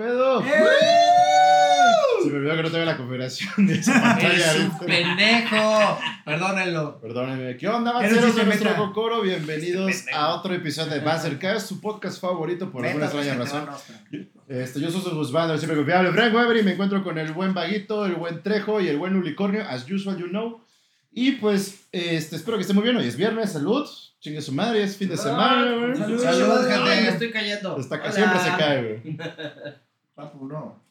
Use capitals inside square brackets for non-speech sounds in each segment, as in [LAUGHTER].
pedo? ¡Eh! Se me olvidó que no tengo la configuración de esa [LAUGHS] pantalla. ¡Eres un pendejo! Perdónenlo. Perdónenme. ¿Qué onda, Banceros de nuestro. Cocoro? Bienvenidos pendejo. a otro episodio de Bancercast, su podcast favorito por alguna extraña razón. Este, yo soy su Guzmán, siempre confiable Frank Weber y me encuentro con el buen Vaguito, el buen Trejo y el buen Unicornio, as usual, you know. Y pues, este, espero que esté muy bien. Hoy es viernes, salud. Chingue su madre, es fin de semana, güey. Salud. Salud, gente. Estoy cayendo. Está siempre se cae, güey. [LAUGHS] Papu, no.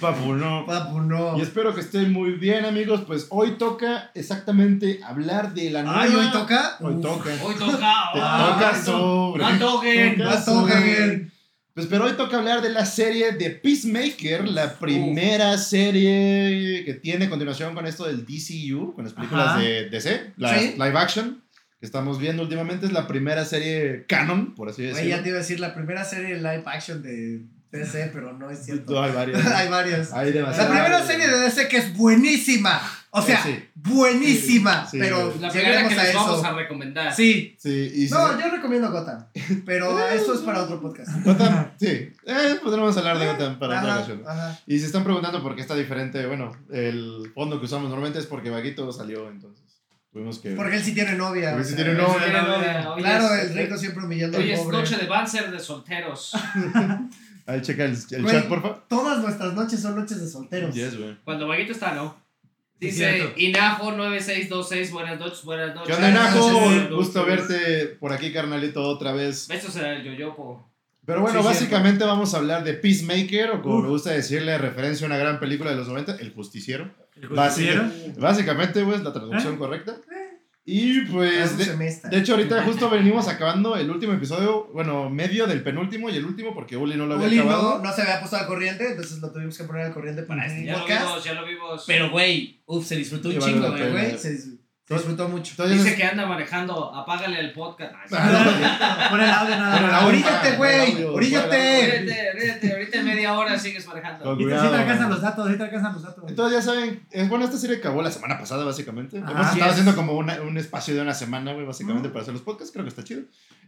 Papu, no. [LAUGHS] Papu, no. Y espero que estén muy bien, amigos. Pues hoy toca exactamente hablar de la nueva. Ay, hoy toca. Hoy Uf. toca. Hoy toca. [LAUGHS] Te ah, toca sobre. No toquen. Toca No toca, sobre. bien. Pues pero hoy toca hablar de la serie de Peacemaker, la primera serie que tiene continuación con esto del DCU, con las películas Ajá. de DC, la Sí. live action que estamos viendo últimamente. Es la primera serie canon, por así decirlo. ya te iba a decir la primera serie live action de DC, pero no es cierto. No, hay varias. [LAUGHS] Hay varias. Hay La demasiadas. primera serie de DC que es buenísima. O sea, Sí. buenísima. Sí, pero. La primera que a les eso. vamos a recomendar. Sí. Sí, y si No, se- yo recomiendo Gotham. Pero [LAUGHS] eso es para otro podcast. Gotham, sí. Eh, podremos hablar de Gotham para otra ocasión. ajá. Y se están preguntando por qué está diferente, bueno, el fondo que usamos normalmente es porque Vaguito salió, entonces tuvimos que... Porque él sí tiene novia. Porque o sí sea, tiene Hoy novia. es- novia, hoy Claro, es- el rico siempre humillando Hoy al es pobre. noche de Banzer de solteros. [LAUGHS] Ahí checa el, el Güey. chat, porfa. Todas nuestras noches son noches de solteros. Yes, güey. Cuando Vaguito está, ¿no? Dice cierto. Inajo9626, buenas noches, buenas noches. ¿Qué onda, Najo? noches, Gusto verte por aquí, carnalito, otra vez. Besos en el yoyopo. Pero bueno, Sí, básicamente vamos a hablar de Peacemaker, o como me gusta decirle, referencia a una gran película de los 90, El Justiciero. justiciero? Básicamente, güey, es la traducción correcta. Y pues, de, hecho, ahorita justo venimos acabando el último episodio, bueno, medio del penúltimo y el último, porque Uli no lo había Uli acabado. no, no se había puesto al corriente, entonces lo tuvimos que poner al corriente para este Ya lo podcast. vimos, ya lo vimos. Pero, güey, uf, se disfrutó un chingo, güey. Se, disfrutó mucho. Entonces, Dice que anda manejando, apágale el podcast. [LAUGHS] Pon el audio nada más. Oríllate, Ah, güey. Oríllate. Ahorita en media hora sigues manejando. Con Y te- sí te alcanzan los datos, sí te alcanzan los datos. Entonces ya saben, es bueno, esta serie acabó la semana pasada básicamente. Ajá. Hemos estado es. haciendo como una- un espacio de una semana, güey, básicamente para hacer los podcasts, creo que está chido.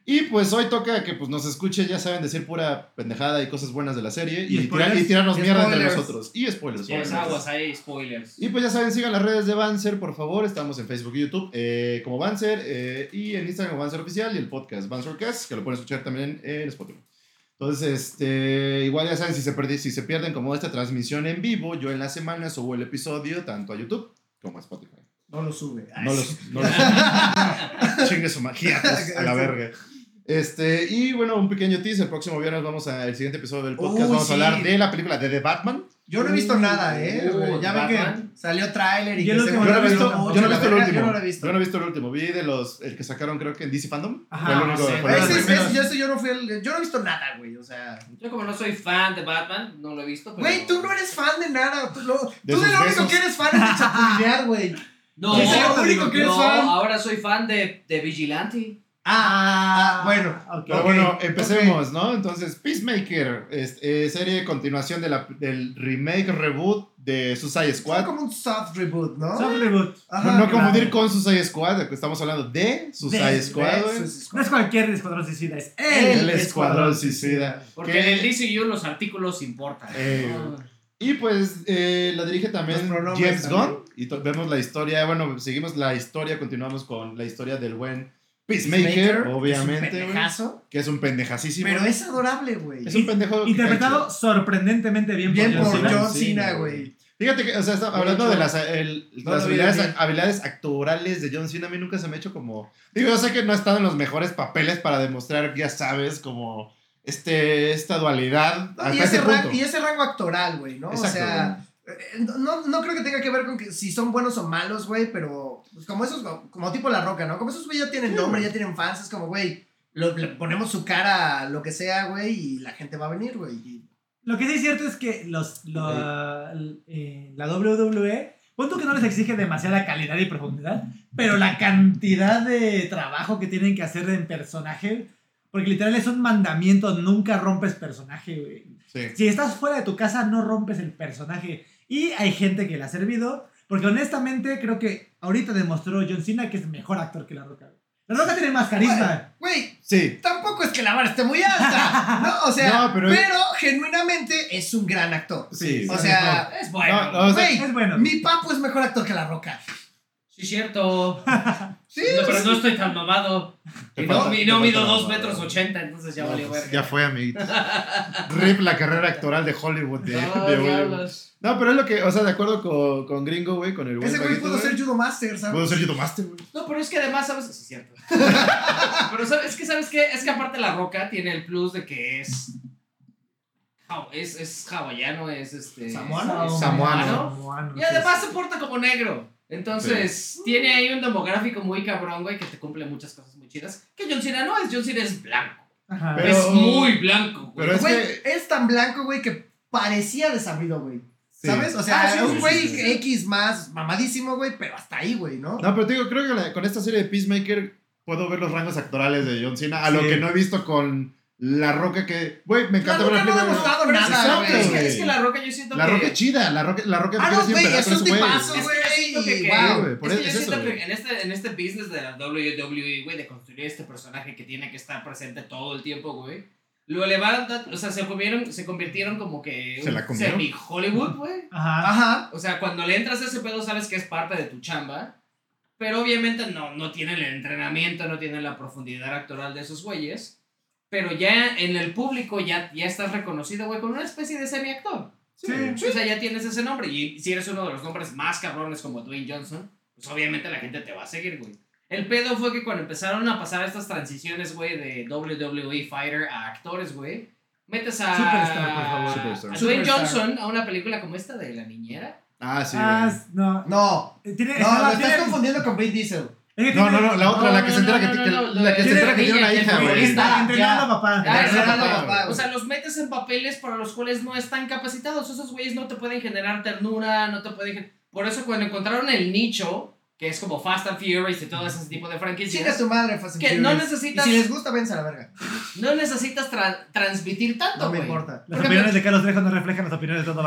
Y pues hoy toca que pues nos escuchen, ya saben decir pura pendejada y cosas buenas de la serie y, Y tirar- spoilers. y tirarnos mierda entre spoilers. nosotros. Y spoilers. Obviamente. aguas ahí, spoilers. Y pues ya saben, sigan las redes de Banzer, por favor. Estamos en Facebook y YouTube eh, como Banzer eh, y en Instagram como Banzer Oficial y el podcast Banzercast, que lo pueden escuchar también en Spotify. Entonces, este, igual ya saben, si se, perdi- si se pierden como esta transmisión en vivo, yo en la semana subo el episodio tanto a YouTube como a Spotify. No lo sube. No los, no los- [LAUGHS] [LAUGHS] chingue su magia pues, a la verga. Este, y bueno, un pequeño teaser. El próximo viernes vamos a el siguiente episodio del podcast. Uy, vamos sí. a hablar de la película de The Batman. Yo no he visto nada, ¿eh? Uh, ya ven que salió tráiler y Yo que el se último Yo no he visto, yo no visto el último. Yo no he visto. Yo no he visto el último. Vi de los, el que sacaron creo que en DC Fandom. Ajá, fue el único. sí. fue Ese, ese, yo, ese yo no fui el, yo no he visto nada, güey, o sea. Yo como no soy fan de Batman, no lo he visto. pero- Güey, tú no eres fan de nada. Tú, lo, De tú de lo único que eres fan es de chapulinear, güey. [LAUGHS] No, Sí, sí, lo único que eres no, fan. ahora soy fan de, de Vigilante. Ah, ah, bueno. ok. Pero Ok, bueno, empecemos, ¿no? Entonces, Peacemaker, es, eh, serie de continuación de la, del remake reboot de Suicide Squad. como un soft reboot, ¿no? Soft reboot. Ajá. no no confundir claro. con Suicide Squad, estamos hablando de Suicide De- Squad, No es cualquier escuadrón suicida, es El el, Escuadrón Suicida. Porque Que- en el DCU los artículos importan. Eh, Ah. Y pues eh, la dirige también James. Gunn. Y vemos la historia, bueno, seguimos la historia, continuamos con la historia del buen Peacemaker, Peacemaker, obviamente, es un que es un pendejacísimo. pero es adorable, güey. Es un pendejo. que Interpretado sorprendentemente bien, Bien John por. John Cena, güey. Fíjate que, o sea, hablando de las, el- no las lo vi habilidades, actorales de John Cena, a mí nunca se me ha hecho como. Digo, yo sé que no ha estado en los mejores papeles para demostrar, ya sabes, como este, esta dualidad. Hasta y, ese rango, punto. y ese rango actoral, güey, ¿no? Exacto, o sea, eh, no, no creo que tenga que ver con que si son buenos o malos, güey, pero pues, como esos, como tipo La Roca, ¿no? Como esos güey ya tienen Sí, nombre, güey. ya tienen fans, es como, güey, lo- le ponemos su cara a lo que sea, güey, y la gente va a venir, güey. y- Lo que sí es cierto es que los, lo- eh, la WWE, punto que no les exige demasiada calidad y profundidad, pero la cantidad de trabajo que tienen que hacer en personaje, porque literal es un mandamiento, nunca rompes personaje, güey. Sí. Si estás fuera de tu casa, no rompes el personaje. Y hay gente que le ha servido, porque honestamente creo que ahorita demostró John Cena que es mejor actor que La Roca. La Roca tiene más carisma. Güey, Sí. tampoco es que la vara esté muy alta. ¿no? O sea, No, pero- pero... genuinamente es un gran actor. Sí. O sea, Es bueno. No, no, o sea, Es bueno. mi papo es mejor actor que la roca. Sí, cierto. [LAUGHS] Sí, No, pero no estoy tan mamado. Y no, y no mido la 2 mamada. metros 80, entonces ya No, valió pues, verga. Ya fue, amiguitos. Rip la carrera actoral de Hollywood. De, No, [LAUGHS] de Hollywood. diablos. No, pero es lo que, o sea, de acuerdo con, con Gringo, güey, con el buen Ese güey pudo güey. ser judo master, ¿sabes? Pudo ser Yuto Master, güey. No, pero es que además, ¿sabes? Sí, es cierto. [LAUGHS] pero ¿sabes? es que, ¿sabes qué? Es que aparte La Roca tiene el plus de que es... Es, es hawaiano, es este... Samoano. es Samoano. Samoano, Y además se porta como negro. Entonces, tiene ahí un demográfico muy cabrón, güey, que te cumple muchas cosas muy chidas. Que John Cena no es, John Cena es blanco. Ajá. Pero- es muy blanco, güey. pero es Güey, que- es tan blanco, güey, que parecía desabrido, güey. Sí. ¿Sabes? O sea, Ah, sí, un güey sí, sí. X más mamadísimo, güey, pero hasta ahí, güey, ¿no? No, pero te digo, creo que la- con esta serie de Peacemaker puedo ver los rangos actorales de John Cena, a lo que no he visto con La Roca, que, güey, me encanta La Roca no me ha gustado nada, güey. Es que, es que La Roca yo siento La que... Roca es chida, La Roca, la Roca Ah, no, güey, es un ese güey. tipazo, Es que güey. yo siento que- que- Wow. por es eso- que yo es siento eso, que en este, en este business de la WWE, güey, de construir este personaje que tiene que estar presente todo el tiempo, güey, lo elevaron, tan- o sea, se convirtieron, se convirtieron como que Se la comieron. semi-Hollywood, güey. Ajá. Ajá. O sea, cuando le entras a ese pedo sabes que es parte de tu chamba, pero obviamente no, no tienen el entrenamiento, no tienen la profundidad actoral de esos güeyes, pero ya en el público ya, ya estás reconocido, güey, con una especie de semi-actor. Sí. O sea, ya tienes ese nombre. Y si eres uno de los nombres más cabrones como Dwayne Johnson, pues obviamente la gente te va a seguir, güey. El pedo fue que cuando empezaron a pasar estas transiciones, güey, de WWE Fighter a actores, güey, metes a, Superstar, por favor. Superstar. a Dwayne Superstar. Johnson a una película como esta de La Niñera. Ah, sí, Ah, no. No. Tiene, No, estaba- lo estás confundiendo con Vin Diesel. Es que No, no, no, la otra, No, la que no, se entera que, la que se entera que tiene una hija, güey. Está entrenando ya. a papá. Ah, papá. O sea, los metes en papeles para los cuales no están capacitados. Esos güeyes no te pueden generar ternura, no te pueden... Por eso cuando encontraron el nicho, que es como Fast and Furious y todo ese tipo de franquicias, tu madre, Fast and que Furious. no necesitas- Y si les gusta, vense a la verga. no necesitas tra- transmitir tanto, No me importa. Las opiniones de Carlos Trejo no reflejan las opiniones de todo.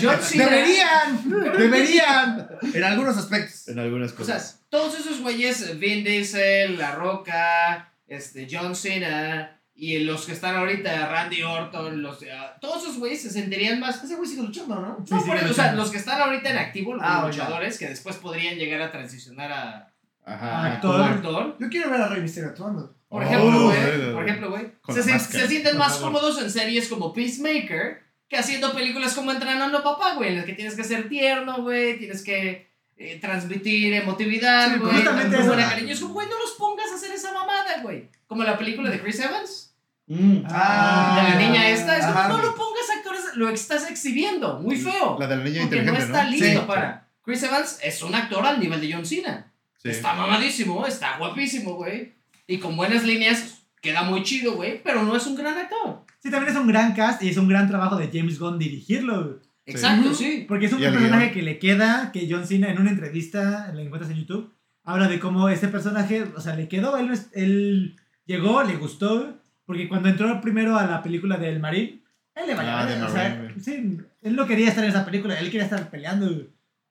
John Cena- [LAUGHS] ¡Deberían! ¡Deberían! En algunos aspectos. En algunas O sea, cosas. todos esos güeyes, Vin Diesel, La Roca, este, John Cena y los que están ahorita, Randy Orton, los, ah, todos esos güeyes se sentirían más... Ese güey sigue luchando, ¿no? Sí, No, sí, por- que o sea, los que están ahorita en activo, los Ah, luchadores, que después podrían llegar a transicionar a, Ajá. actor. Yo quiero ver a Rey Mysterio actuando. Por Oh, ejemplo, güey, verga, por ejemplo, güey, se, sienten más cómodos en series como Peacemaker que haciendo películas como Entrenando a Papá, güey, en las que tienes que ser tierno, güey, tienes que eh, transmitir emotividad, Sí, güey, eso. cariño. Es como, güey, no los pongas a hacer esa mamada, güey. Como la película de Chris Evans, Mm. Ah, de la niña esta, es como, no lo pongas a actores, lo estás exhibiendo, muy feo. La de la niña Porque no inteligente, está ¿no? listo Sí. para. Chris Evans es un actor al nivel de John Cena. Sí. Está mamadísimo, está guapísimo, güey. Y con buenas líneas queda muy chido, güey. Pero no es un gran actor. Sí, también es un gran cast y es un gran trabajo de James Gunn dirigirlo. Exacto, sí. Porque es un personaje guion. que le queda, que John Cena en una entrevista, la encuentras en YouTube, habla de cómo este personaje, o sea, le quedó, él, él llegó, le gustó, porque cuando entró primero a la película del Marín, él le valía Ah, de o sea, Marine, sí, él no quería estar en esa película, él quería estar peleando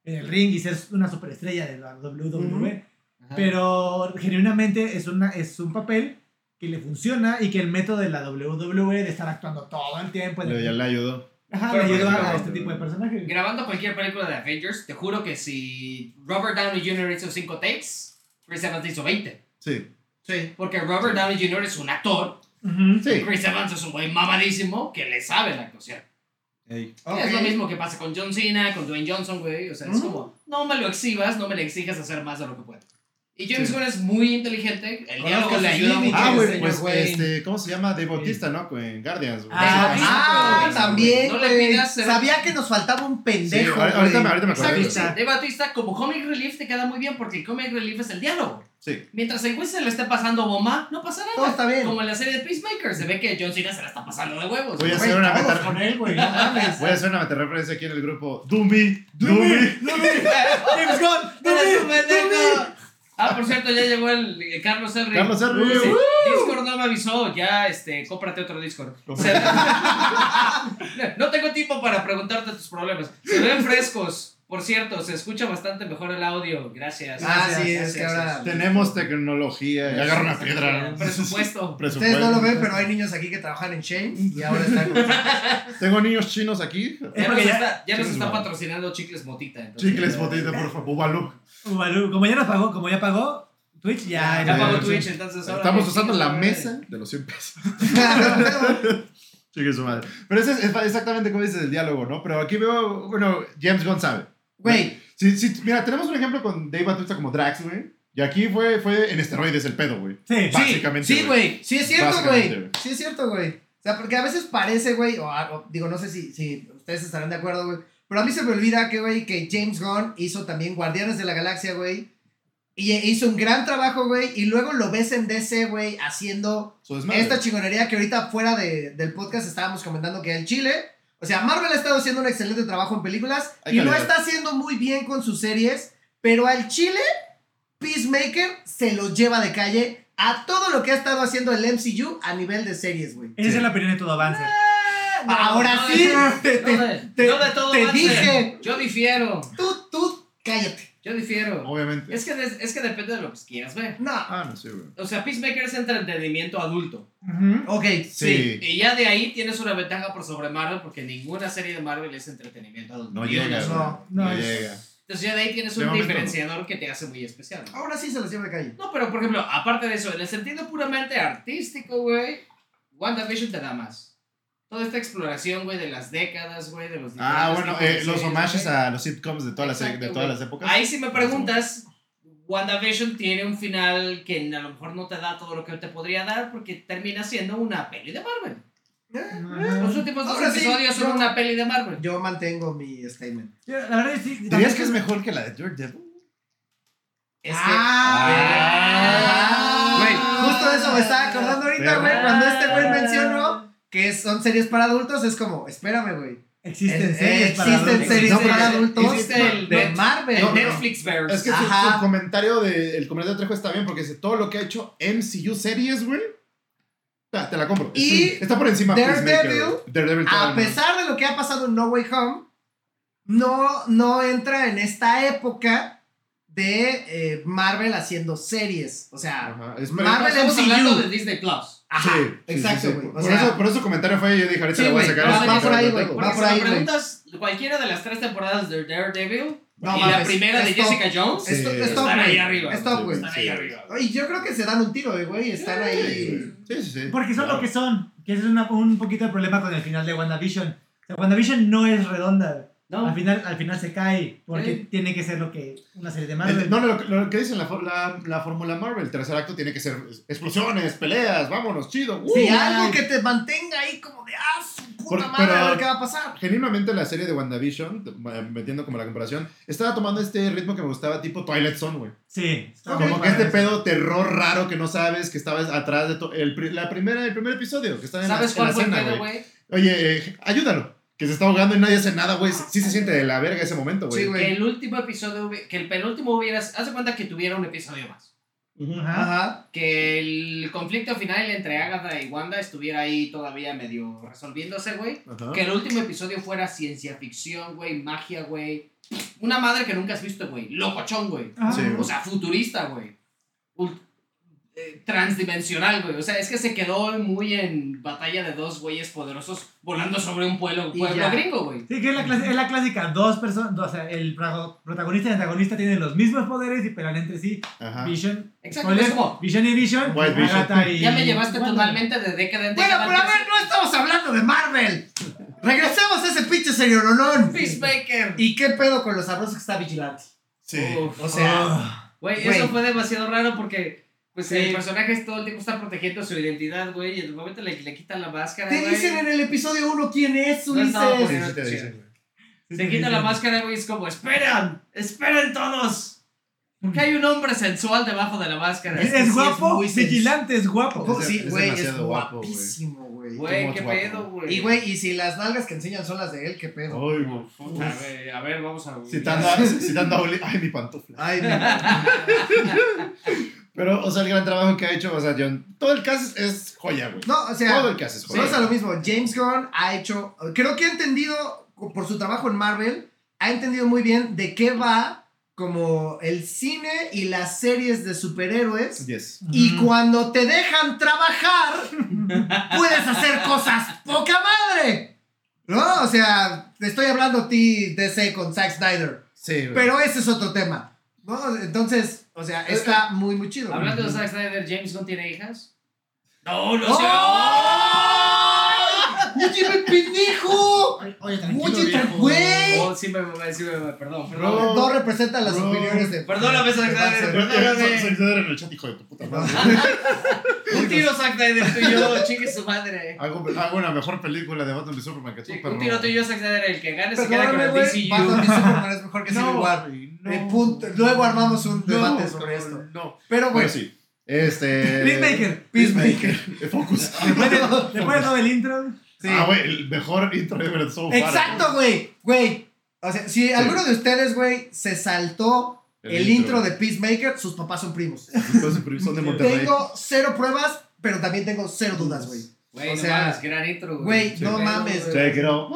en el ring y ser una superestrella de la WWE, Ajá. pero genuinamente es, una, es un papel que le funciona y que el método de la WWE de estar actuando todo el tiempo, Le- Ya le ayudó. Ajá, Pero, le ayuda ejemplo, a este tipo de personajes. Grabando cualquier película de Avengers, te juro que si Robert Downey Jr. hizo 5 takes, Chris Evans hizo 20. Sí. Sí. Porque Robert Downey Jr. es un actor. Ujú. Sí. Chris Evans es un güey mamadísimo que le sabe la actuación. Ey. Ok. Es lo mismo que pasa con John Cena, con Dwayne Johnson, güey. O sea, es Ujú. como, no me lo exhibas, no me le exijas hacer más de lo que pueda. Y James Sí. Gunn es muy inteligente, el diálogo le ayuda mucho. Ah, güey, señor pues güey. este, ¿cómo se llama? Dave Bautista, ¿no? En Guardians. güey. Ah, Sí. Ah, güey. también, No le pidas ser- Sabía que nos faltaba un pendejo, Sí, ahorita- me- ahorita me acuerdo. Exacto. De Batista, como comic relief, te queda muy bien porque el comic relief es el diálogo. Sí. Mientras el güey se le esté pasando bomba, no pasa Todo nada. está bien. Como en la serie de Peacemaker, se ve que John Cena se la está pasando de huevos. Voy a hacer una meta. con él, güey. No mames. Voy a hacer una meta-referencia aquí en el grupo. Dumbi, Dumbi. [LAUGHS] James Gunn, ¡Eres un pendejo! Ah, por cierto, ya llegó el eh, Carlos Henry. Carlos ¡Woo! Discord no me avisó, ya, este, cómprate otro Discord. [LAUGHS] No tengo tiempo para preguntarte tus problemas. Se ven frescos. Por cierto, se escucha bastante mejor el audio. Gracias. Ah, Gracias, sí, es que ahora. Tenemos tecnología. Y agarra una piedra. [LAUGHS] Presupuesto. Ustedes no lo ven, pero hay niños aquí que trabajan en Shane y ahora están con [LAUGHS] Tengo niños chinos aquí. Ya nos, ya- está, ya nos Chicles está Motita. patrocinando Chicles Motita. entonces- Chicles, botita, por favor. Bubalú. Ubalú, como ya nos pagó, como ya pagó Twitch, ya. Ya Ya, pagó Twitch, entonces ahora. Estamos usando la mesa de los 100 pesos. [LAUGHS] Chique su madre. Pero ese es exactamente como dices el diálogo, ¿no? Pero aquí veo, bueno, James Gunn sabe. Güey, Sí, sí, mira, tenemos un ejemplo con Dave Bautista como Drax, güey. Y aquí fue, fue en esteroides el pedo, güey. Sí, sí, Básicamente, sí, güey. Sí es cierto, güey. Sí es cierto, güey. O sea, porque a veces parece, güey, o, o digo, no sé si, si ustedes estarán de acuerdo, güey. Pero a mí se me olvida que, güey, que James Gunn hizo también Guardianes de la Galaxia, güey. Y hizo un gran trabajo, güey. Y luego lo ves en DC, güey, haciendo esta chingonería que ahorita fuera de- del podcast estábamos comentando que el Chile, o sea, Marvel ha estado haciendo un excelente trabajo en películas Hay y lo está haciendo muy bien con sus series, pero al Chile, Peacemaker se los lleva de calle a todo lo que ha estado haciendo el MCU a nivel de series, güey. esa es la opinión de todo avance. No, [LAUGHS] Ahora no, sí, no, te, te- te- no de todo te dije. Yo difiero. tú, tú, cállate. Yo difiero. Obviamente. Es que, des- es que depende de lo que quieras ver. No, Ah, no sé, güey. O sea, Peacemaker es entretenimiento adulto. Ujú. ok. Sí. Y ya de ahí tienes una ventaja por sobre Marvel porque ninguna serie de Marvel es entretenimiento adulto. No llega, no, No, no es- llega. Entonces ya de ahí tienes De un momento diferenciador que te hace muy especial. ¿no? Ahora sí se los lleva de calle. No, pero por ejemplo, aparte de eso, en el sentido puramente artístico, güey, WandaVision te da más. Toda esta exploración, güey, de las décadas, güey, de los Ah, bueno, eh, los homages güey. a los sitcoms de todas, las, Exacto, de todas las épocas. Ahí si me preguntas, WandaVision tiene un final que a lo mejor no te da todo lo que te podría dar porque termina siendo una peli de Marvel. Los últimos dos sí, episodios son yo- una peli de Marvel. Yo mantengo mi statement. Yo, La verdad es que sí. ¿Dirías que es mejor que la de Daredevil? Es que- Ah, güey, justo de eso me estaba acordando ahorita, güey, cuando este güey mencionó que son series para adultos, es como, espérame, güey. Existen Eh, series para existen adultos. series No, para adultos existe el de Marvel. el No. Netflix verse. Es que su, comentario de, el comentario de Trejo está bien porque dice todo lo que ha hecho MCU series, güey. Te la compro. Y Sí, está por encima Daredevil, güey. Daredevil A pesar de lo que ha pasado en No Way Home, no, no entra en esta época de eh, Marvel haciendo series. O sea, Marvel Estamos MCU. hablando de Disney Plus. Ajá, Sí, sí, exacto, sí, sí. güey. O Por, sea, por eso su comentario fue, yo dije, ahorita Sí, le voy a güey, sacar va- va comentario por ahí, güey, va si por ahí, me güey. preguntas cualquiera de las tres temporadas de Daredevil No y mames, la primera de es top. Jessica Jones, Sí. Están es top, ahí güey. arriba. Es top, Sí, güey. están ahí arriba. Y yo creo que se dan un tiro, eh, güey. Están ahí. Sí, sí, sí. Porque son Claro. lo que son. Que ese es una- un poquito el problema con el final de WandaVision. O sea, WandaVision no es redonda. ¿No? Al, final, al final se cae. Porque tiene que ser lo que una serie de El- Marvel. no, no, lo, lo que dicen la, la, la fórmula Marvel, el tercer acto tiene que ser explosiones, peleas, vámonos, chido. uh. Sí, algo que te mantenga ahí como de, ah, su puta Por- madre, pero- a ver qué va a pasar. Genuinamente la serie de WandaVision, eh, metiendo como la comparación, estaba tomando este ritmo que me gustaba tipo Twilight Zone, güey. Sí. Como que este pedo terror raro que no sabes, que estabas atrás de todo. El, la primera, el primer episodio, que está en la, ¿Sabes en cuál la fue el pedo, güey. güey? Oye, eh, ayúdalo. Que se está ahogando y nadie hace nada, güey. Sí se siente de la verga ese momento, güey. Sí, güey. Que el último episodio, que el penúltimo hubiera, haz de cuenta que tuviera un episodio más. Ajá. Ajá. Que el conflicto final entre Agatha y Wanda estuviera ahí todavía medio resolviéndose, güey. Que el último episodio fuera ciencia ficción, güey, magia, güey. Una madre que nunca has visto, güey. Locochón, güey. Sí. O sea, futurista, güey. Eh, transdimensional, güey. O sea, es que se quedó muy en batalla de dos güeyes poderosos volando sobre un pueblo, pueblo gringo, güey. Sí, que es la, clas- es la clásica. Dos personas. O sea, el pro- protagonista y el antagonista tienen los mismos poderes y pelean entre sí. Ajá. Vision. Exacto, es como- Vision y Vision. White Vision. Y [LAUGHS] Ya me llevaste Wanda. totalmente de década en Bueno, década. pero a ver, no estamos hablando de Marvel. Regresemos a ese pinche serio, Rolón. Peacemaker. ¿Y qué pedo con los sabrosos que está Vigilante? Sí. Uf. O sea. Güey, Güey. eso fue demasiado raro porque pues Sí. el personaje todo el tiempo está protegiendo su identidad, güey, y en el momento le, le quitan la máscara, te güey. dicen en el episodio 1 quién es, No Ulises. Sí, por- sí te dicen, güey. Se quita la máscara, güey, es como, esperan, esperen todos. Porque hay un hombre sensual debajo de la máscara. Es, que sí es es guapo. muy sens- Vigilante es guapo. Es- sí, es güey, es, guapísimo, güey. Güey, qué guapo. pedo, güey. Y güey, y si las nalgas que enseñan son las de él, qué pedo. Ay, güey. Puta, güey, a ver, vamos a... Citando a, citando a [LAUGHS] Oli- Ay, mi pantufla. Ay, mi- [LAUGHS] Pero, o sea, el gran trabajo que ha hecho, o sea, John. Todo el cast es joya, güey. No, o sea, Todo el cast es joya. Vamos a lo mismo. James Gunn ha hecho. Creo que ha entendido por su trabajo en Marvel ha entendido muy bien de qué va como el cine y las series de superhéroes. Yes. Y cuando te dejan trabajar, puedes hacer cosas poca madre. ¿No? O sea, te estoy hablando a ti DC con Zack Snyder. Sí. Pero ese es otro tema. ¿no? Entonces, o sea, está muy, muy chido. Hablando de Zack Snyder, ¿James Gunn tiene hijas? No, no ¡Oh! sé. ¡Oye, me pendejo! Oye, tranquilo, güey. Oh, sí me, sí me, perdón, perdón. No representan las opiniones de. Perdóname, Zack de Snyder, perdóname. Soy Snyder en el chat, hijo de tu puta madre. [LAUGHS] Un tiro Zack Snyder, tú y yo, chingue su madre. Hago, una mejor película de Batman y Superman que tú, perro. un tiro tú y yo, Zack Snyder, el que gane se queda con el. DCU. Batman y Superman es mejor que Civil War. Güey, no. Punto. Luego armamos un No, debate sobre esto. No. Pero Bueno, bueno, sí. Este. Peacemaker. Peacemaker. Focus. Después de, después de todo el intro. Sí. Ah, güey, el mejor intro de So Far. Exacto, güey. Güey. O sea, si alguno de ustedes, güey, se saltó el, intro. de Peacemaker, sus papás son primos. Entonces, son de Monterrey. Tengo cero pruebas, pero también tengo cero dudas, güey. Güey, O no sea, mames, gran intro, güey, Sí. no mames, güey. Take it off.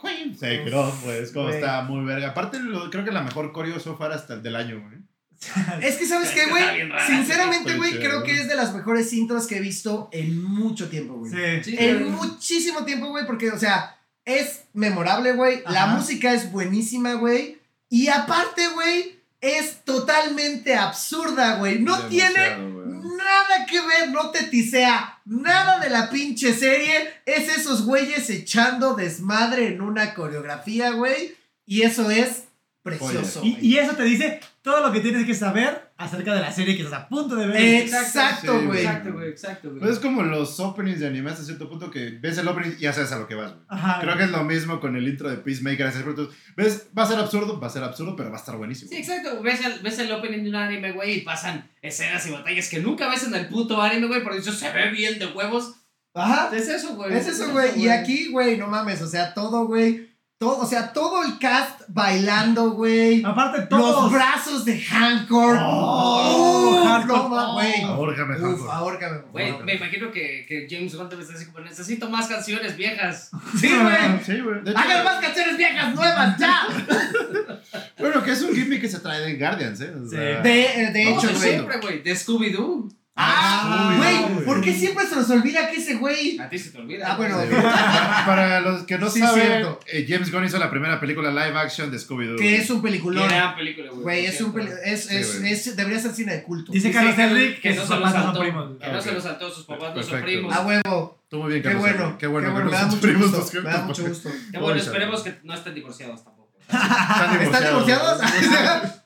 Queen. Take it off, pues. Como Güey. está muy verga. Aparte, lo- creo que la mejor coreo so far hasta el del año, güey. [LAUGHS] Es que, ¿sabes qué, güey? Sinceramente, güey, creo que es de las mejores intros que he visto en mucho tiempo, güey. Sí. Sí, En güey. muchísimo tiempo, güey, porque, o sea, es memorable, güey. La música es buenísima, güey. Y aparte, güey, es totalmente absurda, güey. No tiene güey. Nada que ver, no te tisea nada de la pinche serie. Es esos güeyes echando desmadre en una coreografía, güey. Y eso es precioso. Y, eso te dice todo lo que tienes que saber acerca de la serie que estás a punto de ver. Exacto, Sí, güey. Exacto, güey, exacto, güey. Pues es como los openings de anime hasta cierto punto que ves el opening y ya sabes a lo que vas, güey. Ajá. Creo que es lo mismo con el intro de Peacemaker. Punto. ¿Ves? Va a ser absurdo, va a ser absurdo, pero va a estar buenísimo. Sí, exacto. Ves el, ves el opening de un anime, güey, y pasan escenas y batallas que nunca ves en el puto anime, güey, porque eso se ve bien de huevos. Ajá. Es eso, güey. Es eso, güey. Y aquí, güey, no mames, o sea, todo, güey. Todo, o sea, todo el cast bailando, güey. Aparte, todos. Los brazos de Hancock. Oh, Hancock. güey. Ahórcame, Hancock. ahórcame. Güey, me imagino que, que James Gunn debe estar así como, necesito más canciones viejas. [LAUGHS] Sí, güey. Sí, güey. Hagan más canciones viejas, nuevas, ya. [LAUGHS] Bueno, que es un gimmick que se trae de Guardians, ¿eh? O sea, De, de No, hecho, de güey. siempre, güey, de Scooby-Doo. Ah, güey. ¿por qué siempre se nos olvida que ese güey? A ti se te olvida. Ah, bueno. [LAUGHS] Para los que no Sí, saben, cierto. eh, James Gunn hizo la primera película live action de Scooby-Doo. Que es un peliculón. gran película, güey. Güey, es un es, Sí, es, güey. es- debería ser cine de culto. Dice Dice Carlos que- Henry que que no se lo papás no son saltó. primos. Que Ah, no se lo saltó, sus papás no son primos. A huevo. Tú muy bien, Qué Carlos bueno. Qué bueno, qué que bueno. no Me da son mucho primos gusto. los que- Me da mucho gusto. Qué bueno, esperemos que no estén divorciados tampoco. [LAUGHS] ¿Están divorciados? [LAUGHS]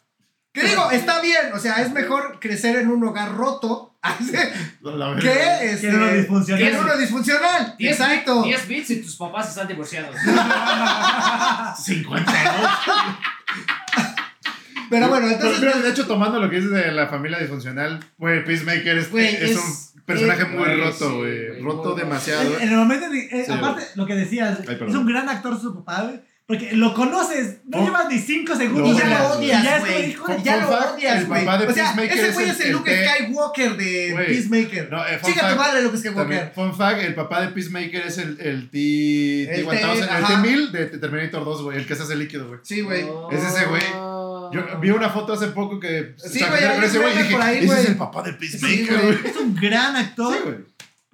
¿Qué digo? Está bien. O sea, es mejor crecer en un hogar roto Verdad. que, este, en uno disfuncional. que en uno disfuncional. 10 Exacto. 10 bits y tus papás están divorciados. [LAUGHS] 50, ¿no? Pero bueno, Pero, entonces. pero, de hecho, tomando lo que dices de la familia disfuncional, güey, Peacemaker es, Güey, es es- un personaje eh, muy güey, roto, sí, güey. güey, roto muy demasiado. En, en el momento, de- eh, Sí, aparte, lo que decías, Ay, es un gran actor su papá, güey, porque lo conoces, no Oh. llevas ni 5 Y segundos. ya odias, lo odias, Ya es güey. de- Ya lo odias, el güey. papá de O sea, Peacemaker ese es güey es el el Luke T- Skywalker de Güey. Peacemaker. No, eh, Chica tu madre, Luke también, Skywalker. fun fact, el papá de Peacemaker es el, el T... El T-1000, el T-. T-1000 de Terminator 2, güey. El que se hace líquido, güey. Sí, güey. Es ese güey. Yo vi una foto hace poco que... Sí, güey, ese güey y dije, ese es el papá de Peacemaker, güey. güey. Es un gran actor Sí, güey.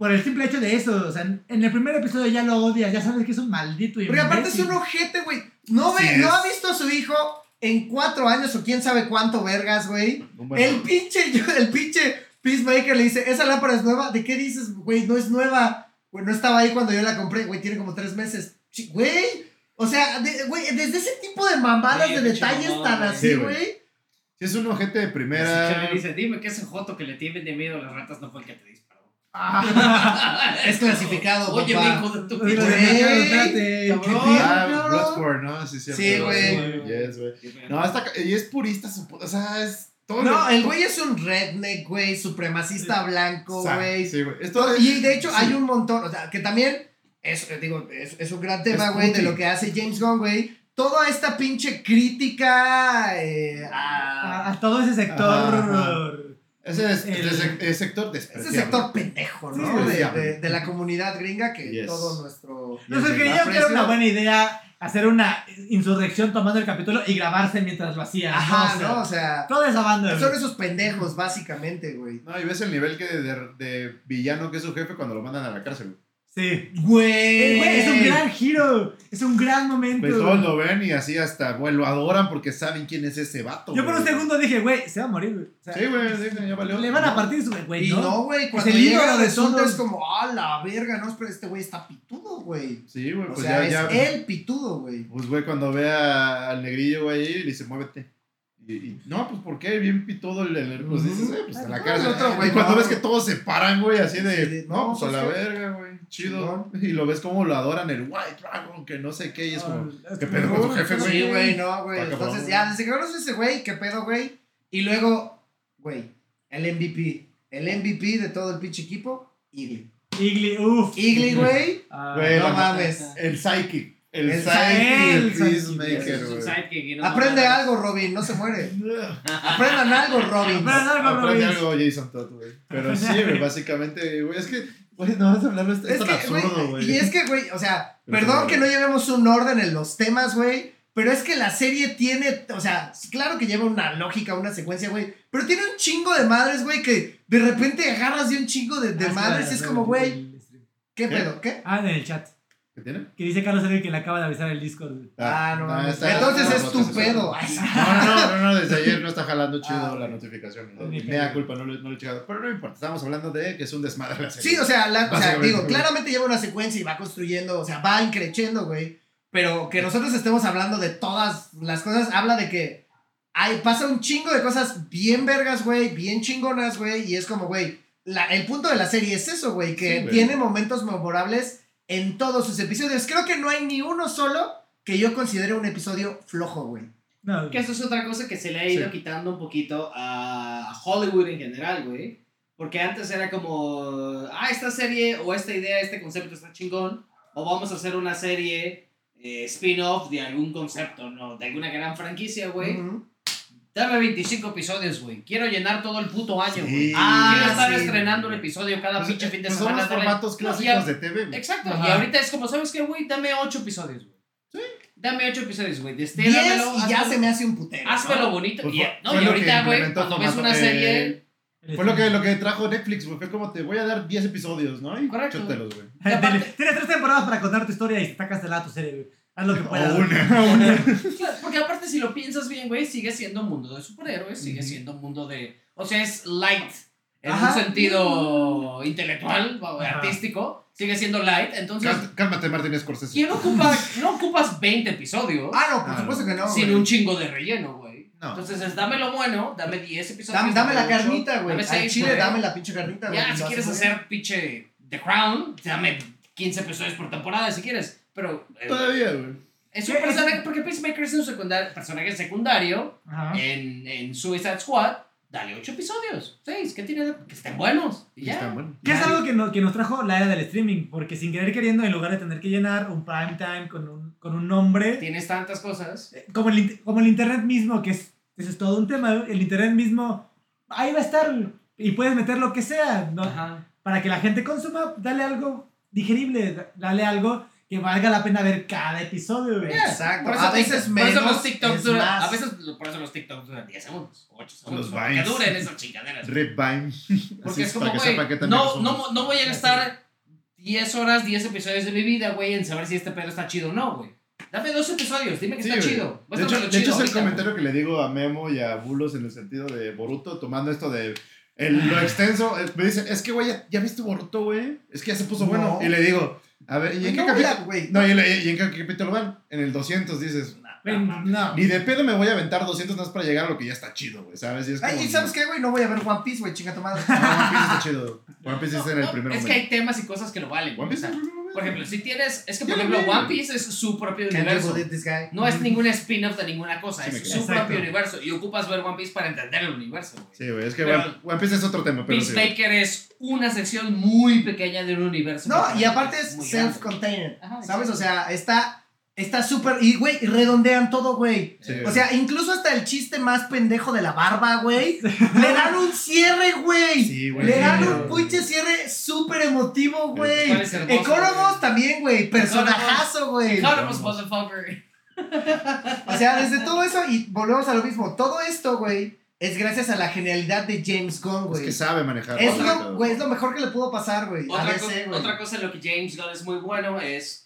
Por el simple hecho de eso. O sea, en en el primer episodio ya lo odias, ya sabes que es un maldito y Porque aparte es un ojete, güey. No, ve, Sí, no ha visto a su hijo en cuatro años o quién sabe cuánto vergas, güey. El pinche, [LAUGHS] yo- el pinche Peacemaker le dice, ¿esa lámpara es nueva? ¿De qué dices, güey? No es nueva. Güey, no estaba ahí cuando yo la compré, güey, tiene como tres meses. Güey. O sea, de- güey, desde ese tipo de mamadas, Sí, de detalles tan güey. así, Sí, güey. güey. Si es un ojete de primera... le dice, dime que ese joto que le tienen de miedo a las ratas no fue el que te disparó. Es clasificado, Oye, papá. mi hijo de tu pinche espérate. cabrón. ¿qué Ah. Bloodsport, ¿no? Sí, sí, Sí, güey. Yes, güey. No, hasta... Y es purista su... O sea, es... Todo No, el güey es un redneck, güey, supremacista blanco, O sea, güey. Sí, güey. Esto Y de hecho sí. hay un montón, o sea, que también es, eh, digo, es, es un gran tema, Es güey, de lo que hace James Gunn, güey. Toda esta pinche crítica eh, A, a a todo ese sector. Ajá, Ese es, El- ese- ese sector ese despreciable. sector pendejo, ¿no? Sí, de, de- de la comunidad gringa que Yes. todo nuestro... No sé, que yo era una buena idea hacer una insurrección tomando el capítulo y grabarse mientras lo hacía. Ajá, O sea, ¿no? O sea, Toda esa banda. son güey. esos pendejos, básicamente, güey. No, y ves el nivel que de, de villano que es su jefe cuando lo mandan a la cárcel. güey. Sí. Güey. güey, es un gran giro. Es un gran momento. Pues todos lo ven y así hasta, güey, lo adoran porque saben quién es ese vato. Yo por un güey. segundo dije, güey, se va a morir, güey. O sea, Sí, güey, sí, ya valió. Le van a partir su güey, Y ¿no? no, güey, cuando el llega de todos. es como, ah, la verga, no, pero este güey está pitudo, güey. Sí, güey, O pues sea, ya, es el pitudo, güey. Pues, güey, cuando ve a- al negrillo, güey, le dice, muévete. Y, y, no, pues, ¿por qué? Bien pitudo el... el pues dices, eh, pues, la No, cárcel. el otro, güey, y cuando no. ves que todos se paran, güey, así de, no, no, pues, a la pues, verga, güey, chido. Y lo ves como lo adoran, el White Dragon, que no sé qué, y es como, Ah, ¿qué pedo con tu jefe, güey? Sí, güey, no, güey. Entonces, ya, desde que conoces ese güey, qué pedo, güey. Y luego, güey, el MVP. El MVP de todo el pinche equipo, Igly. Igly, uff. Igly, güey. Güey, no la- mames. El Psychic. El, El Psychic el de Psychic, Peacemaker, güey. sidekick no Aprende algo, Robin, no se muere. [LAUGHS] Aprendan algo, Robin. Aprendan algo, Aprende Robin. algo Jason Todd, güey. Pero sí, güey, básicamente, güey, es que, güey, no vas a hablarlo, es, es Es tan que, absurdo, güey. Y es que, güey, o sea, Pero perdón que no llevemos un orden en los temas, güey. Pero es que la serie tiene, o sea, claro que lleva una lógica, una secuencia, güey. Pero tiene un chingo de madres, güey, que de repente agarras de un chingo de, de Ah, madres y espera, es como, güey, el stream. ¿qué ¿Qué? pedo? ¿Qué? Ah, en el chat. ¿Qué tiene? Que dice Carlos Edgar que le acaba de avisar el Discord. güey. Ah, no mames. está- Entonces no, es no, tu no, no, pedo. no. No, [LAUGHS] no, no, no, no, desde ayer no está jalando chido Ah, la notificación. Ni Me da culpa, no no le he checado. Pero no importa, estábamos hablando de que es un desmadre la serie. Sí, o sea, la- o sea, Básicamente, digo, claramente lleva una secuencia y va construyendo, o sea, va increciendo, güey. Pero que nosotros estemos hablando de todas las cosas, habla de que hay, pasa un chingo de cosas bien vergas, güey, bien chingonas, güey, y es como, güey, la- el punto de la serie es eso, güey, que Sí, tiene momentos memorables en todos sus episodios. Creo que no hay ni uno solo que yo considere un episodio flojo, güey. No, Que eso es otra cosa que se le ha ido Sí. quitando un poquito a Hollywood en general, güey. Porque antes era como, ah, esta serie o esta idea, este concepto está chingón. O vamos a hacer una serie eh, spin-off de algún concepto, ¿no? De alguna gran franquicia, güey. Dame 25 episodios, güey. Quiero llenar todo el puto año, güey. Sí. Ah, Quiero estar sí. estrenando un episodio cada Pues, pinche fin de pues semana. Son los formatos No, clásicos ya- de TV, güey. Exacto. Ajá. Y ahorita es como, ¿sabes qué, güey? Dame 8 episodios, güey. Sí. Dame 8 episodios, güey. Diez Destíramelo. y ya hazlo- se me hace un putero. Hazmelo ¿no? bonito. Pues y, no, y ahorita, güey, cuando ves una eh, serie. el Fue lo que, lo que trajo Netflix, güey. Fue como te voy a dar 10 episodios, ¿no? Y Correcto. chútelos, güey. Tienes tres temporadas para contar tu historia y sacas de lado tu serie, güey. Haz lo que puedas. O una, una. [LAUGHS] Claro, Porque aparte, si lo piensas bien, güey, sigue siendo un mundo de superhéroes, sigue siendo un mundo de. O sea, es light en Ajá. un sentido intelectual o Ajá. artístico, sigue siendo light. Entonces, Cá- Cálmate, Martín Scorsese. ¿quién ocupa, no ocupas 20 episodios Ah, no, por supuesto no. que no. sin güey. un chingo de relleno, güey? No. Entonces, es, dame lo bueno, dame 10 episodios. Dame, dame la ocho, carnita, güey. dame Al seis, chile, güey. dame la pinche carnita, güey. Ya, si lo quieres muy hacer pinche The Crown, dame 15 episodios por temporada si quieres. Pero eh, Todavía, güey. es un personaje, porque Peacemaker es un secundar- personaje secundario Ajá. en, en Suicide Squad. Dale 8 episodios, 6, que tiene? Que estén buenos. Y ya. Está bueno. Que es algo que, no- que nos trajo la era del streaming, porque sin querer queriendo, en lugar de tener que llenar un prime time con un, con un nombre, Tienes tantas cosas. eh, como el, como el internet mismo, que es, eso es todo un tema, el internet mismo, ahí va a estar, y puedes meter lo que sea, ¿no? Ajá. para que la gente consuma, dale algo digerible, da- dale algo que valga la pena ver cada episodio, güey. Yeah. Exacto. Por eso A veces por eso menos los TikToks es duran, más. a veces por eso los TikToks duran 10 segundos, 8 segundos, Los para que Vines. duren esas chingaderas. Rip Vine. Porque Así es como, güey, no, no, no voy a gastar 10 horas, 10 episodios de mi vida, güey, en saber si este pedo está chido o no, güey. Dame dos episodios, dime que Sí, está güey. chido. De hecho, de hecho chido es el ahorita, comentario que le digo a Memo y a Bulos en el sentido de Boruto, tomando esto de el- lo extenso. eh, Me dice, es que, güey, ya, ya viste Boruto, güey. Es que ya se puso No. bueno. Y le digo, a ver, ¿y en qué No voy a- capítulo? No, y, en qué capítulo van? En el 200 dices, no. ni de pedo me voy a aventar 200 más para llegar a lo que ya está chido, güey, ¿sabes? Y es como, Ay, ¿y sabes qué, güey? No voy a ver One Piece, güey, chinga tu madre. [LAUGHS] No, One Piece está chido. One Piece está en el primer es momento. que hay temas y cosas que lo valen. One Piece o sea, es el primer momento. por ejemplo, si tienes. Es que, por lo ejemplo, vi. One Piece es su propio Can't universo. believe this guy. No es ningún spin-off de ninguna cosa, Sí, me es su Exacto. propio universo. Y ocupas ver One Piece para entender el universo. güey. Sí, güey, es que Pero- One, One Piece es otro tema, pero sí. Peacemaker es una sección muy pequeña de un universo. No, y aparte es muy grande. self-contained. Ajá, ¿Sabes? O sea, está Está súper. Y, güey, redondean todo, güey. Sí. O sea, incluso hasta el chiste más pendejo de la barba, güey. le dan un cierre, güey. Sí, güey. Le dan un pinche cierre súper emotivo, güey. es Economos también, güey. Personajazo, güey. Economos, motherfucker. O sea, desde todo eso, y volvemos a lo mismo. Todo esto, güey, es gracias a la genialidad de James Gunn, Es güey. que sabe manejar. Es lo, güey, es lo mejor que le pudo pasar, güey. Otra, co- otra cosa en lo que James Gunn es muy bueno es.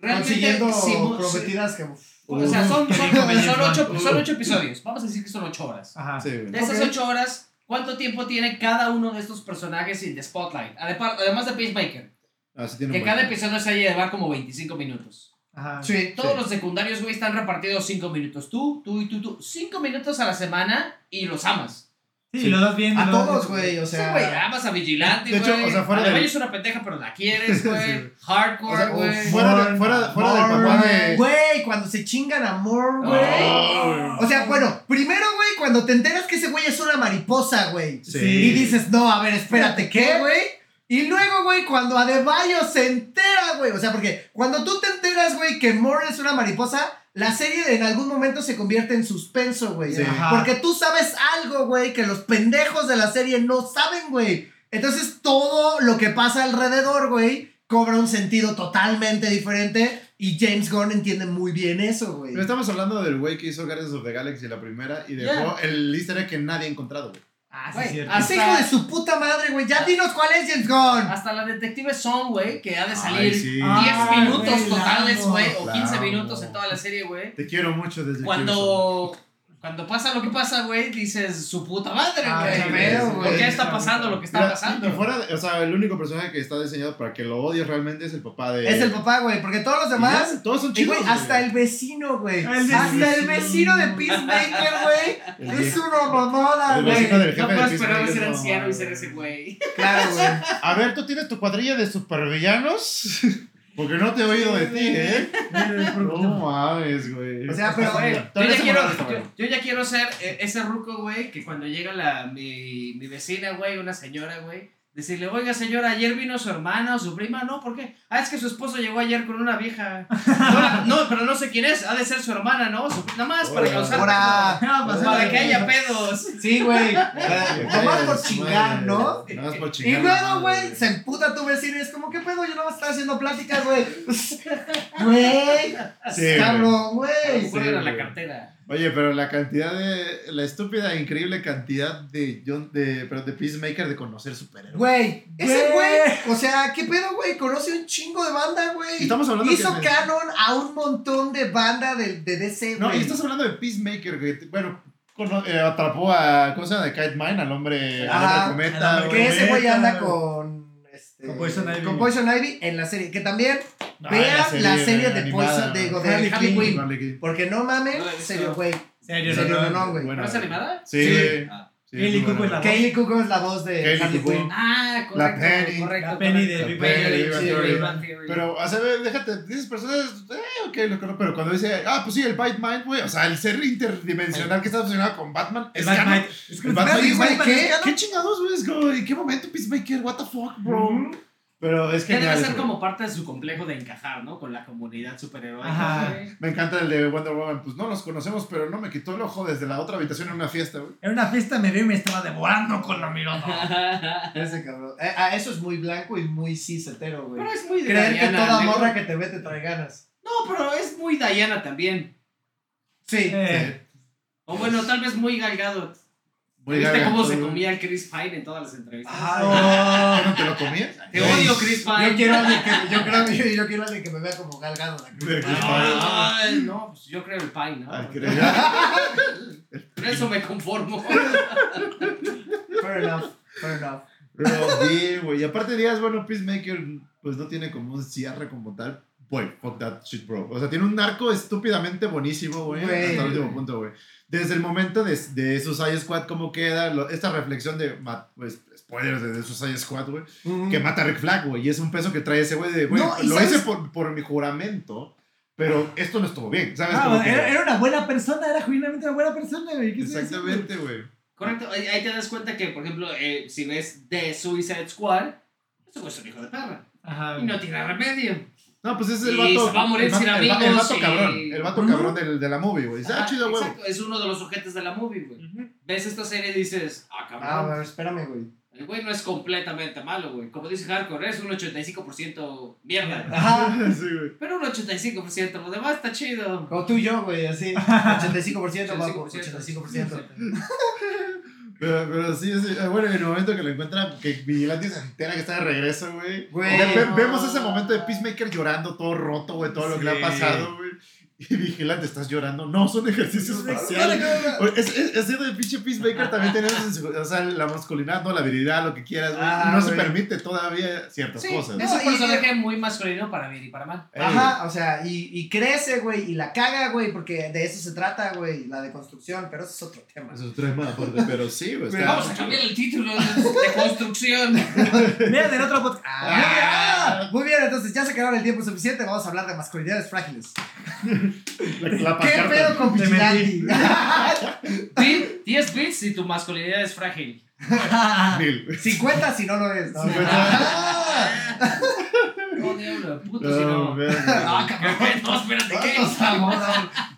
Consiguiendo simu- prometidas que. O sea, son, son, son ocho, son ocho episodios. Vamos a decir que son ocho horas. Ajá. Sí. De esas Ok. ocho horas, ¿cuánto tiempo tiene cada uno de estos personajes en The Spotlight? Además de Peacemaker. Ah, sí tiene Que cada episodio se lleva como 25 minutos. Ajá. Sí. Todos Sí. los secundarios, güey, están repartidos 5 minutos. Tú, tú y tú, tú. 5 minutos a la semana y los amas. Sí, Sí. los dos bien. A todos, güey. O Sí, güey, sea. amas a Vigilante, De güey. hecho, o sea, fuera a la del- Bella es una pendeja, pero la quieres, [LAUGHS] Sí, güey. sí. O Hardcore, sea, güey. fuera, de- fuera, fuera del papá de. Güey, cuando se chingan a Moore, güey. Oh. O sea, bueno, primero, güey, cuando te enteras que ese güey es una mariposa, güey. Sí. Y dices, no, a ver, espérate, ¿qué, güey? Y luego, güey, cuando Adebayo se entera, güey. O sea, porque cuando tú te enteras, güey, que Moore es una mariposa, la serie en algún momento se convierte en suspenso, güey. Sí. Ajá. Porque tú sabes algo, güey, que los pendejos de la serie no saben, güey. Entonces todo lo que pasa alrededor, güey, cobra un sentido totalmente diferente. Y James Gunn entiende muy bien eso, güey. Pero estamos hablando del güey que hizo Guardians of the Galaxy la primera y dejó el easter egg que nadie ha encontrado, güey. Ah, sí, Güey, es cierto. hasta- Ese hijo de su puta madre, güey. Ya dinos cuál es James Gunn. Hasta la detective Song, güey, que ha de Ay, salir sí. 10 Ah, minutos güey, totales, güey, o La 15 amo. minutos en toda la serie, güey. Te quiero mucho desde Cuando, cuando pasa lo que pasa, güey, dices su puta madre, Ah, güey. pedo, ¿Por qué está pasando lo que está Mira, pasando? Y fuera, de- o sea, el único personaje que está diseñado para que lo odies realmente es el papá de. Es el papá, güey. Porque todos los demás. ya, todos son Y, chidos. güey, hasta el vecino, güey. Ah, Hasta el vecino. de Peacemaker, güey. Es una mamada, güey. No puedo esperar ser no, anciano y ser ese güey. Claro, güey. A ver, ¿tú tienes tu cuadrilla de supervillanos? [LAUGHS] Porque no te he oído de ti, ¿eh? No mames, güey. O sea, pero, Güey, güey, yo, ya quiero, yo ya quiero ser eh, ese ruco, güey, que cuando llega la, mi, mi vecina, güey, una señora, güey, decirle, oiga, señora, ayer vino su hermana o su prima. No, ¿por qué? Ah, es que su esposo llegó ayer con una vieja. No, [LAUGHS] no, pero no sé quién es. Ha de ser su hermana, ¿no? Su- nada más para causar. Ah, pues, Para que haya [LAUGHS] pedos. Sí, güey. [LAUGHS] Nomás Nomás por chingar, ¿no? Nada más por Y chingar. luego, güey, se emputa tu vecino y es como, ¿qué pedo? Yo no voy a estar haciendo pláticas, güey. Güey. Sí, Cabrón, güey. A la cartera. Oye, pero la cantidad de. La estúpida e increíble cantidad de. John, de, pero de Peacemaker de conocer superhéroes. Güey, ese Güey. o sea, ¿qué pedo, güey? Conoce un chingo de banda, güey. Y estamos hablando Hizo que- canon a un montón de banda de, de DC, No, güey. y estás hablando de Peacemaker, güey. Bueno, eh, atrapó a. ¿Cómo se llama? De Kite Mine, al hombre. Ajá, al hombre cometa. Que ese güey anda con. Este, Con Poison Ivy. Con Poison Ivy en la serie. Que también Ah, vean la serie, de animada, Poison, ¿no? de Harley Harley Quinn. Quinn. Harley Quinn. Porque no mames, No la he visto. serio, güey. Serio, Serio, no, no, güey. Buena. ¿No es animada? Sí. Sí. Ah. Muy Cuoco es la Kaylee Cuoco es la voz de Kaylee Harley. Quinn. Ah, La correcto. Penny. correcto. La Penny de. Big Bang Theory. Pero, o sea, déjate, dices personas, eh, ok, lo conozco, pero cuando dice, ah, pues sí, el Bite Mind, güey, o sea, el ser interdimensional que está obsesionado con Batman, El es Batman. Es que El Batman, ¿qué? ¿qué? ¿Qué chingados, güey? ¿En qué momento Peacemaker? What the fuck, bro? Pero es Que debe ser güey. como parte de su complejo de encajar, ¿no? Con la comunidad superheroica. Ajá. güey. Me encanta el de Wonder Woman, pues no nos conocemos, pero no me quitó el ojo desde la otra habitación en una fiesta, güey. En una fiesta me vio y me estaba devorando con la mirada. [LAUGHS] Ese cabrón. Eh, ah, eso es muy blanco y muy cis hetero, güey. Pero es muy de Creer que Diana, toda negro. morra que te ve te trae ganas. No, pero es muy Diana también. Sí. Eh, O bueno, tal vez muy galgado. Muy ¿Viste cómo se comía Chris Pine en todas las entrevistas? Ah, ¿No te lo comías? Te odio, Chris Pine. Yo quiero a alguien que, yo yo quiero alguien que me vea como galgado. De Chris Ay, no, pues yo creo el Pine, ¿no? Ay, [LAUGHS] Por eso me conformo. Fair enough, fair enough. Pero sí, güey. Y aparte Díaz, bueno, Peacemaker, pues no tiene como un cierre como tal. Güey, fuck that shit, bro. O sea, tiene un arco estúpidamente buenísimo, güey. Hasta el último punto, güey. Desde el momento de, de Suicide Squad, cómo queda, lo- esta reflexión de, ma- pues, spoilers de, de Suicide Squad, güey. Que mata a Rick Flag, güey. Y es un peso que trae ese güey de, güey, No, lo ¿sabes? hice por, por mi juramento, pero esto no estuvo bien, ¿sabes? ah, que- era, era una buena persona, era genuinamente una buena persona, güey. Exactamente, güey. Correcto, ahí te das cuenta que, por ejemplo, eh, si ves The Suicide Squad, güey es un hijo de perra. Ajá. Y no tiene remedio. No, pues es el vato. se va a morir el sin el vato- el amigos vato y- cabrón. El vato Ujú. cabrón del, de la movie, güey. Ah, chido, güey. exacto, Es uno de los sujetos de la movie, güey. Ujú. Ves esta serie y dices, ah, Ah, cabrón. a ver, espérame, güey. El güey no es completamente malo, güey. Como dice Hardcore, es un 85% mierda. [LAUGHS] Ajá. Sí, güey. Pero un 85%, lo demás está chido. Como tú y yo, güey, así. [LAUGHS] 85%, guapo. 85%. 85%. Pero, pero sí, sí, eh, bueno, en el momento que lo encuentra, que Vigilante se entera que está de regreso, güey. Ve- ve-. Vemos ese momento de Peacemaker llorando, todo roto, güey, todo lo que le ha pasado, güey. [LAUGHS] Y Vigilante, ¿estás llorando? No, son ejercicios faciales. Es, es, es cierto, el pinche Peacemaker también tiene eso, o sea, la masculinidad, no la virilidad, lo que quieras. Ah, no se permite todavía ciertas Sí, cosas. es un personaje muy masculino para bien y para mal. Ey, Ajá, o sea, y, y crece, güey, y la caga, güey, porque de eso se trata, güey, la deconstrucción, pero ese es otro tema. Eso es trema aparte, pero sí, güey. Pero Vamos a cambiar el título de, de construcción. [LAUGHS] Mira, del otro podcast. Ah, muy bien, entonces ya se quedaron el tiempo suficiente, vamos a hablar de masculinidades frágiles. La, la ¿Qué pedo con Te Vigilante? [LAUGHS] Di- 10 bits y tu masculinidad es frágil. [LAUGHS] Mil. 50 si no lo es. ¿no? 50. Ah, No, diablo, puto si No, no. [LAUGHS] Ah, No, espérate, ¿qué? ¿Cuántos amores?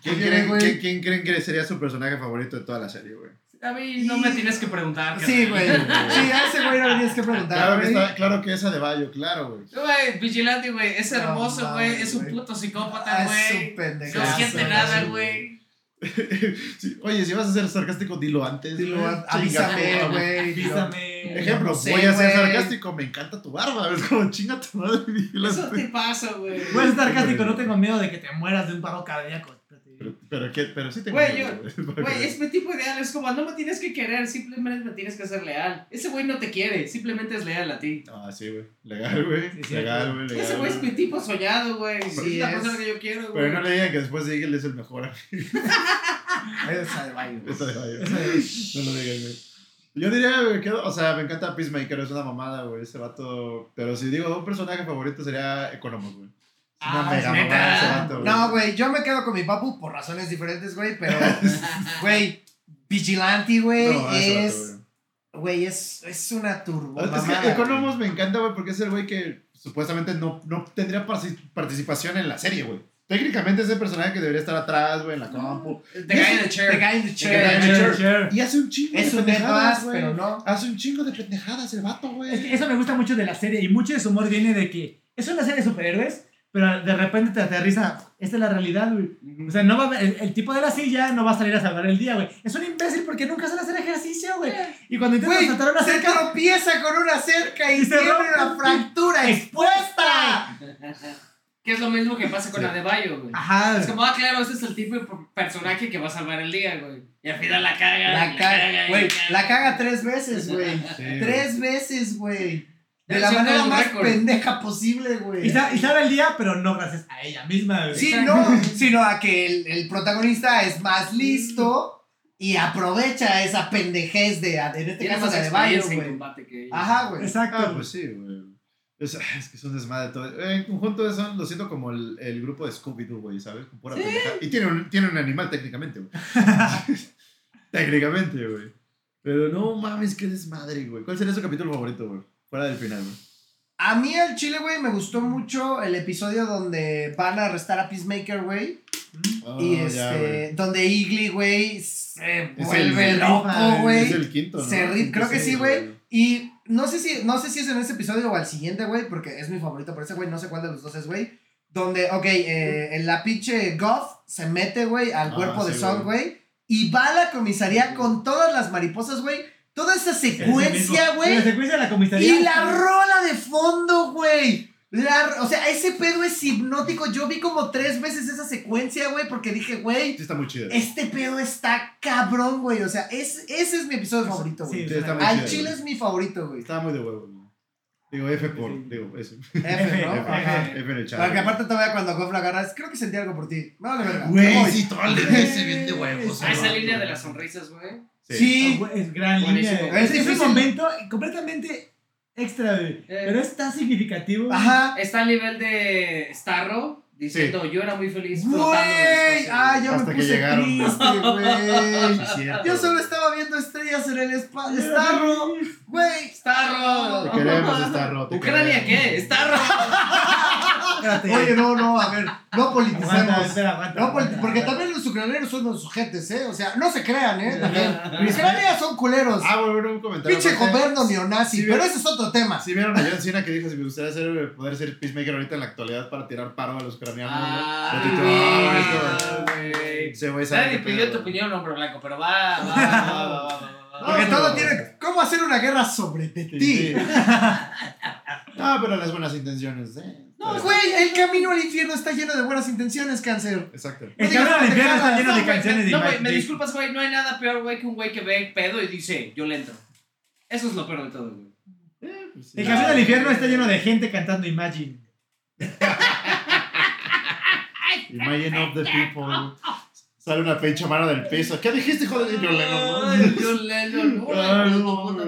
¿Quién, ¿Qué creen, güey? quién- quién creen que sería su personaje favorito de toda la serie, güey? A mí no me tienes que preguntar. Sí, güey. Sí, a ese güey no le tienes que preguntar, Claro que, está, claro que esa de Bayo, claro, güey. Güey, Vigilante, güey, es hermoso, güey, es un puto Ah, psicópata, es güey. un pendejo. No siente nada, güey. [LAUGHS] Sí, Oye, si vas a ser sarcástico, dilo antes. Dilo, güey. avísame, güey. Avísame. Ejemplo, No sé, voy a ser sarcástico, me encanta tu barba. Es como chinga tu madre, Eso vigilante. te pasa, güey. Voy a estar sarcástico, no tengo miedo de que te mueras de un paro cardíaco. Pero, pero, ¿qué? pero sí tengo Güey, yo- güey. [LAUGHS] Es mi tipo ideal, es como no me tienes que querer, simplemente me tienes que ser leal. Ese güey no te quiere, simplemente es leal a ti. Ah, sí, güey. Legal, güey. Sí, sí, legal, güey. Legal. Ese güey es mi tipo soñado, güey. Sí, es la persona que yo quiero, güey. Pero no le digan que después de Eagle es el mejor amigo. [LAUGHS] Esa de Bayo. Esa de Bayo. [LAUGHS] No lo digan, güey. Yo diría, güey, que, o sea, me encanta Peacemaker, es una mamada, güey, ese vato. Pero si digo un personaje favorito sería Economos, güey. Es una Ah, mega ese vato, güey. No, güey, yo me quedo con mi papu por razones diferentes, güey, pero, [LAUGHS] güey, Vigilante, güey, No, es, güey. güey, es, es una turbo. Es mamada, que Economos me encanta, güey, porque es el güey que supuestamente no, no tendría participación en la serie, güey. Técnicamente es el personaje que debería estar atrás, güey, en la compu. The guy in the The chair. guy in the guy in the chair. Y hace un chingo Es de un pendejadas, güey. pero no. Hace un chingo de pendejadas el vato, güey. Es que eso me gusta mucho de la serie y mucho de su humor viene de que es una serie de superhéroes, pero de repente te aterriza. Esta es la realidad, güey. O sea, no va a, el, el tipo de la silla no va a salir a salvar el día, güey. Es un imbécil porque nunca sale a hacer ejercicio, güey. Y cuando intenta saltar una se cerca, tropieza con una cerca y, Y se tiene rompe una un- fractura expuesta. [LAUGHS] Que es lo mismo que pasa con Sí. la de Bayo, güey. Ajá. Es como, ah, claro, ese es el tipo de personaje que va a salvar el día, güey. Y al final la caga. La y caga, güey, la caga tres veces, güey. Sí, Tres veces, güey. De la manera más pendeja posible, güey. Y, sa- y salva el día, pero no gracias a ella misma, güey. Sí, no, [LAUGHS] sino a que el, el protagonista es más listo y aprovecha esa pendejez de, en este caso de en güey. Ajá, güey. Exacto. Ah, pues sí, güey. Es, es que es un desmadre todo. En conjunto son, lo siento como el, el grupo de Scooby-Doo, güey, ¿sabes? Con pura pendeja. Y tiene un, tiene un animal técnicamente, güey. [LAUGHS] técnicamente, güey. Pero no mames, qué desmadre, güey. ¿Cuál sería su capítulo favorito, güey? Fuera del final, güey. A mí al chile, güey, me gustó mucho el episodio donde van a arrestar a Peacemaker, güey. y Oh, ya, este, güey. donde Igly, güey, se Es vuelve el- loco, Es güey. el quinto, ¿no? Se ri- creo que sí, güey. Y no sé si, no sé si es en ese episodio o al siguiente, güey, porque es mi favorito por ese, güey, no sé cuál de los dos es, güey. Donde, ok, eh, en la pinche Goff se mete, güey, al Ah, cuerpo de sí, Song, güey. güey, y va a la comisaría con todas las mariposas, güey. Toda esa secuencia, La güey. secuencia de la comisaría. Y la rola de fondo, güey. La- o sea, ese pedo es hipnótico. Yo vi como tres veces esa secuencia, güey, porque dije, güey, Sí, está muy chido. este pedo está cabrón, güey. O sea, es, ese es mi episodio favorito, güey. Sí, Sí, está muy Al chido, chile güey. es mi favorito, güey. Estaba muy de huevo, güey. Digo, F por. Sí. Digo, eso. F, ¿no? F, Ajá. F en el chat. Porque güey. aparte todavía cuando Goff la agarras, creo que sentí algo por ti. Vale, verga. Güey, Voy. sí, todo el de ese bien de huevos. Ah, esa línea de güey. las sonrisas, güey. Sí. Ah, Es gran Buenísimo. línea. Es Es, un momento completamente extra, güey. Eh. Pero es tan significativo. Ajá. Está al nivel de Starro diciendo yo era muy feliz Güey. espacio". Ah, ya Hasta me que puse llegaron. triste, [LAUGHS] güey. Sí, Yo solo estaba viendo estrellas en el espacio. Starro. Güey. Starro. Te queremos, Starro. te ¿Ucrania queremos. qué? Starro. [LAUGHS] Espérate. Oye, no, no, a ver, no Aguanta, politicemos. espera, aguanta. No, aguanta, porque aguanta. también los ucranianos son unos sujetes, ¿eh? O sea, no se crean, ¿eh? También. [LAUGHS] Ucrania son culeros. Ah, bueno, un comentario. Pinche gobierno neonazi, Sí, pero ese es otro tema. Si vieron a John Cena que dijo si me gustaría ser, poder ser peacemaker ahorita en la actualidad para tirar paro a los ucranianos. Ah, "Ah, Nadie pidió pedo". tu opinión, hombre blanco, pero va, va, va, va, va. Porque No, todo tiene. ¿Cómo hacer una guerra sobre Sí, ti? sí. [LAUGHS] No, pero las buenas intenciones, ¿eh? No, güey, el camino al infierno está lleno de buenas intenciones, cáncer. Exacto. El No camino al infierno está lleno de canciones de No, güey, me disculpas, güey, no hay nada peor, güey, que un güey que ve pedo y dice, yo le entro. Eso es lo peor de todo, güey. Eh, pues sí. El camino al infierno está lleno de gente cantando Imagine. [LAUGHS] Imagine of the people. Sale una pinche mano del piso. ¿Qué dijiste, hijo de John Lennon?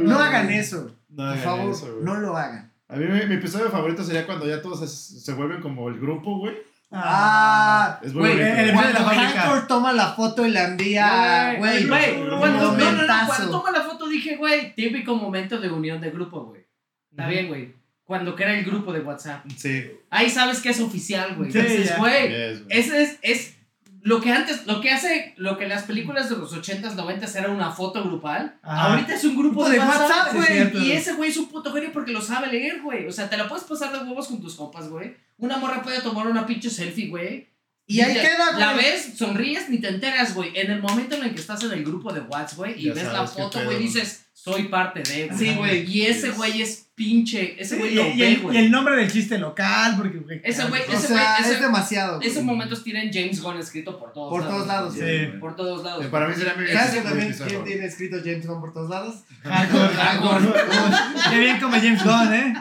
No, hagan eso. No Por favor, eso, no lo hagan. A mí mi, mi episodio favorito sería cuando ya todos se, se vuelven como el grupo, güey. Ah, Es muy güey, el cuando toma la foto y la envía, güey, cuando, no, no, no, momentazo. cuando toma la foto dije, güey, típico momento de unión de grupo, güey. Está bien, güey. Cuando crea el grupo de WhatsApp. Sí. Ahí sabes que es oficial, güey. Sí, ya. güey, Yes, ese es, es lo que antes, lo que hace, lo que las películas de los 80s, 90s era una foto grupal. Ajá. Ahorita es un grupo de, De WhatsApp, güey. y ese güey es un puto genio porque lo sabe leer, güey. O sea, te la puedes pasar de huevos con tus compas, güey. Una morra puede tomar una pinche selfie, güey. Y ahí te- queda, La güey. ves, sonríes, ni te enteras, güey. En el momento en el que estás en el grupo de WhatsApp, güey, y Ya ves la foto, güey, dices, soy parte de, güey. Sí, güey. Y ese güey es pinche, ese güey y, lo y ve, el, y güey. el nombre del chiste local, porque... güey, Ese güey- O ese sea, güey- ese- es demasiado. güey. Esos momentos tienen James Gunn escrito por todos Por todos lados, Sí. güey. Por todos lados. Eh, para mí sería mi- ¿Sabes que también güey, quién tiene escrito James Gunn por todos lados? Hardcore, [LAUGHS] Qué bien como James Gunn, ¿eh?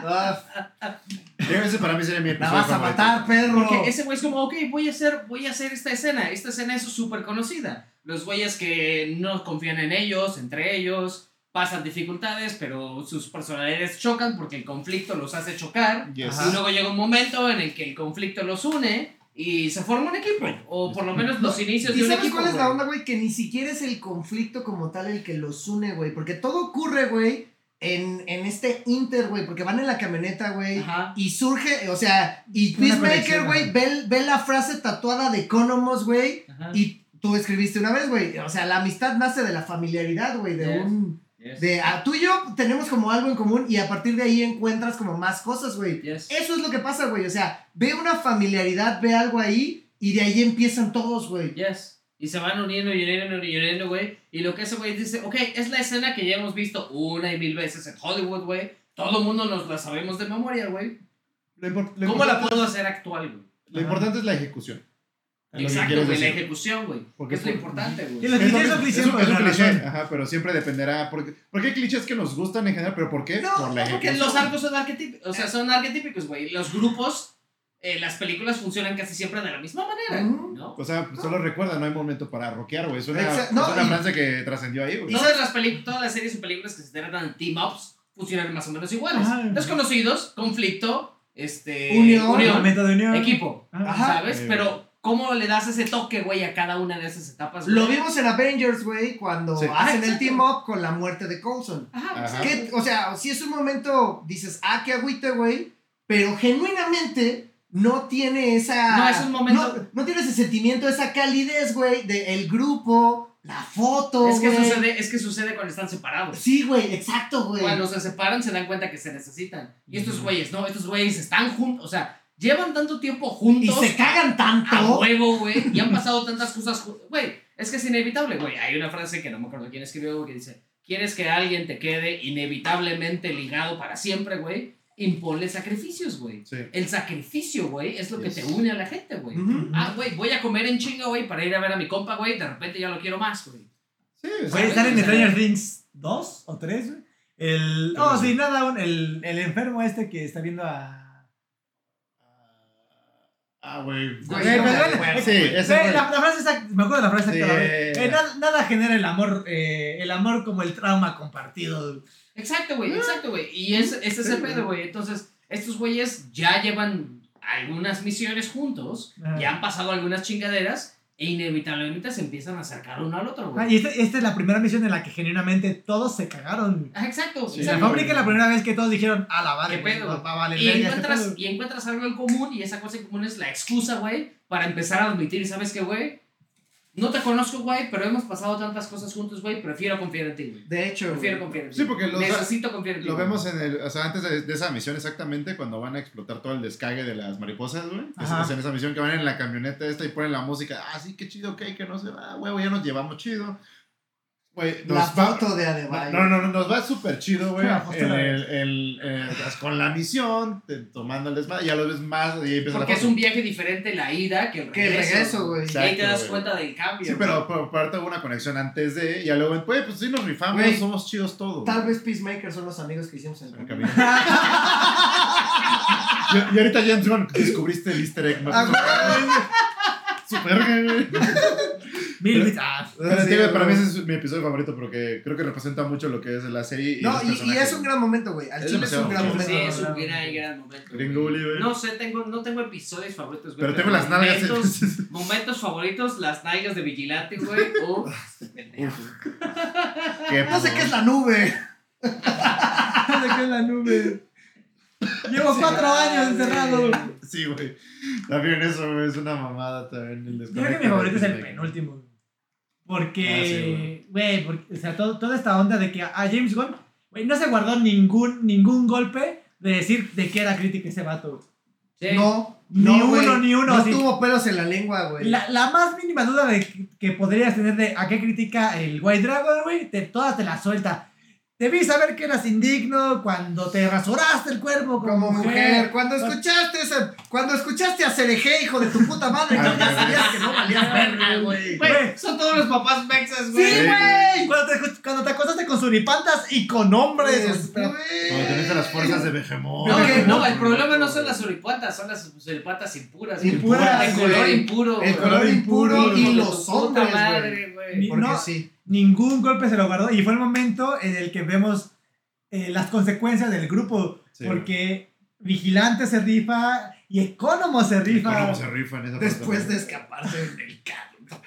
Ese para mí sería mi la episodio vas a matar, perro. Porque ese güey es como, ok, voy a hacer, voy a hacer esta escena. Esta escena es súper conocida. Los güeyes que no confían en ellos, entre ellos, pasan dificultades, pero sus personalidades chocan porque el conflicto los hace chocar. Yes. Y luego llega un momento en el que el conflicto los une y se forma un equipo. O por lo menos los inicios ¿Y de un sabes equipo. cuál es la onda, güey? Que ni siquiera es el conflicto como tal el que los une, güey. Porque todo ocurre, güey, en, en este inter, güey. Porque van en la camioneta, güey. Ajá. Y surge, o sea, y Peacemaker, güey, ve, ve la frase tatuada de Economos, güey. Y tú escribiste una vez, güey. O sea, la amistad nace de la familiaridad, güey. De Yes. un. Yes. De ah, tú y yo tenemos como algo en común y a partir de ahí encuentras como más cosas, güey. Yes. Eso es lo que pasa, güey. O sea, ve una familiaridad, ve algo ahí y de ahí empiezan todos, güey. Yes. Y se van uniendo y uniendo y uniendo, güey. Y lo que ese güey dice, ok, es la escena que ya hemos visto una y mil veces en Hollywood, güey. Todo el mundo nos la sabemos de memoria, güey. ¿Cómo la puedo hacer actual, güey? Lo importante es la ejecución. Exacto, güey, la ejecución, güey. Porque es lo por- importante, Y güey. los Es es un- por es un cliché, ajá, pero siempre dependerá. Porque, porque hay clichés que nos gustan en general, pero ¿por qué? No, por la porque los arcos son arquetípicos, o sea, son arquetípicos, güey. Los grupos, eh, las películas funcionan casi siempre de la misma manera, Ujú. ¿no? O sea, solo recuerda, no hay momento para rockear, güey. Es una, es no, una y- frase que trascendió ahí, güey. Todas las, todas las series y películas que se tratan de team-ups funcionan más o menos iguales. Ajá. Desconocidos, conflicto, este, Unión. Momento de unión. equipo, Ajá. ¿sabes? Eh, Pero, ¿cómo le das ese toque, güey, a cada una de esas etapas? güey? Lo vimos en Avengers, güey, cuando Sí. Ah, hacen el exacto. team up con la muerte de Coulson. Ajá, pues, Ajá. Que, o sea, si es un momento, dices, ah, qué agüite, güey, pero genuinamente no tiene esa... No, es un momento- No, no tiene ese sentimiento, esa calidez, güey, del grupo, la foto, es, que güey. sucede, es que sucede cuando están separados. Sí, güey, exacto, güey. Cuando se separan se dan cuenta que se necesitan. Y estos güeyes, no, estos güeyes están juntos, o sea, llevan tanto tiempo Y juntos. se cagan a tanto. huevo, güey. Y han pasado tantas cosas. Güey, es que es inevitable, güey. Hay una frase que no me acuerdo quién escribió, güey, que dice: ¿Quieres que alguien te quede inevitablemente ligado para siempre, güey? Imponle sacrificios, güey. Sí. El sacrificio, güey, es lo que te une a la gente, güey. Ah, güey, voy a comer en chinga, güey, para ir a ver a mi compa, güey. De repente ya lo quiero más, güey. Sí, Güey, exacto. están en Stranger Things 2 o 3, güey. El. ¿Cómo Oh, sí, nada, aún, el, el enfermo este que está viendo a. Ah, güey. No me Sí, ese la, la frase exacta, me acuerdo de la frase Sí. exacta. güey. Eh, nada, nada genera el amor, eh, el amor como el trauma compartido. Exacto, güey, exacto, güey. Y es, ese es el pedo, güey. Entonces, estos güeyes ya llevan algunas misiones juntos, Ajá. ya han pasado algunas chingaderas, inevitablemente se empiezan a acercar uno al otro, Ah, güey. y esta, esta es la primera misión en la que genuinamente todos se cagaron. Ah, exacto. Sí, la fábrica es la primera vez que todos dijeron, a la madre, ¿Qué pedo? va- va a valer Y verga este encuentras, pedo". y encuentras algo en común y esa cosa en común es la excusa, güey, para empezar a admitir, ¿sabes qué, güey? No te conozco, güey, pero hemos pasado tantas cosas juntos, güey, prefiero confiar en ti, güey. De hecho, Prefiero güey. confiar en ti. Sí, porque los- Necesito confiar en ti. Lo güey. vemos en el, o sea, antes de, de esa misión exactamente, cuando van a explotar todo el descague de las mariposas, güey. Es, Ajá. es en esa misión que van en la camioneta esta y ponen la música. Ah, sí, qué chido, ok, que no se va, huevo, ya nos llevamos chido. Güey, nos La va... foto de Adebayo. No, no, no, nos va súper chido, güey. Eh, con la misión, te- tomando el desmadre, ya lo ves más y Porque la es foto. un viaje diferente la ida que el regreso. güey. Y ahí te das cuenta del cambio. Sí, pero por parte hubo una conexión antes de, y ya luego, güey, pues sí nos rifamos, somos chidos todos. Tal vez Peacemaker son los amigos que hicimos en el camino. [LAUGHS] y, y ahorita James Gunn descubriste el easter egg. ¿no? Ah, Super, güey. Mil bits. Ah, Pero, Sí, para mí ese es mi episodio favorito porque creo que representa mucho lo que es la serie. Y No, y, y es un gran momento, güey. Al Es chile es un gran momento. Sí, es un gran, gran momento. güey. No sé, tengo, no tengo episodios favoritos, güey. Pero tengo las nalgas. Momentos, [LAUGHS] momentos favoritos, las nalgas de Vigilante, güey. [LAUGHS] Uf. [LAUGHS] Qué No sé qué es la nube. no sé qué es la nube. Llevo cuatro años encerrado. Sí, güey. También eso, güey, es una mamada también. El Yo creo que mi favorito es el Penúltimo. Ah, sí, Porque, güey, porque, o sea, todo- toda esta onda de que a James Gunn, güey, no se guardó ningún, ningún golpe de decir de qué era crítica ese vato. Sí. No. Ni no, uno, ni uno, No sí. tuvo pelos en la lengua, güey. La, la más mínima duda de que, que podrías tener de a qué critica el White Dragon, güey, te, toda te la suelta. Debí saber que eras indigno cuando te rasuraste el cuerpo como, Como mujer. mujer, cuando escuchaste ese, cuando escuchaste a Cereje, hijo de tu puta madre, Ah, ya güey. sabías que no valías verga, güey. Güey, son todos los papás mexas, Sí, güey. güey. Cuando te, cuando te acostaste con suripantas y con hombres. o sea, Cuando tenés las fuerzas de Behemoth. No, Ok, no, el problema no son las suripatas, son las suripatas impuras. güey. Impuras, El color güey. impuro. El güey. color impuro y los hombres, güey. Porque no. sí. Ningún golpe se lo guardó. Y fue el momento en el que vemos eh, las consecuencias del grupo. Sí, porque Vigilante se rifa y Economo se rifa. ¿Cómo se rifa en esa Después parte, de escaparse del [LAUGHS] carro.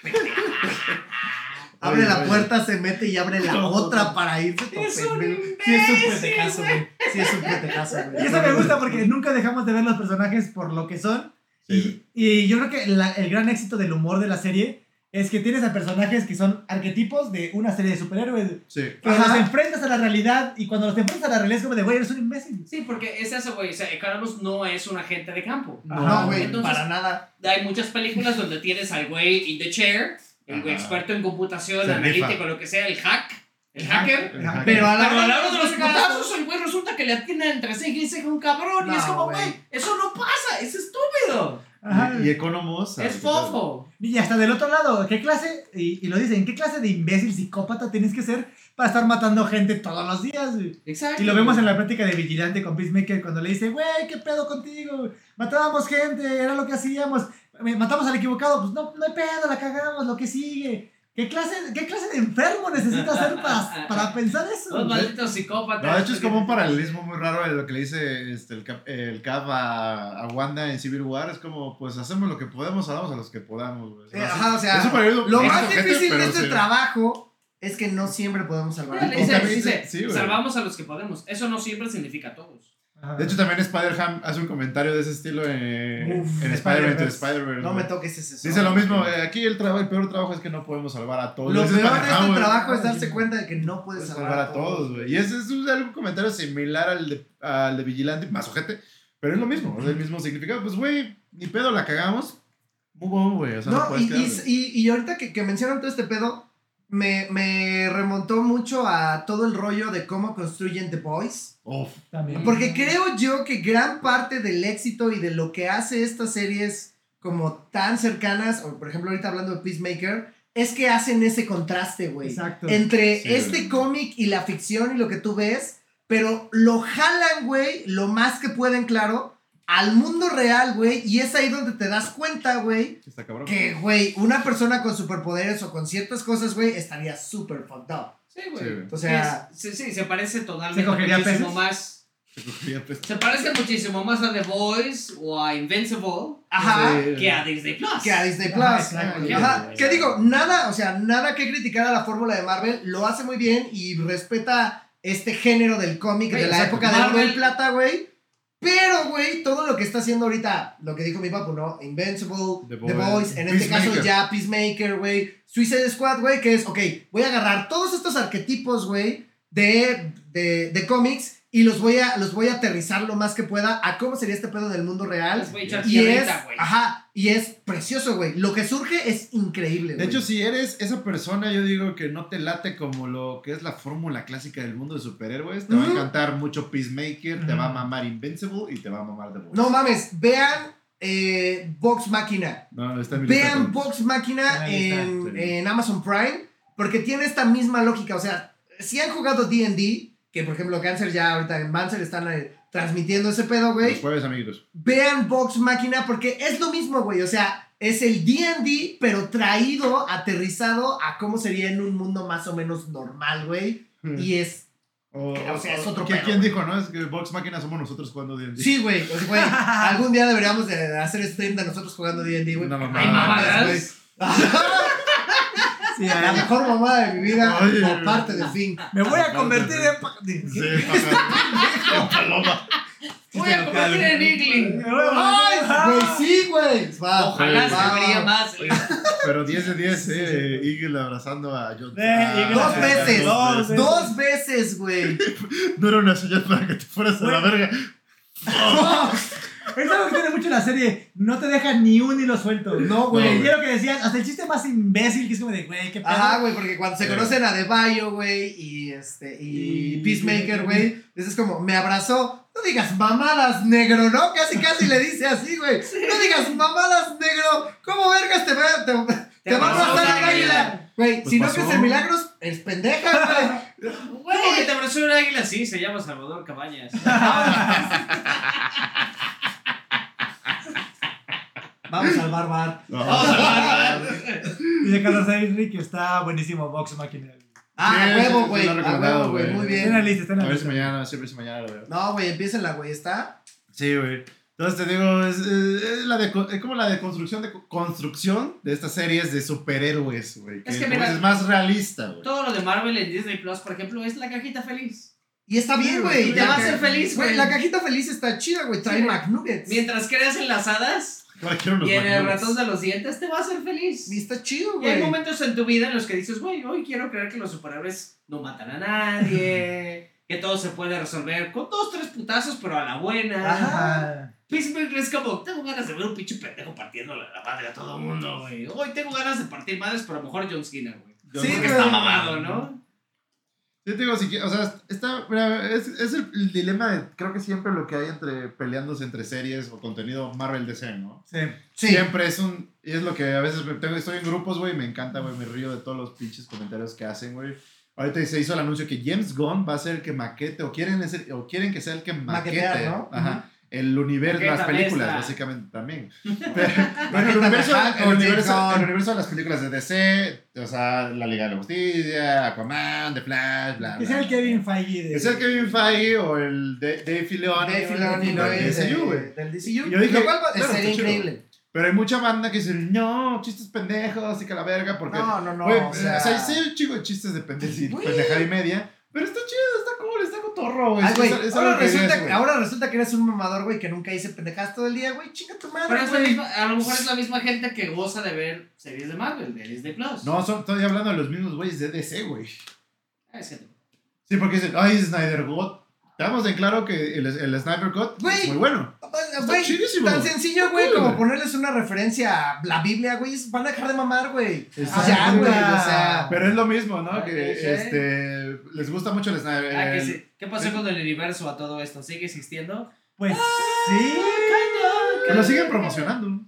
Abre la puerta, se mete y abre la [LAUGHS] otra para irse. Es un. Sí, es un pretejazo, güey. Sí, es un pretejazo, Y eso me gusta porque nunca dejamos de ver los personajes por lo que son. Sí. Y, y yo creo que la- el gran éxito del humor de la serie es que tienes a personajes que son arquetipos de una serie de superhéroes. Sí. Que Ajá. los enfrentas a la realidad y cuando los enfrentas a la realidad es como de, güey, eres un imbécil. Sí, porque es eso, güey. O sea, Economos no es un agente de campo. No, güey, Entonces- para nada. Hay muchas películas donde tienes al güey in the chair, el güey experto en computación, Se analítico, rifa. lo que sea, el hack, el hacker. El hacker. Pero a la hora de los putazos, el güey resulta que le atiende entre ceja y ceja un cabrón. y es No, como, güey. eso no pasa, es estúpido. Ajá. Y, y Economos. Es fofo. Y hasta del otro lado, ¿qué clase, y, y lo dicen, qué clase de imbécil psicópata tienes que ser para estar matando gente todos los días? Exacto. Y lo vemos en la práctica de Vigilante con Peacemaker cuando le dice, güey, ¿qué pedo contigo? Matábamos gente, era lo que hacíamos. Matamos al equivocado, pues no, no hay pedo, la cagamos, lo que sigue. ¿Qué clase, qué clase de enfermo necesitas ser para, para pensar eso? Los malditos psicópatas. No, de hecho es como un paralelismo muy raro de lo que le dice este, el, Cap, el Cap a, a Wanda en Civil War. Es como, pues hacemos lo que podemos, hagamos a los que podamos. güey. Eh, Ajá, o sea, Es un paralelismo Lo más difícil de este sí. trabajo es que no siempre podemos salvar a Le todos. sí, güey. salvamos a los que podemos. Eso no siempre significa a todos. Ajá. De hecho, también Spider-Ham hace un comentario de ese estilo en, Uf, en Spider-Man Spider-Verse. Spider-Verse. No me toques ese Dice lo mismo, eh, aquí el, el peor trabajo es que no podemos salvar a todos. Lo peor de este trabajo es darse cuenta de que no puedes Puedes salvar a todos. güey. Y ese es un, algún comentario similar al de, al de Vigilante, más ojete, pero es lo mismo, es el mismo significado. Pues, güey, ni pedo la cagamos. Muy bueno, güey. O sea, no, y, quedar, y, y, y ahorita que, que mencionan todo este pedo, me, me remontó mucho a todo el rollo de cómo construyen The Boys. Uf, También. Porque creo yo que gran parte del éxito y de lo que hace estas series como tan cercanas, o por ejemplo ahorita hablando de Peacemaker, es que hacen ese contraste, güey. Exacto. Entre Sí, este cómic y la ficción y lo que tú ves, pero lo jalan, güey, lo más que pueden, claro, al mundo real, güey, y es ahí donde te das cuenta, güey, está cabrón. que, güey, una persona con superpoderes o con ciertas cosas, güey, estaría súper fucked up. Sí, güey. Sí, güey. O sea, Sí, sí, sí, se parece totalmente ¿Se cogería muchísimo peces? más. Se parece muchísimo más a The Boys o a Invincible Ajá. Que a Disney Plus. Que a Disney Ajá, Plus. exacto. Ajá, que digo, nada, o sea, nada que criticar a la fórmula de Marvel, lo hace muy bien y respeta este género del cómic de la época de Marvel- plata, güey. Pero, güey, todo lo que está haciendo ahorita, lo que dijo mi papu, ¿no? Invincible, The The Boys, en este caso ya Peacemaker, güey. Suicide Squad, güey, que es, ok, voy a agarrar todos estos arquetipos, güey, de, de, de cómics y los voy, a, los voy a aterrizar lo más que pueda a cómo sería este pedo del mundo real. Les voy a echar Y es, güey. ajá, y es precioso, güey. Lo que surge es increíble, De güey. hecho, si eres esa persona, yo digo que no te late como lo que es la fórmula clásica del mundo de superhéroes. Te va a encantar mucho Peacemaker, te Ujú. va a mamar Invincible y te va a mamar The Boys. No mames, vean eh, Vox Máquina. No, está en mi lista Vean. Vox Máquina en, sí. en Amazon Prime, porque tiene esta misma lógica. O sea, si han jugado DD, que por ejemplo Cancer ya ahorita en Banzer están eh, transmitiendo ese pedo, güey. Los jueves, amiguitos. Vean Vox Máquina porque es lo mismo, güey. O sea, es el DD, pero traído, aterrizado a cómo sería en un mundo más o menos normal, güey. Y es. O, o sea, es otro ¿quién, pedo, quién güey. dijo, no? Es que Vox Máquina somos nosotros jugando D&D. Sí, güey. O sea, güey, [LAUGHS] algún día deberíamos de hacer stream de nosotros jugando D&D, güey. No, no, no. Hay no, mamadas. güey. [LAUGHS] Sí, La ahí. mejor mamada de mi vida Oye. por parte de Finn. Me voy a convertir en. Sí. Paloma. Voy a convertir en a ¡Ay, güey! Sí, güey. Ojalá se vería más. Pero 10 de 10, eh. Eagle abrazando a John. Eh, Ah, Dos veces. Dos veces. Dos veces, güey. [LAUGHS] No era una señal para que te fueras a la verga. Es algo que tiene mucho la serie. No te deja ni un hilo suelto. No, Güey, y es lo que decían. Hasta el chiste más imbécil que es como de, güey, qué pedo. Ajá, güey, porque cuando se conocen a The Bayo, güey, y este, y Y- Peacemaker, güey, es como, me abrazó. No digas mamadas, negro, ¿no? Casi, casi le dice así, güey. No digas mamadas, negro. ¿Cómo vergas te va, te, te va a un el águila? Güey, Pues si no pasó. crees en milagros, es pendeja, [LAUGHS] güey. ¿Cómo que te abrazó un águila? Sí, se llama Salvador Cabañas. [LAUGHS] Vamos al barbar. No. [LAUGHS] Vamos a hablar. Dice Carlos Henry que está buenísimo Vox Máquina. Ah, Sí, a sí, huevo, sí, güey. A huevo, güey. Muy Está en la bien. lista, está en A la ver si mañana, siempre si mañana lo veo. No, güey, empiecenla, güey. Está. Sí, güey. Entonces te digo, es, es- es la de, es como la de construcción de construcción de estas series de superhéroes, güey. Es que como mira- es más realista, güey. Todo lo de Marvel en Disney Plus, por ejemplo, es la cajita feliz. Y está bien, güey. Te va a hacer feliz, güey. La cajita feliz está chida, güey. Trae Sí. McNuggets. Mientras creas en las hadas y en el ratón de los dientes, te va a hacer feliz. Y está chido, Y hay güey. momentos en tu vida en los que dices, güey, hoy quiero creer que los superhéroes no matan a nadie, [LAUGHS] que todo se puede resolver con dos, tres putazos, pero a la buena. Ajá. Peacemaker es como, tengo ganas de ver un pinche pendejo partiendo la madre a todo mundo, güey. Hoy tengo ganas de partir madres, pero a lo mejor John Skinner, güey. Sí, que güey. está mamado, ¿no? Yo te digo, si, o sea, está, mira, es, es el, el dilema de, creo que siempre lo que hay entre peleándose entre series o contenido Marvel DC, ¿no? Sí. Sí. Siempre es un, y es lo que a veces tengo, estoy en grupos, güey, me encanta, güey, me río de todos los pinches comentarios que hacen, güey. Ahorita se hizo el anuncio que James Gunn va a ser el que maquete, o quieren, ese- o quieren que sea el que maquete, Maquetear, ¿no? ajá, el universo, las películas, maestra. básicamente también. [LAUGHS] Pero, pero el, universo, de el, universo, el universo de las películas de DC, o sea, la Liga de la Justicia, Aquaman, The Flash, bla, bla. sea el Kevin Feige de. Es el Kevin Feige o el de- Dave Filoni. Dave Filoni, del ¿no? Es de- DCU, güey. Del DCU. Yo dije, claro, sería chido. increíble. Pero hay mucha banda que dice, no, chistes pendejos y que la verga, porque... No, no, no. Güey, o sea, sí hay un chico de chistes de pendejada y media, pero está chido, cotorro, güey. Ay, ahora, resulta, dices, güey. ahora resulta que eres un mamador, güey, que nunca dice pendejadas todo el día, güey. Chinga tu madre, Pero es la misma, a lo mejor es la misma gente que goza de ver series de Marvel, de Disney Plus. No, son, estoy hablando de los mismos güeyes de DC, güey. Ah, es que te- Sí, porque dicen, ay, Snyder God. Estamos en claro que el, el Snyder God Güey. es muy bueno. Güey, tan sencillo, güey, Cool, como güey. ponerles una referencia a la Biblia, güey. Van a dejar de mamar, güey. Exacto. Ya, güey, o sea. Pero es lo mismo, ¿no? Ah, que este, les gusta mucho el Snyder. Ah, que sí. ¿Qué pasó con el universo a todo esto? ¿Sigue existiendo? Pues sí. Que lo siguen promocionando.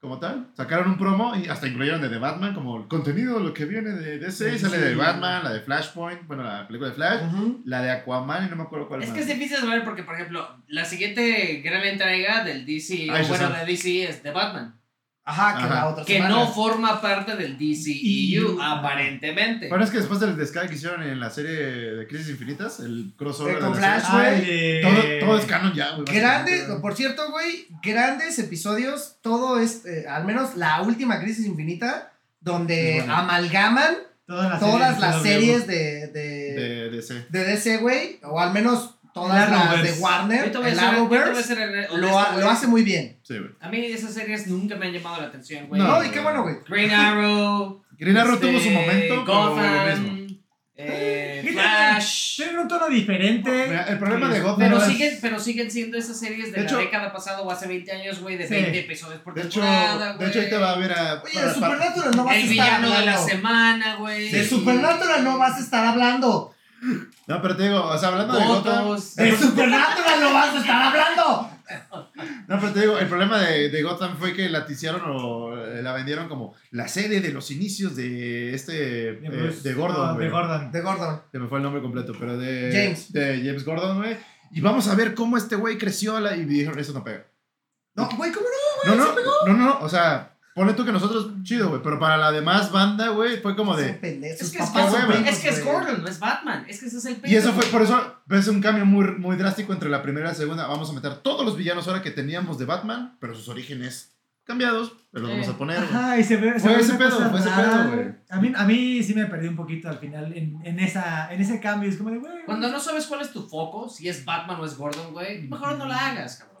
Como tal. Sacaron un promo y hasta incluyeron de The Batman como el contenido, lo que viene de DC. Sí, sale sí. de Batman, la de Flashpoint, bueno, la película de Flash, Ujú. la de Aquaman y no me acuerdo cuál Es más. que es difícil de ver porque, por ejemplo, la siguiente gran entrega del DC, Ah, o bueno, de DC es de Batman. Ajá, que Ajá. la otra Que semana. no forma parte del DCEU, Y- aparentemente. Bueno, es que después del descarga que hicieron en la serie de Crisis Infinitas, el crossover Eh, de con la Flash, güey. De- todo, todo es canon ya, güey. Grandes, por cierto, güey, grandes episodios, todo es, eh, al menos la última Crisis Infinita, donde bueno. amalgaman Todas las todas series las de series de, de, De DC. de DC, güey, o al menos todas El las de Warner, te el te Arrowverse, lo, güey. lo hace muy bien. Sí, güey. A mí esas series nunca me han llamado la atención, güey. No, y qué bueno, güey. Green Arrow. [LAUGHS] Green Arrow este, tuvo su momento, pero lo Gotham. eh, ¿Qué Flash. Tienen un tono diferente. El problema de Gotham Pero siguen, pero siguen siendo esas series de, De la hecho- década pasada o hace 20 años, güey, de Sí. 20 episodios por temporada, de hecho, ahorita va a haber a. Oye, de Supernatural no vas a El estar villano de la hablando. semana, güey. De Supernatural no vas a estar hablando. No, pero te digo, o sea, hablando de Gotham. De Supernatural no vas a estar hablando. No, pero te digo, el problema de, de Gotham fue que la ticiaron o eh, la vendieron como la serie de los inicios de este. De, eh, de Gordon, no, güey. de Gordon. De Gordon. Se me fue el nombre completo, pero de. James. De James Gordon, güey. Y vamos a ver cómo este güey creció la, y dijeron, eso no pega. No, güey, ¿cómo No, no, no, no, o sea, ponle tú que nosotros, chido, güey, pero para la demás banda, güey, fue como de... Es que es, papás es que es. Gordon, no es Batman. Es que ese es el Y eso pedo, fue, por eso, ves un cambio muy, muy drástico entre la primera y la segunda. Vamos a meter todos los villanos ahora que teníamos de Batman, pero sus orígenes cambiados, pero los vamos a poner, güey. Ajá, y se ve. se Fue ve ese pedo, fue ese pedo, güey. A mí, a mí sí me perdí un poquito al final en, en, esa, en ese cambio. Es como de, güey. Cuando no sabes cuál es tu foco, si es Batman o es Gordon, güey, mejor no la hagas, cabrón.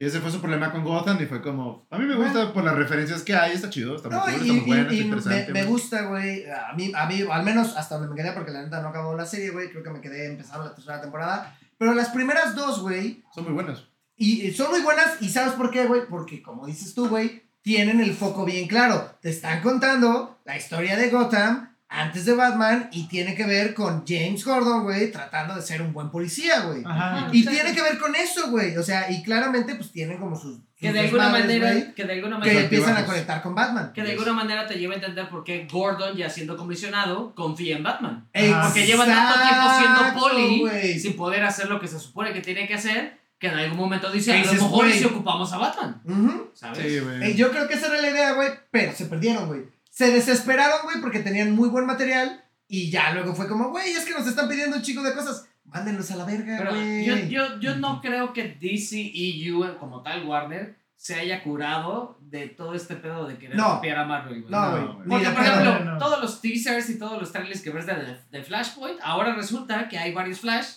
Y ese fue su problema con Gotham y fue como... A mí me gusta por las referencias que hay, está chido, está muy No, cool, y, está muy bueno, y- está y me, interesante. me güey. gusta, güey. A mí, a mí, al menos hasta donde me quedé, porque la neta no acabó la serie, güey. Creo que me quedé empezando la tercera temporada. Pero las primeras dos, güey, Son muy buenos. y y son muy buenas. ¿Y sabes por qué, güey? Porque, como dices tú, güey, tienen el foco bien claro. Te están contando la historia de Gotham antes de Batman y tiene que ver con James Gordon, güey, tratando de ser un buen policía, güey. Ajá. Y tiene que ver con eso, güey. O sea, y claramente, pues tienen como sus. Que sus de alguna desmadres, manera, güey, que de alguna que manera, empiezan a conectar con Batman. que de alguna manera te lleva a entender por qué Gordon, ya siendo comisionado, confía en Batman. Ah, Porque lleva tanto tiempo siendo Exacto, poli güey. sin poder hacer lo que se supone que tiene que hacer, que en algún momento dice, a lo mejor si ocupamos a Batman, Ujú. ¿sabes? Sí, Eh, yo creo que esa era la idea, güey, pero se perdieron, güey. Se desesperaron, güey, porque tenían muy buen material y ya luego fue como, güey, es que nos están pidiendo un chico de cosas. Mándenlos a la verga, güey. yo, yo, yo no creo que DCEU, como tal Warner, se haya curado de todo este pedo de querer No. copiar a Marvel, güey. No, No, güey. ni Porque, por ejemplo, no, no. todos los teasers y todos los trailers que ves de, de Flashpoint, ahora resulta que hay varios Flash.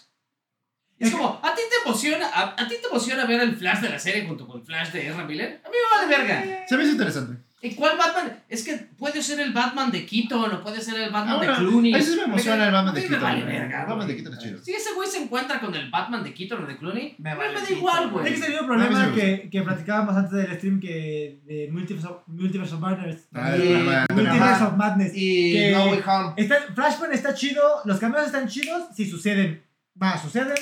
Es como, ¿a ti te emociona a, a ti te emociona ver el Flash de la serie junto con el Flash de Ezra Miller? A mí me vale verga. Se me hizo interesante. ¿Y cuál Batman? Es que puede ser el Batman de Keaton o puede ser el Batman Ahora, de Clooney. ahí sí me emociona el Batman A de Keaton. vale verga, El Batman de. Keaton es chido. Si ese güey se encuentra con el Batman de Keaton o de Clooney, Me me, vale me da igual, güey. Es que ese mismo A mí problema me que, que platicábamos antes del stream que de Multiverse of, Multiverse of Madness. Ah, Y- el Multiverse of Madness. Y que- No Way Home. Está, Flashpoint está chido, los cambios están chidos si suceden. Va, suceden,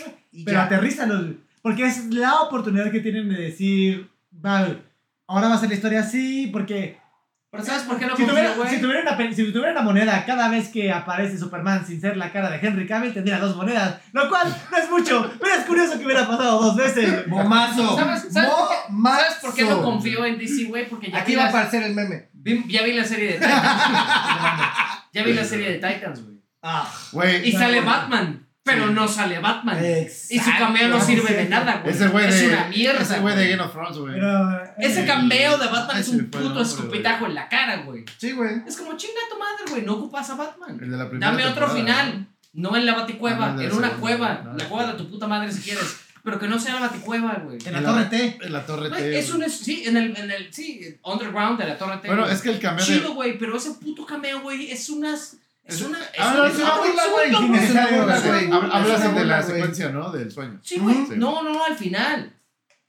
pero aterrízalos. Porque es la oportunidad que tienen de decir, va, ahora va a ser la historia así, porque Pero ¿sabes por qué no si, tuviera, güey? si, tuviera una, si tuviera una moneda cada vez que aparece Superman sin ser la cara de Henry Cavill, tendría dos monedas. Lo cual no es mucho, pero es curioso que hubiera pasado dos veces. Momazo. ¿Sabes, sabes, por qué, Momazo. ¿Sabes por qué no confío en DC, güey? Porque ya Aquí vi, va a aparecer el meme. vi- ya vi la serie de Titans. [LAUGHS] ya vi la serie de Titans, güey. Ah, Güey, Y sale Batman, pero Sí. no sale Batman. exacto. Y su cameo no Ah, sirve de nada, güey. ese güey es una mierda. Ese güey de. Game of Thrones, güey. Pero, Ese eh, cameo de Batman es un puto nombre, escupitajo en la cara, güey. Sí, güey. Es como chinga tu madre, güey. No ocupas a Batman. El de la primera Dame otro final. No en la baticueva, Ah, en una cueva. la cueva de tu puta madre si quieres. Pero que no sea la baticueva, güey. En la Torre T. En la Torre Güey, T. es un. Sí, en el, en el. Sí, underground de la Torre T. Bueno, güey. es que el cameo de. Chido, güey, pero ese puto cameo, güey, es unas. Es una. Es, Ah, no, es una burla, güey. Hablas de la secuencia, ¿no? Del sueño. Sí, güey. Sí. No, no, no, al final.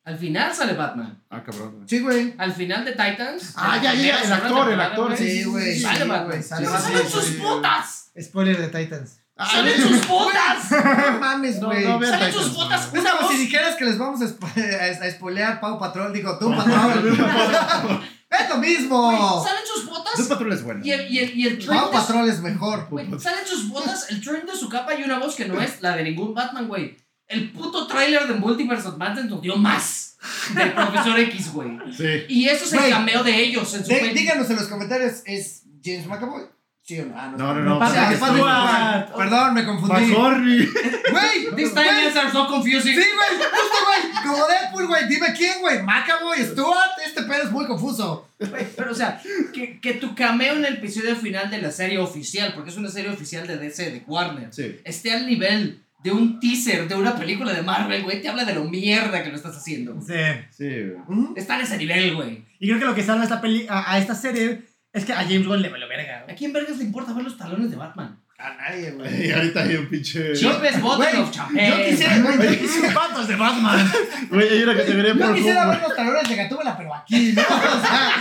Al final sale Batman. Ah, cabrón. güey. Sí, güey. Al final de Titans. Ah, ya, ya, el actor, el actor, sí, Sí, güey. Sale Batman. güey, sale Sí, ¡Pero sí, salen sus botas! Spoiler de Titans. Ah, ¡Salen sus botas! [LAUGHS] No mames, No, güey. no, ¡Salen sus botas! Es como si dijeras que les vamos a, spo- [LAUGHS] a, a spoilear Pau Patrol. Digo, tú, [LAUGHS] Patrol. Es lo mismo. Salen sus botas patrullas buenas. y el, y el, y el Patrol es mejor. güey, salen sus botas, el trim de su capa y una voz que no es la de ningún Batman, güey. El puto tráiler de Multiverse of Madness nos dio más. del profesor X, güey. Sí. Y eso es el Güey. cameo de ellos en su De- díganos en los comentarios, ¿es James McAvoy? ¿Sí o no? Ah, No, no, no. O sea, es. Perdón, me confundí. McCorney. Güey, This time answers so confusing. Sí, güey, justo, güey. Como Deadpool, güey. Dime quién, güey. McAvoy, Stewart. Este pedo es muy confuso. Güey, Pero, o sea, que, que tu cameo en el episodio final de la serie oficial, porque es una serie oficial de DC, de Warner, Sí. esté al nivel de un teaser de una película de Marvel, güey, te habla de lo mierda que lo estás haciendo. Sí. Sí, güey. Está en ese nivel, güey. Y creo que lo que salva a esta, peli, a, a esta serie es que a James Gunn le valió verga. ¿A quién vergas le importa ver los talones de Batman? A nadie, güey. [LAUGHS] Y ahorita hay un pinche. Chipes, bottle Güey, of champagne. Yo quisiera, güey, yo quisiera, [LAUGHS] Zapatos de Batman. Güey, hay una categoría yo por quisiera Home, ver los talones de Gatúbela, pero aquí, ¿no? [LAUGHS] O sea,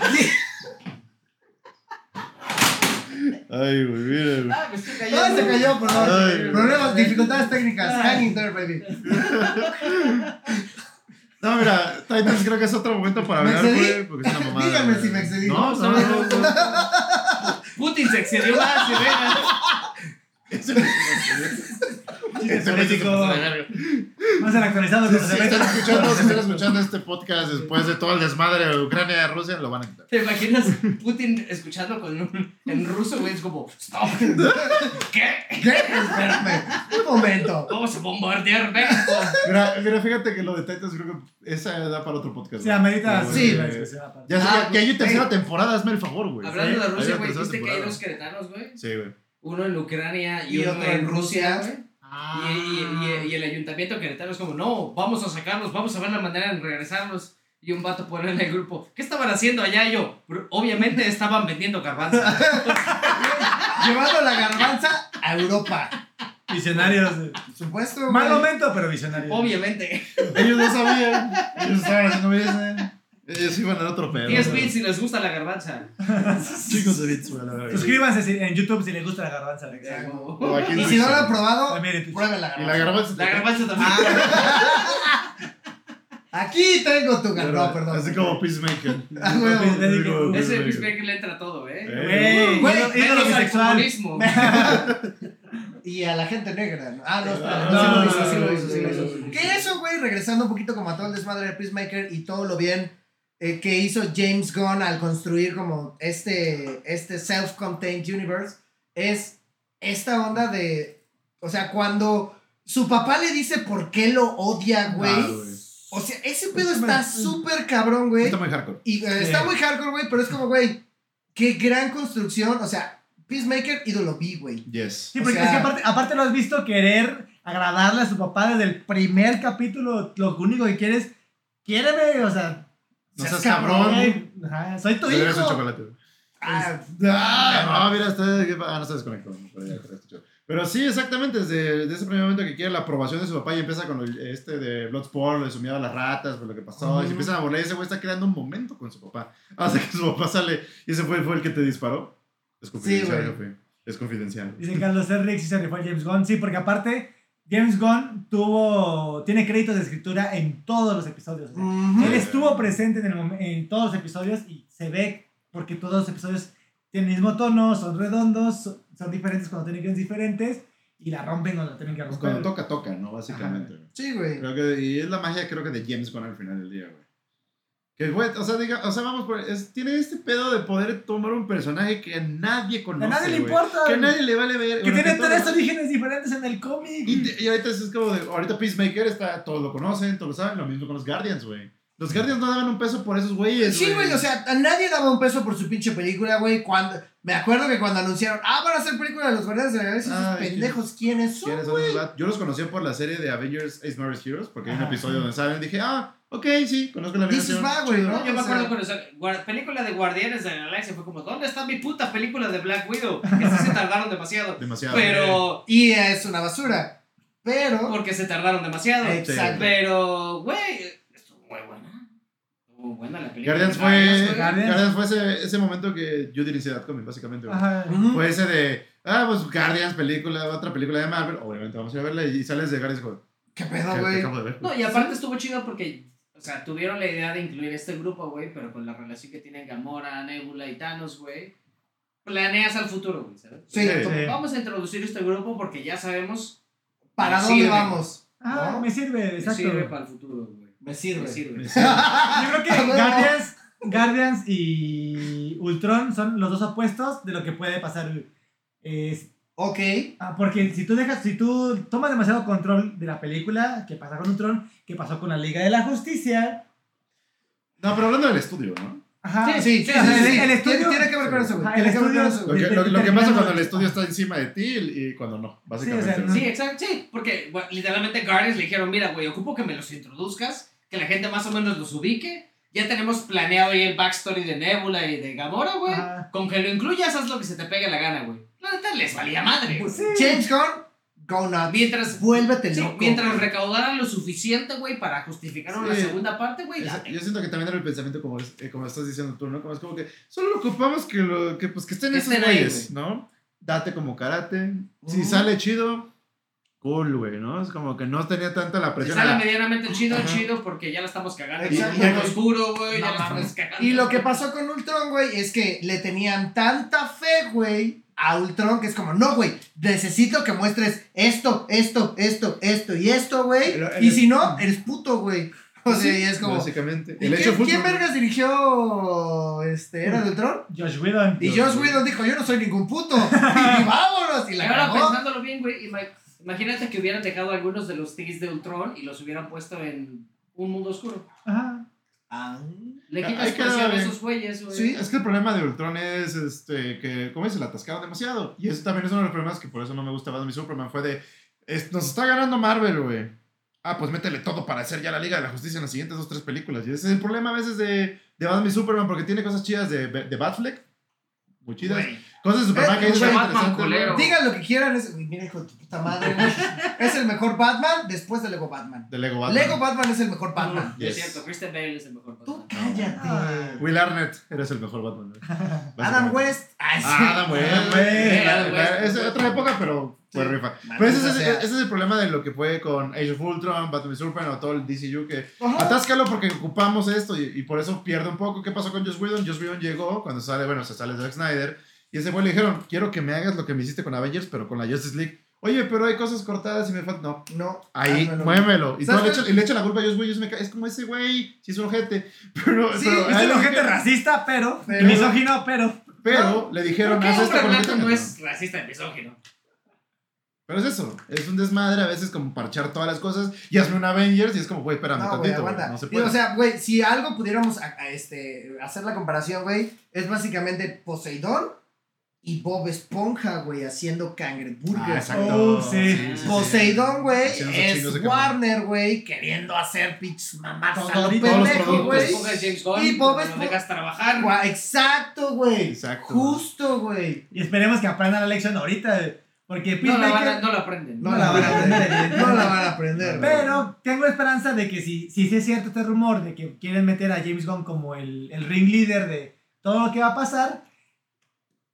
aquí. Ay, güey, mira, güey. Ah, me estoy cayendo. Ay, se cayó, perdón. Ay. Problemas, dificultades técnicas. Hanging there, baby. No, mira, Titans creo que es otro momento para ¿Me hablar, güey, porque es una mamada. Díganme güey. si me excedí. No, no, no. Putin se excedió más, [LAUGHS] Más el actualizado si están escuchando, si están escuchando este podcast después de todo el desmadre de Ucrania y Rusia, lo van a quitar. ¿Te imaginas Putin escuchando con un, en ruso, güey? Es como, stop. [LAUGHS] ¿Qué? ¿Qué? Espérame. Un momento. Vamos a bombardear México. Mira, mira, fíjate que lo de Titans creo que esa da para otro podcast. Sí, amerita. Sí. Ya, Ah, ya, ya hay tercera temporada, hazme el favor, güey. Hablando de Rusia, güey, ¿viste que hay dos queretanos, güey? Sí, güey. Uno en Ucrania y, Y otro en en Rusia. Ah. Y, y- y- y el ayuntamiento queretano es como, no, vamos a sacarlos, vamos a ver la manera de regresarlos. Y un vato pone en el grupo, ¿qué estaban haciendo allá? Y yo, "Bro, obviamente estaban vendiendo garbanzos. [LAUGHS] Llevando la garbanza a Europa. Visionarios. Por supuesto, güey. Mal momento, pero visionarios. obviamente. Ellos no sabían. Ellos estaban haciendo business. Ellos iban otro pedo. 10 güey. bits si les gusta la garbanza. [LAUGHS] Chicos de bits, la. Suscríbanse en YouTube si les gusta la garbanza. Y si no lo han probado, prueben la Y la garbanza. garbanza. La garbanza también. [LAUGHS] Aquí tengo tu garbanza. No, perdón. Así como Peacemaker. [LAUGHS] Ah, como Ese Peacemaker. Peacemaker le entra a todo, ¿eh? Güey, ídolo- bisexual. Y a la gente negra. ¿no? Ah, no. No, sí lo no, hizo, sí no, lo hizo, sí lo no, hizo. no, no. Que eso, güey, regresando un poquito como a todo el desmadre de Peacemaker y todo lo bien eh, que hizo James Gunn al construir como este, este self-contained universe, es esta onda de, o sea, cuando su papá le dice por qué lo odia, güey. Ah, o sea, ese pedo está súper cabrón, güey. Está muy hardcore. Y eh, está muy hardcore, güey, pero es como, güey, qué gran construcción. O sea, Peacemaker, ídolo vi, güey. Yes. Sí, O porque sea- es que aparte, aparte lo has visto querer agradarle a su papá desde el primer capítulo. Lo único que quieres, quiéreme, o sea, No seas seas cabrón. güey, ajá, soy tu debes un hijo. chocolate. Ah, Ah, no, mira, está, ah, no se desconectó. Pero, sí, exactamente, desde, desde ese primer momento que quiere la aprobación de su papá y empieza con el, este de Bloodsport, lo de su miedo a las ratas, por lo que pasó, y Ujú. se empiezan a burlar y ese güey está creando un momento con su papá. Hasta que su papá sale y ese fue, fue el que te disparó. Es confidencial, jefe. Es confidencial. Dice Carlos R. sí se rifó James Gunn. Sí, porque aparte, James Gunn tuvo, tiene créditos de escritura en todos los episodios. o sea. Él estuvo presente en, el en todos los episodios y se ve porque todos los episodios tienen el mismo tono, son redondos, son, son diferentes cuando tienen guiones diferentes y la rompen cuando tienen que Pues romper. cuando toca, toca, ¿no? Básicamente. Sí, güey. Creo que, y es la magia, creo que, de James Gunn al final del día, güey. Que, güey, o sea, diga, o sea, vamos por. es- tiene este pedo de poder tomar un personaje que nadie conoce. a nadie le güey. importa. Que a nadie le vale ver. que bueno, tiene todo- tres orígenes diferentes en el cómic. Y, ahorita es como de. Ahorita Peacemaker está. Todos lo conocen, todos lo saben. Lo mismo con los Guardians, güey. Los Guardians no daban un peso por esos güeyes. Sí, güey, o sea, a nadie daba un peso por su pinche película, güey. Cuando, me acuerdo que cuando anunciaron, ah, van a hacer película de los Guardianes de la Galaxia, pendejos, ¿quiénes son? ¿Quiénes son? Yo los conocía por la serie de Avengers Ace Marvel's Heroes, porque hay un episodio donde salen y dije, ah, ok, sí, conozco la Dices, animación. va, güey, chido. ¿no? Yo me sea- acuerdo con esa película de Guardianes de la Galaxia. Fue como, ¿dónde está mi puta película de Black Widow? [LAUGHS] Que sí se tardaron demasiado. Demasiado. Pero, Y es una basura. Pero. porque se tardaron demasiado. Exacto. Pero, güey, estuvo muy buena. Estuvo buena la película. Guardians de fue. Guardians. Guardians fue ese, ese momento que yo dirigí That Comic, básicamente. Ajá. Fue ese de, ah, pues Guardians, película, otra película de Marvel, obviamente vamos a ir a verla y sales de Guardians ¿Qué ¿qué pedo, güey? No, y aparte estuvo chido porque, o sea, tuvieron la idea de incluir este grupo, güey, pero con la relación que tienen Gamora, Nebula y Thanos, güey, planeas al futuro, güey, ¿sabes? Sí, Sí. como, Sí. Vamos a introducir este grupo porque ya sabemos ¿para dónde vamos? Ah, ¿No? me sirve, exacto. sirve para el futuro, güey. Me sirve. Me [LAUGHS] sirve. Yo creo que. [LAUGHS] Guardians, Guardians y Ultron son los dos opuestos de lo que puede pasar. Es- Ok. ah, porque si tú dejas, si tú tomas demasiado control de la película, ¿qué pasa con Ultron? ¿Qué pasó con la Liga de la Justicia? No, pero hablando del estudio, ¿no? Ajá. Sí, sí, sí. sí, el- sí. el estudio- Tiene, que ver con eso, güey. Ajá, Tiene el que ver con estudio- eso, Lo que, lo, lo que pasa cuando el estudio está encima de ti y, cuando no, básicamente. Sí, o sea, Sí, exacto, sí, porque bueno, literalmente Guardians le dijeron, mira, güey, ocupo que me los introduzcas, que la gente más o menos los ubique. Ya tenemos planeado ahí el backstory de Nebula y de Gamora, güey. Con que lo incluyas, haz lo que se te pegue la gana, güey. La neta les valía madre, güey. Sí. James Gunn, go nuts. Mientras, Vuélvete sí, loco. mientras recaudaran lo suficiente, güey, para justificar una Sí. segunda parte, güey, yo siento que también era el pensamiento como, es- eh, como estás diciendo tú, ¿no? Como es como que solo lo ocupamos que, lo, que, pues, que estén Que esos güeyes, ¿no? Date como karate. Si Ujú. sale chido, cool, güey, ¿no? Es como que no tenía tanta la Si presión. sale medianamente chido, Ajá. chido, porque ya la estamos cagando. Y, y en güey. oscuro, güey, No ya la estamos cagando. Y lo que pasó con Ultron, güey, es que le tenían tanta fe, güey, a Ultron que es como, no, güey, necesito que muestres esto, esto, esto, esto y esto, güey. Y si no, eres puto, güey. O sea, y es como. Básicamente. ¿Y El quién, hecho fue. quién vergas dirigió este, Era de Ultron? Josh Whedon. Y Josh Whedon dijo, yo no soy ningún puto. [LAUGHS] y vámonos. Y Y la ahora cagó. pensándolo bien, güey, ima- imagínate que hubieran dejado algunos de los tics de Ultron y los hubieran puesto en un mundo oscuro. Ajá. Ah. Le Ahí quitas presión a esos güeyes, güey. Sí. Es que el problema de Ultron es este, que, como dice, la atascaron demasiado. Y eso también es uno de los problemas que por eso no me gusta Batman y Superman. Fue de, es- nos está ganando Marvel, güey. Ah, pues métele todo para hacer ya la Liga de la Justicia en las siguientes dos, tres películas. Y ese es el problema a veces de, de Batman y Superman, porque tiene cosas chidas de, de Batfleck. Muy chidas. Güey. Cosas de Superman Eh, que mucho "Ah, Batman culero". güey". Digan lo que quieran. Es, uy, mira, hijo de tu puta madre. Es el mejor Batman después de Lego Batman. De Lego Batman. Lego Batman es el mejor Batman. Es cierto, Christian Bale es el mejor Tú Batman. cállate. Ah. Will Arnett, eres el mejor Batman. [LAUGHS] Adam. West. Ay, sí. Ah, Adam West. Adam West. La- Adam la- West. Es otra época, pero fue Sí. rifa. Pero ese es, ese es el problema de lo que fue con Age of Ultron, Batman Superman o todo el DCU que Ajá. atáscalo porque ocupamos esto y, y por eso pierde un poco. ¿Qué pasó con Joss Whedon? Joss Whedon llegó cuando sale, bueno, se sale Zack Snyder y ese güey le dijeron, quiero que me hagas lo que me hiciste con Avengers, pero con la Justice League. Oye, pero hay cosas cortadas y me falta. No, No. ahí, muévelo. Y, todo ¿Sabes le, echa, y le echa la culpa a me ca- Es como ese güey, si es un ojete. [LAUGHS] Pero, Sí, pero, es un dijeron- racista, pero. Pero- misógino, pero. pero le dijeron, haz esto con no es racista y misógino. Pero es eso, es un desmadre a veces como parchar todas las cosas y hazme un Avengers y es como, güey, espérame No, güey, tantito, güey, no se puede. o sea, güey, si algo pudiéramos a- a este, hacer la comparación, güey, es básicamente Poseidón y Bob Esponja, güey, haciendo ah, cangreburgers. exacto. Oh, sí. Poseidón, güey, es. Warner, güey, queriendo hacer pinches mamás a lo ahorita, todos los pendejo, güey. Y Bob no lo Esponja- dejas trabajar. Gua- Exacto, güey. Exacto. Justo, güey. Y esperemos que aprendan la lección ahorita. Porque No la, van a- Peacemaker. no la aprenden. No, No la van a aprender. No la van a aprender. güey. Pero tengo esperanza de que si, si es cierto este rumor de que quieren meter a James Gunn como el, el ring leader de todo lo que va a pasar,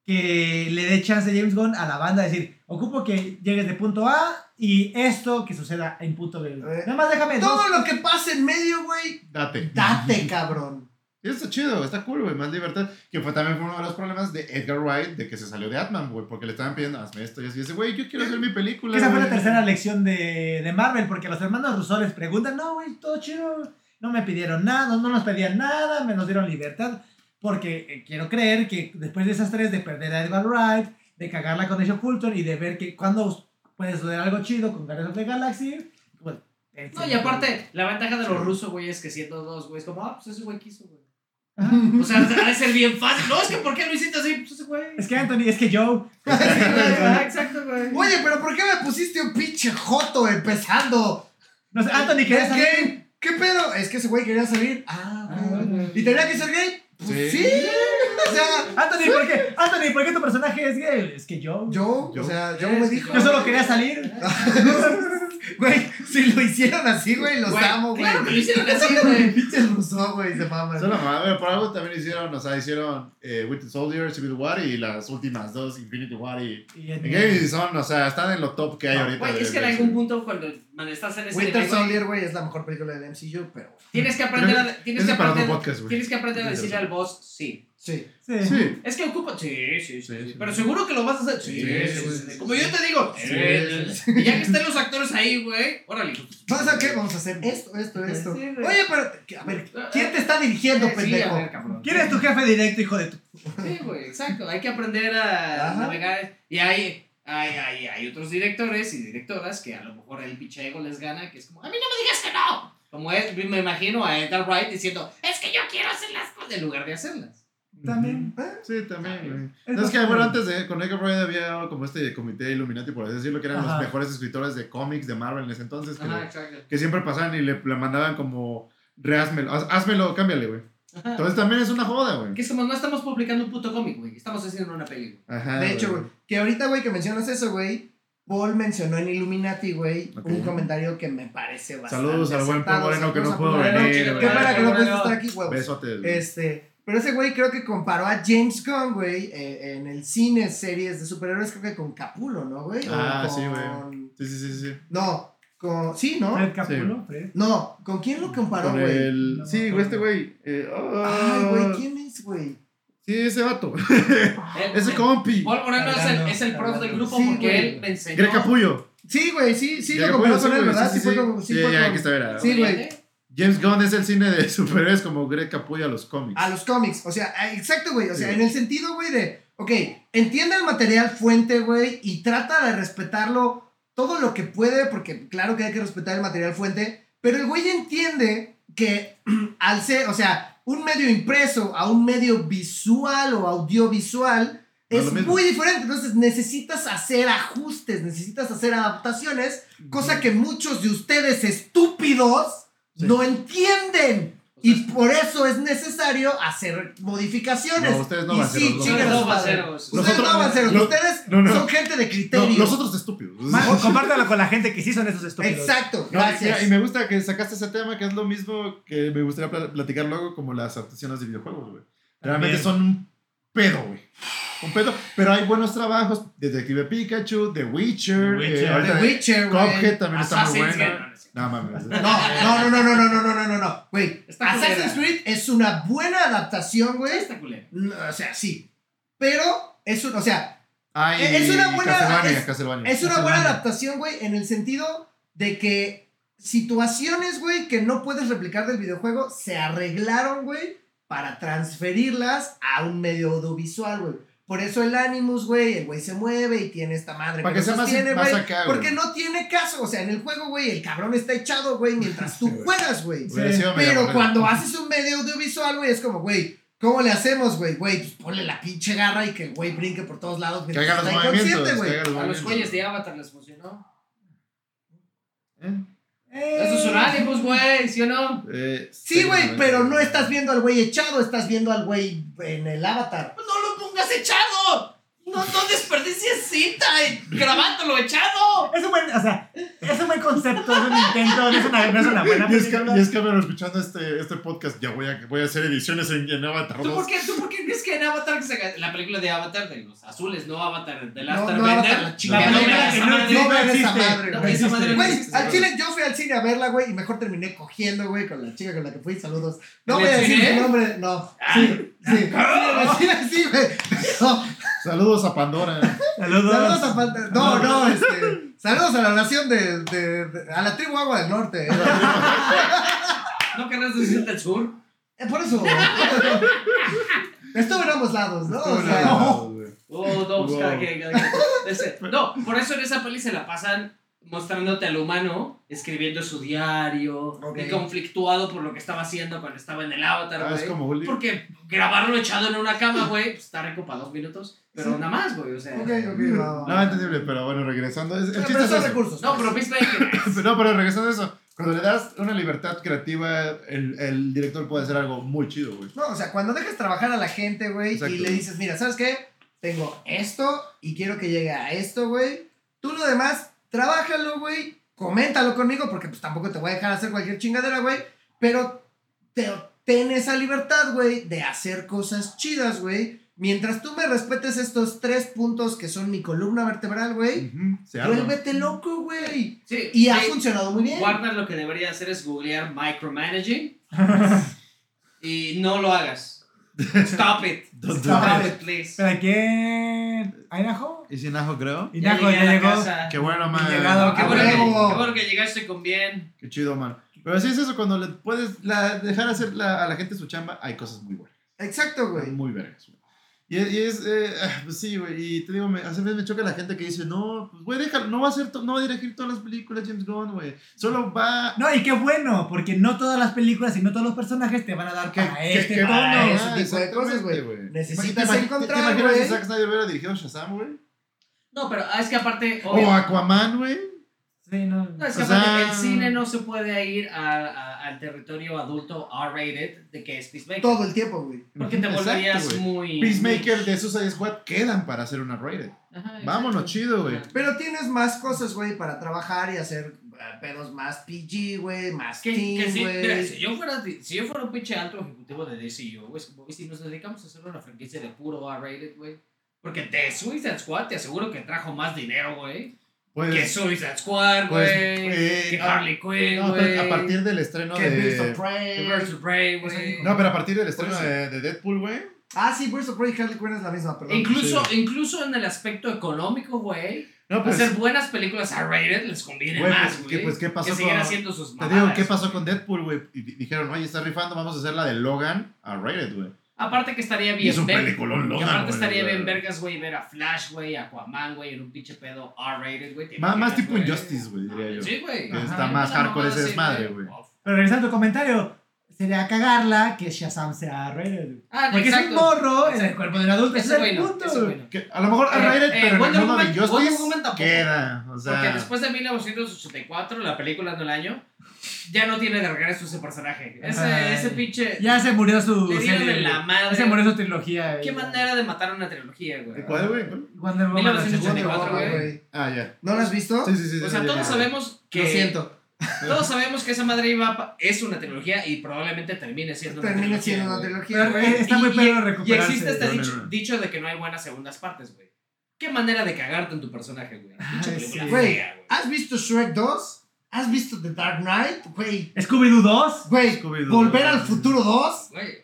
que le dé chance a James Gunn a la banda de decir, ocupo que llegues de punto A y esto que suceda en punto B. Eh, Nada más déjame Todo dos- lo que pase en medio, güey, Date. date, cabrón. [LAUGHS] Y está chido, está cool, güey, más libertad. Que fue también fue uno de los problemas de Edgar Wright de que se salió de Atman, güey, porque le estaban pidiendo, hazme esto y así. Y ese, güey, yo quiero hacer mi película. Esa fue la güey". tercera lección de, de Marvel, porque los hermanos Russo les preguntan, no, güey, todo chido, no me pidieron nada, no nos pedían nada, me nos dieron libertad, porque eh, quiero creer que después de esas tres, de perder a Edgar Wright, de cagarla con Age of Ultron y de ver que cuando puedes hacer algo chido con Guardians of the Galaxy, pues... eh, No, y aparte, la ventaja de los rusos, güey, es que siendo dos, güey, es como, ah, pues ese güey quiso, güey. O sea, ha de ser bien fácil. No, es que ¿por qué lo hiciste así? Pues ese güey. Es que Anthony, es que Joe... [LAUGHS] Exacto, güey. Oye, pero ¿por qué me pusiste un pinche joto empezando? No sé, Anthony, ¿Qué, ¿quieres salir? qué, ¿Qué pedo? Es que ese güey quería salir. Ah, Ah, güey. güey. ¿Y tenía que ser gay? Pues Sí. sí. O sea, Anthony, ¿por qué? Anthony, ¿por qué tu personaje es gay? Es que yo, Yo. o sea, yo me dijo. Yo solo quería salir. [LAUGHS] Güey, si lo hicieron así, güey, los Güey, amo, güey. Claro que lo hicieron así, güey. Pinches Rousseau, güey, se maman. Solo por algo también hicieron, o sea, hicieron eh, Winter Soldier, Civil War y las últimas dos, Infinity War y Y Endgame, y son, o sea, están en lo top que hay No, ahorita. Güey, es que en algún punto cuando man, estás en ese Winter nivel, güey, Soldier, güey, es la mejor película del MCU, pero. tienes que aprender a, tienes que aprender, podcast, güey. tienes que aprender a decirle al boss sí. Sí. Sí. Sí. Es que ocupa. Sí, sí, sí. Sí, sí. sí. Pero seguro que lo vas a hacer. Sí, Sí, sí, sí, sí, sí, Como yo te digo. Sí, eh, sí, Y ya que estén los actores ahí, güey. Órale. ¿Vas a qué? Vamos a hacer esto, esto, esto. Oye, pero, a ver, ¿quién te está dirigiendo, Eh, sí, a pendejo? ver, cabrón. ¿Quién es tu jefe directo, hijo de tu.? Sí, güey, exacto. Hay que aprender a Ajá. navegar. Y hay, hay, hay, hay otros directores y directoras que a lo mejor el pinche ego les gana, que es como, a mí no me digas que no. Como es, me imagino a Edgar Wright diciendo, es que yo quiero hacer las cosas en lugar de hacerlas. También. Sí, también, güey. No, es que bueno, antes de con Edgar Wright había como este comité Illuminati, por así decirlo, que eran Ajá. los mejores escritores de cómics de Marvel en ese entonces, que, Ajá, exacto. que siempre pasaban y le, le mandaban como, reházmelo, házmelo, cámbiale, güey. Entonces también es una joda, güey. Que es como, no estamos publicando un puto cómic, güey. Estamos haciendo una película. Ajá. De hecho, güey, que ahorita, güey, que mencionas eso, güey, Paul mencionó en Illuminati, güey, Ok. un comentario que me parece bastante Saludos al buen Paul. Moreno que no pudo Moreno. venir. Qué pena que no puedes estar aquí, güey. Besotes. Este, pero ese güey creo que comparó a James Gunn, güey, eh, en el cine, series de superhéroes, creo que con Capulo, ¿no, güey? Ah, con- sí, güey. Sí, sí, sí, sí. No, con... Sí, ¿no? Fred Capulo, Fred. No, ¿con quién lo comparó, Con güey? el... No Sí, güey, este güey. eh, Ay, ah, güey, ¿quién es, güey? Sí, ese vato. [LAUGHS] Ese compi. Paul Moreno es el, es el prof del grupo Sí, porque él me enseñó. Greg Capullo. Sí, güey, sí, sí, Greg lo comparó Capullo, con él, ¿verdad? Sí, Sí, sí, sí. Sí, Sí, ya, está, mira. Sí, güey. James Gunn es el cine de [LAUGHS] superhéroes como Greg Capullo a los cómics. A los cómics, o sea, ah, exacto, güey. O sea, Sí. en el sentido, güey, de, ok, entiende el material fuente, güey, y trata de respetarlo todo lo que puede, porque claro que hay que respetar el material fuente, pero el güey entiende que [CLEARS THROAT] al ser, o sea, un medio impreso a un medio visual o audiovisual No es muy diferente. Entonces necesitas hacer ajustes, necesitas hacer adaptaciones, cosa que muchos de ustedes estúpidos Sí. no entienden. Y por eso es necesario hacer modificaciones. No, ustedes no y van a ser sí, los chinguen a vaceros. Ustedes Nosotros- no van a ser, no, ustedes no, no. son gente de No, criterio. los otros estúpidos. [LAUGHS] Compártelo con la gente que sí son esos estúpidos. Exacto, No, gracias. y me gusta que sacaste ese tema, que es lo mismo que me gustaría pla- platicar luego, como las adaptaciones de videojuegos, güey. Realmente También. son un pedo, güey. Un pedo. Pero hay buenos trabajos. Detective Pikachu, The Witcher. The Witcher. eh, ahorita The Witcher, güey. Cuphead también está muy bueno. No, no sé. No mames. No, no, no, no, no, no, no, no, no, no, no. Güey, Assassin's culera. Creed es una buena adaptación, güey. Está culero. No, O sea, sí. Pero es un, o sea, Ay, Es una buena- Castlevania, es- Castlevania. Es una buena adaptación, güey, en el sentido de que situaciones, güey, que no puedes replicar del videojuego, se arreglaron, güey, para transferirlas a un medio audiovisual, güey. Por eso el Animus, güey, el güey se mueve y tiene esta madre Para que sea más- acá, güey. Porque no tiene caso, o sea, en el juego, güey, el cabrón está echado, güey, mientras tú juegas, güey. Pero cuando haces un medio audiovisual, güey, es como, güey, ¿cómo le hacemos, güey? Güey, pues ponle la pinche garra y que el güey brinque por todos lados Que mientras haga los está movimientos. inconsciente, güey. que haga los A los güeyes de Avatar les funcionó. ¿Eh? Eh, Eso es un Animus, güey, ¿sí o no? Eh, Sí, güey, pero no estás viendo al güey echado, estás viendo al güey en el avatar. Pues no lo pongas echado. No, no desperdicies cinta eh, grabándolo echado. Es un buen, o sea, es un buen concepto, es un intento, no es una, no es una buena Y es, que, y es que, bueno, escuchando este, este podcast, ya voy a, voy a hacer ediciones en, en Avatar ¿Tú 2. por, qué, ¿Tú por qué crees que en Avatar, que se- la película de Avatar, de los azules, no Avatar, de No, Last no, Airbender? Avatar, la chingada. no no madre. No vean esa madre, No, esa madre no Güey, existe, al chile yo fui al cine a verla, güey, y mejor terminé cogiendo, güey, con la chica con la que fui. Saludos. No ¿En voy a decir su nombre, no. Sí, sí. Sí, en el cine sí, güey. No, Saludos a Pandora. Saludos. saludos a Panta- No, no, este. Saludos a la nación de, de- de- a la tribu Agua del Norte. eh. ¿No querrás decir del sur? Eh, Por eso. Estuve en ambos lados, ¿no? O Estuvo sea, enamorado, güey. Oh, no, pues Wow. cada quien, cada quien. Ese- No, por eso en esa peli se la pasan mostrándote al humano escribiendo su diario Ok. y conflictuado por lo que estaba haciendo cuando estaba en el avatar, Ah, es como. Porque grabarlo echado en una cama, güey, pues está rico para dos minutos, pero Sí. nada más, güey, o sea. Ok, ok, va, va. No, entendible, pero bueno, regresando. es- el Pero, chiste pero es recursos. No, pues. pero Peacemaker. [LAUGHS] No, pero regresando a eso. Cuando le das una libertad creativa, el, el director puede hacer algo muy chido, güey. No, o sea, cuando dejas trabajar a la gente, güey, y le dices, mira, ¿sabes qué? Tengo esto y quiero que llegue a esto, güey. Tú lo demás, trabájalo, güey. Coméntalo conmigo porque pues tampoco te voy a dejar hacer cualquier chingadera, güey. Pero te, ten esa libertad, güey, de hacer cosas chidas, güey. Mientras tú me respetes estos tres puntos que son mi columna vertebral, güey. Se arma. Vuélvete loco, güey. Sí, Y ha funcionado muy bien. Warner lo que debería hacer es googlear micromanaging [LAUGHS] y no lo hagas. Stop it. [LAUGHS] Don't do Stop it. it, please. ¿Pero quién? ¿Ainajo? Y sin ajo, creo. Ya Inajo ya la llegó. casa. Qué bueno, man. llegado, Qué A bueno, que, huevo. qué bueno que llegaste con bien. Qué chido, man. Pero sí es eso, cuando le puedes la- dejar hacer la- a la gente su chamba, hay cosas muy buenas. Exacto, güey. Muy vergas, güey. Y, es- y es, eh, ah, pues sí, güey, y te digo, me, a veces me choca la gente que dice, no, pues, güey, déjalo, no va a hacer, to- no va a dirigir todas las películas James Gunn, güey. Solo va... No, y qué bueno, porque no todas las películas y no todos los personajes te van a dar que- para que- este que- tono. para ese tipo de cosas, güey. exactamente, Necesitas ¿Te encontrar, ¿Te imaginas si Zack Snyder hubiera dirigido Shazam, güey? No, pero ah, es que aparte. O Aquaman, güey. Sí, no. No, es que O aparte sea- el cine no se puede ir a- a- al territorio adulto R-rated de que es Peacemaker. Todo el tiempo, güey. Porque te volverías muy. Peacemaker de Suicide Squad quedan para hacer una rated. Ajá, Vámonos, exacto. chido, güey. Pero tienes más cosas, güey, para trabajar y hacer eh, pedos más PG, güey, más Que, que teen, si, mira, güey. si yo fuera si yo fuera un pinche alto ejecutivo de DCU, güey, si nos dedicamos a hacer una franquicia de puro R-rated, güey. Porque de Suicide Squad te aseguro que trajo más dinero, güey. Pues, que Suicide Squad, güey. pues, eh, que ah, Harley Quinn, no, güey. pero a partir del estreno Que de... Birds of Prey, güey. No, pero a partir del estreno de, de Deadpool, güey. Ah, sí, Birds of Prey y Harley Quinn es la misma, perdón. Incluso, Sí. incluso en el aspecto económico, güey. No, pues... hacer buenas películas R-rated les conviene Güey, más, pues, güey. ¿qué- pues, ¿qué pasó que con- haciendo sus Te mamadas. digo, ¿qué pasó con Deadpool, güey? Y di- dijeron, oye, está rifando, vamos a hacer la de Logan a rated, güey. Aparte que estaría Y bien es un ver- peliculón Logan, aparte güey, estaría bien vergas, güey, ver a Flash, güey, Aquaman, güey, en un pinche pedo R-rated, güey. ¿te Más, más tipo güey? Injustice, güey, diría yo. Sí, güey. Está más hardcore ese desmadre, güey. Pero regresando a tu comentario, sería cagarla que Shazam sea rated. Ah, Porque es un exacto. morro en el Exacto. cuerpo del adulto. Ese Ese es güey el punto. ese güey no. Que a lo mejor Eh, a rated, eh, pero en Wonder el mundo de Woman tampoco. queda. O sea, Porque después de 1984, la película del año, ya no tiene de regreso ese personaje. Ese, Ay. ese pinche... Ya se murió su serie. la madre. Ya se murió su trilogía. ¿Qué ya. manera de matar una trilogía, güey? ¿cuál, güey? ¿Cuál? Wonder Woman, la 1984, segunda. Wonder Woman, güey. Ah, ya. ¿No la has visto? Sí, sí, sí. O sea, todos sabemos que... Lo siento. Todos sabemos que esa madre iba a- es una trilogía y probablemente termine siendo una Termina trilogía. siendo una trilogía, Pero, está muy Y- perro Y recuperarse. existe este dicho, dicho de que no hay buenas segundas partes, güey. ¿Qué manera de cagarte en tu personaje, güey? Sí. Güey, güey. ¿has visto Shrek 2? ¿Has visto The Dark Knight? Güey, Scooby-Doo 2. güey. ¿Volver al futuro 2? Güey,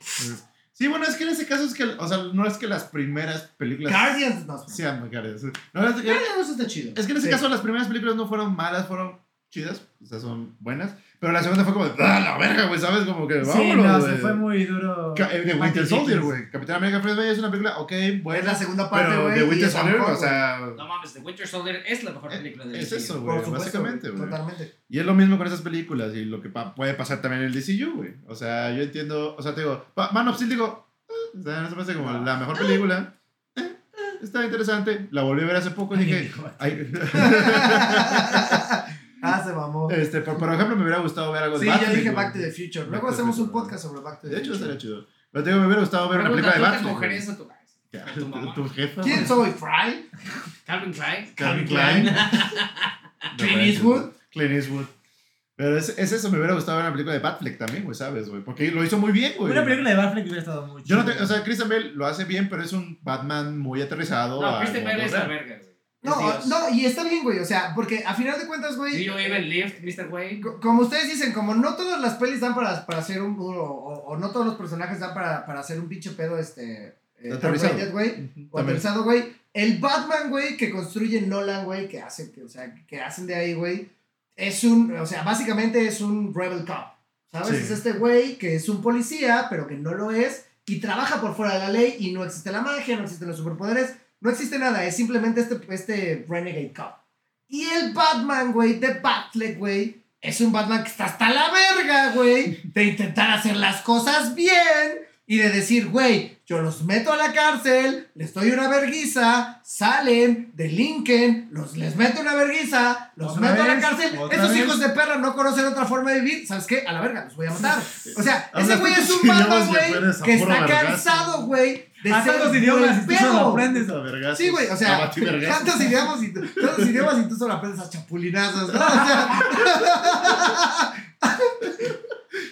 Sí, bueno, es que en ese caso es que, o sea, no es que las primeras películas Guardians, no. sean Guardians. No, es que, Guardians está chido. es que en ese Sí. caso las primeras películas no fueron malas, fueron chidas, o sea, son buenas. Pero la segunda fue como de, ¡ah, la verga, güey! ¿Sabes? Como que, Sí, vámonos, no, güey. se fue muy duro. Ca- eh, De Winter. Soldier, güey. Capitán América Bay es una película, ok, Es buena. la segunda parte, güey. de Winter es Soldier, mejor, o sea. no mames, The Winter Soldier es la mejor película de Es eso, güey. básicamente, güey. Totalmente. Y es lo mismo con esas películas y lo que pa- puede pasar también en el DCU, güey. O sea, yo entiendo, o sea, te digo, Man of Steel digo, eh, o sea, no se me hace como la mejor película. Eh, eh, está interesante. La volví a ver hace poco y dije, [LAUGHS] Ah, se mamó. este, por, por ejemplo, me hubiera gustado ver algo Sí, de yo Batman. dije güey. Back to the Future. Luego hacemos un podcast sobre Back to the De hecho, Future. estaría chido. Pero te digo, me hubiera gustado ver una película de ¿tú Batman. cogerías a tu, tu mamá? ¿Tu jefa? ¿Quién soy? ¿Fry? Calvin Klein. Calvin Klein. [LAUGHS] [LAUGHS] ¿Clint Eastwood? Clint Eastwood. Pero es, es eso, me hubiera gustado ver una película de Batfleck también, güey, ¿sabes, güey? Porque lo hizo muy bien, güey. Una película de Batfleck hubiera estado muy Yo no te, o sea, Christian Bale lo hace bien, pero es un Batman muy aterrizado. No, Christian Bale es la verga, güey. No, Dios. no, y está bien, güey. O sea, porque a final de cuentas, Do güey, you even lift, Mr. Wayne? co- como ustedes dicen, como no todas las pelis dan para, para hacer un. O, o- o no todos los personajes dan para, para hacer un pinche pedo, este. eh, Aterrizado. Güey. O aterrizado, güey. El Batman, güey, que construye Nolan, güey, que hace, que, o sea, que hacen de ahí, güey, es un, o sea, básicamente es un rebel cop, ¿sabes? Sí. Es este güey que es un policía, pero que no lo es, y trabaja por fuera de la ley, y no existe la magia, no existen los superpoderes, no existe nada, es simplemente este, este renegade cop. Y el Batman, güey, de Batfleck, güey, es un Batman que está hasta la verga, güey, de intentar hacer las cosas bien y de decir, güey, yo los meto a la cárcel, les doy una verguiza, salen, delinquen, los, les meto una verguiza, los meto a la cárcel. Esos vez. hijos de perra no conocen otra forma de vivir. ¿Sabes qué? A la verga, los voy a matar. O sea, [LAUGHS] ese güey es un y güey, que está cansado, güey, de ser tantos idiomas y tú solo aprendes. A. Sí, güey, o sea, tantos idiomas y tú- tantos idiomas y tú solo aprendes a chapulinazos, ¿no? O sea, [LAUGHS] [LAUGHS]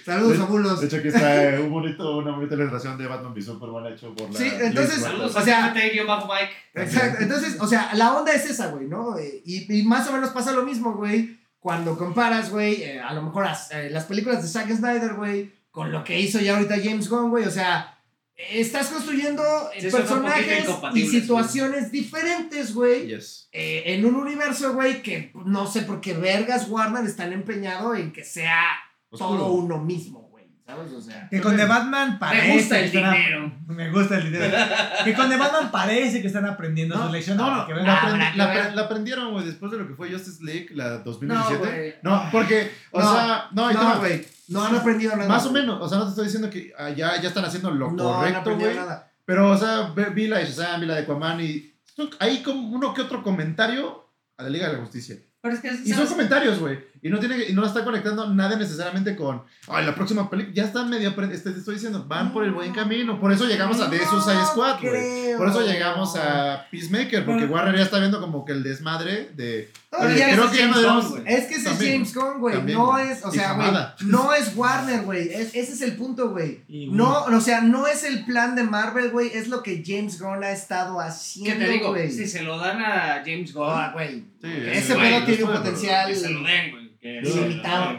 Saludos, De-. De hecho, aquí está eh, un bonito, una bonita ilustración de Batman v Superman hecho por la. Sí, entonces, Liz Saludos. O sea- bajo Mike. Exacto. Entonces, o sea, la onda es esa, güey, ¿no? Eh, Y, y más o menos pasa lo mismo, güey, cuando comparas, güey, eh, a lo mejor as- eh, las películas de Zack Snyder, güey, con lo que hizo ya ahorita James Gunn, güey. O sea, estás construyendo Sí, personajes y situaciones diferentes, güey. Yes. eh, en un universo, güey, que no sé por qué vergas Warner están empeñados en que sea. Todo uno mismo, güey. ¿Sabes? O sea. Que con The Batman parece. Me gusta el que están- dinero. Me gusta el dinero. [LAUGHS] que con The Batman parece que están aprendiendo No, su lección. no, no, que la, aprend- la, aprendieron, güey, después de lo que fue Justice League, la No, 2017. güey. No, porque, o No, sea, no, No, va. güey. No han aprendido nada. Más o menos, o sea, no te estoy diciendo que ah, ya, ya están haciendo lo No han correcto, aprendido güey. nada. Pero, o sea, vi la de Shazam, vi la de Aquaman y hay como uno que otro comentario a la Liga de la Justicia. Pero es que, Y son comentarios, güey. Y no tiene que- y no está conectando nada necesariamente con, ay, la próxima película. Ya están medio, este, te estoy diciendo, van por el buen camino. Por eso llegamos a The Suicide Squad, güey. creo. Por eso llegamos a Peacemaker, porque Warner ya está viendo como que el desmadre de... No, Oye, ya creo es que ya no güey. Es que ese es. James Gunn, güey. No es, o sea, güey. No es Warner, güey. Es- ese es el punto, güey. No, o sea, no es el plan de Marvel, güey. Es lo que James Gunn ha estado ¿Qué haciendo, te digo? güey. Si se lo dan a James Gunn, Ah, güey. Sí, Ese pedo tiene un potencial. que se lo den, güey. Que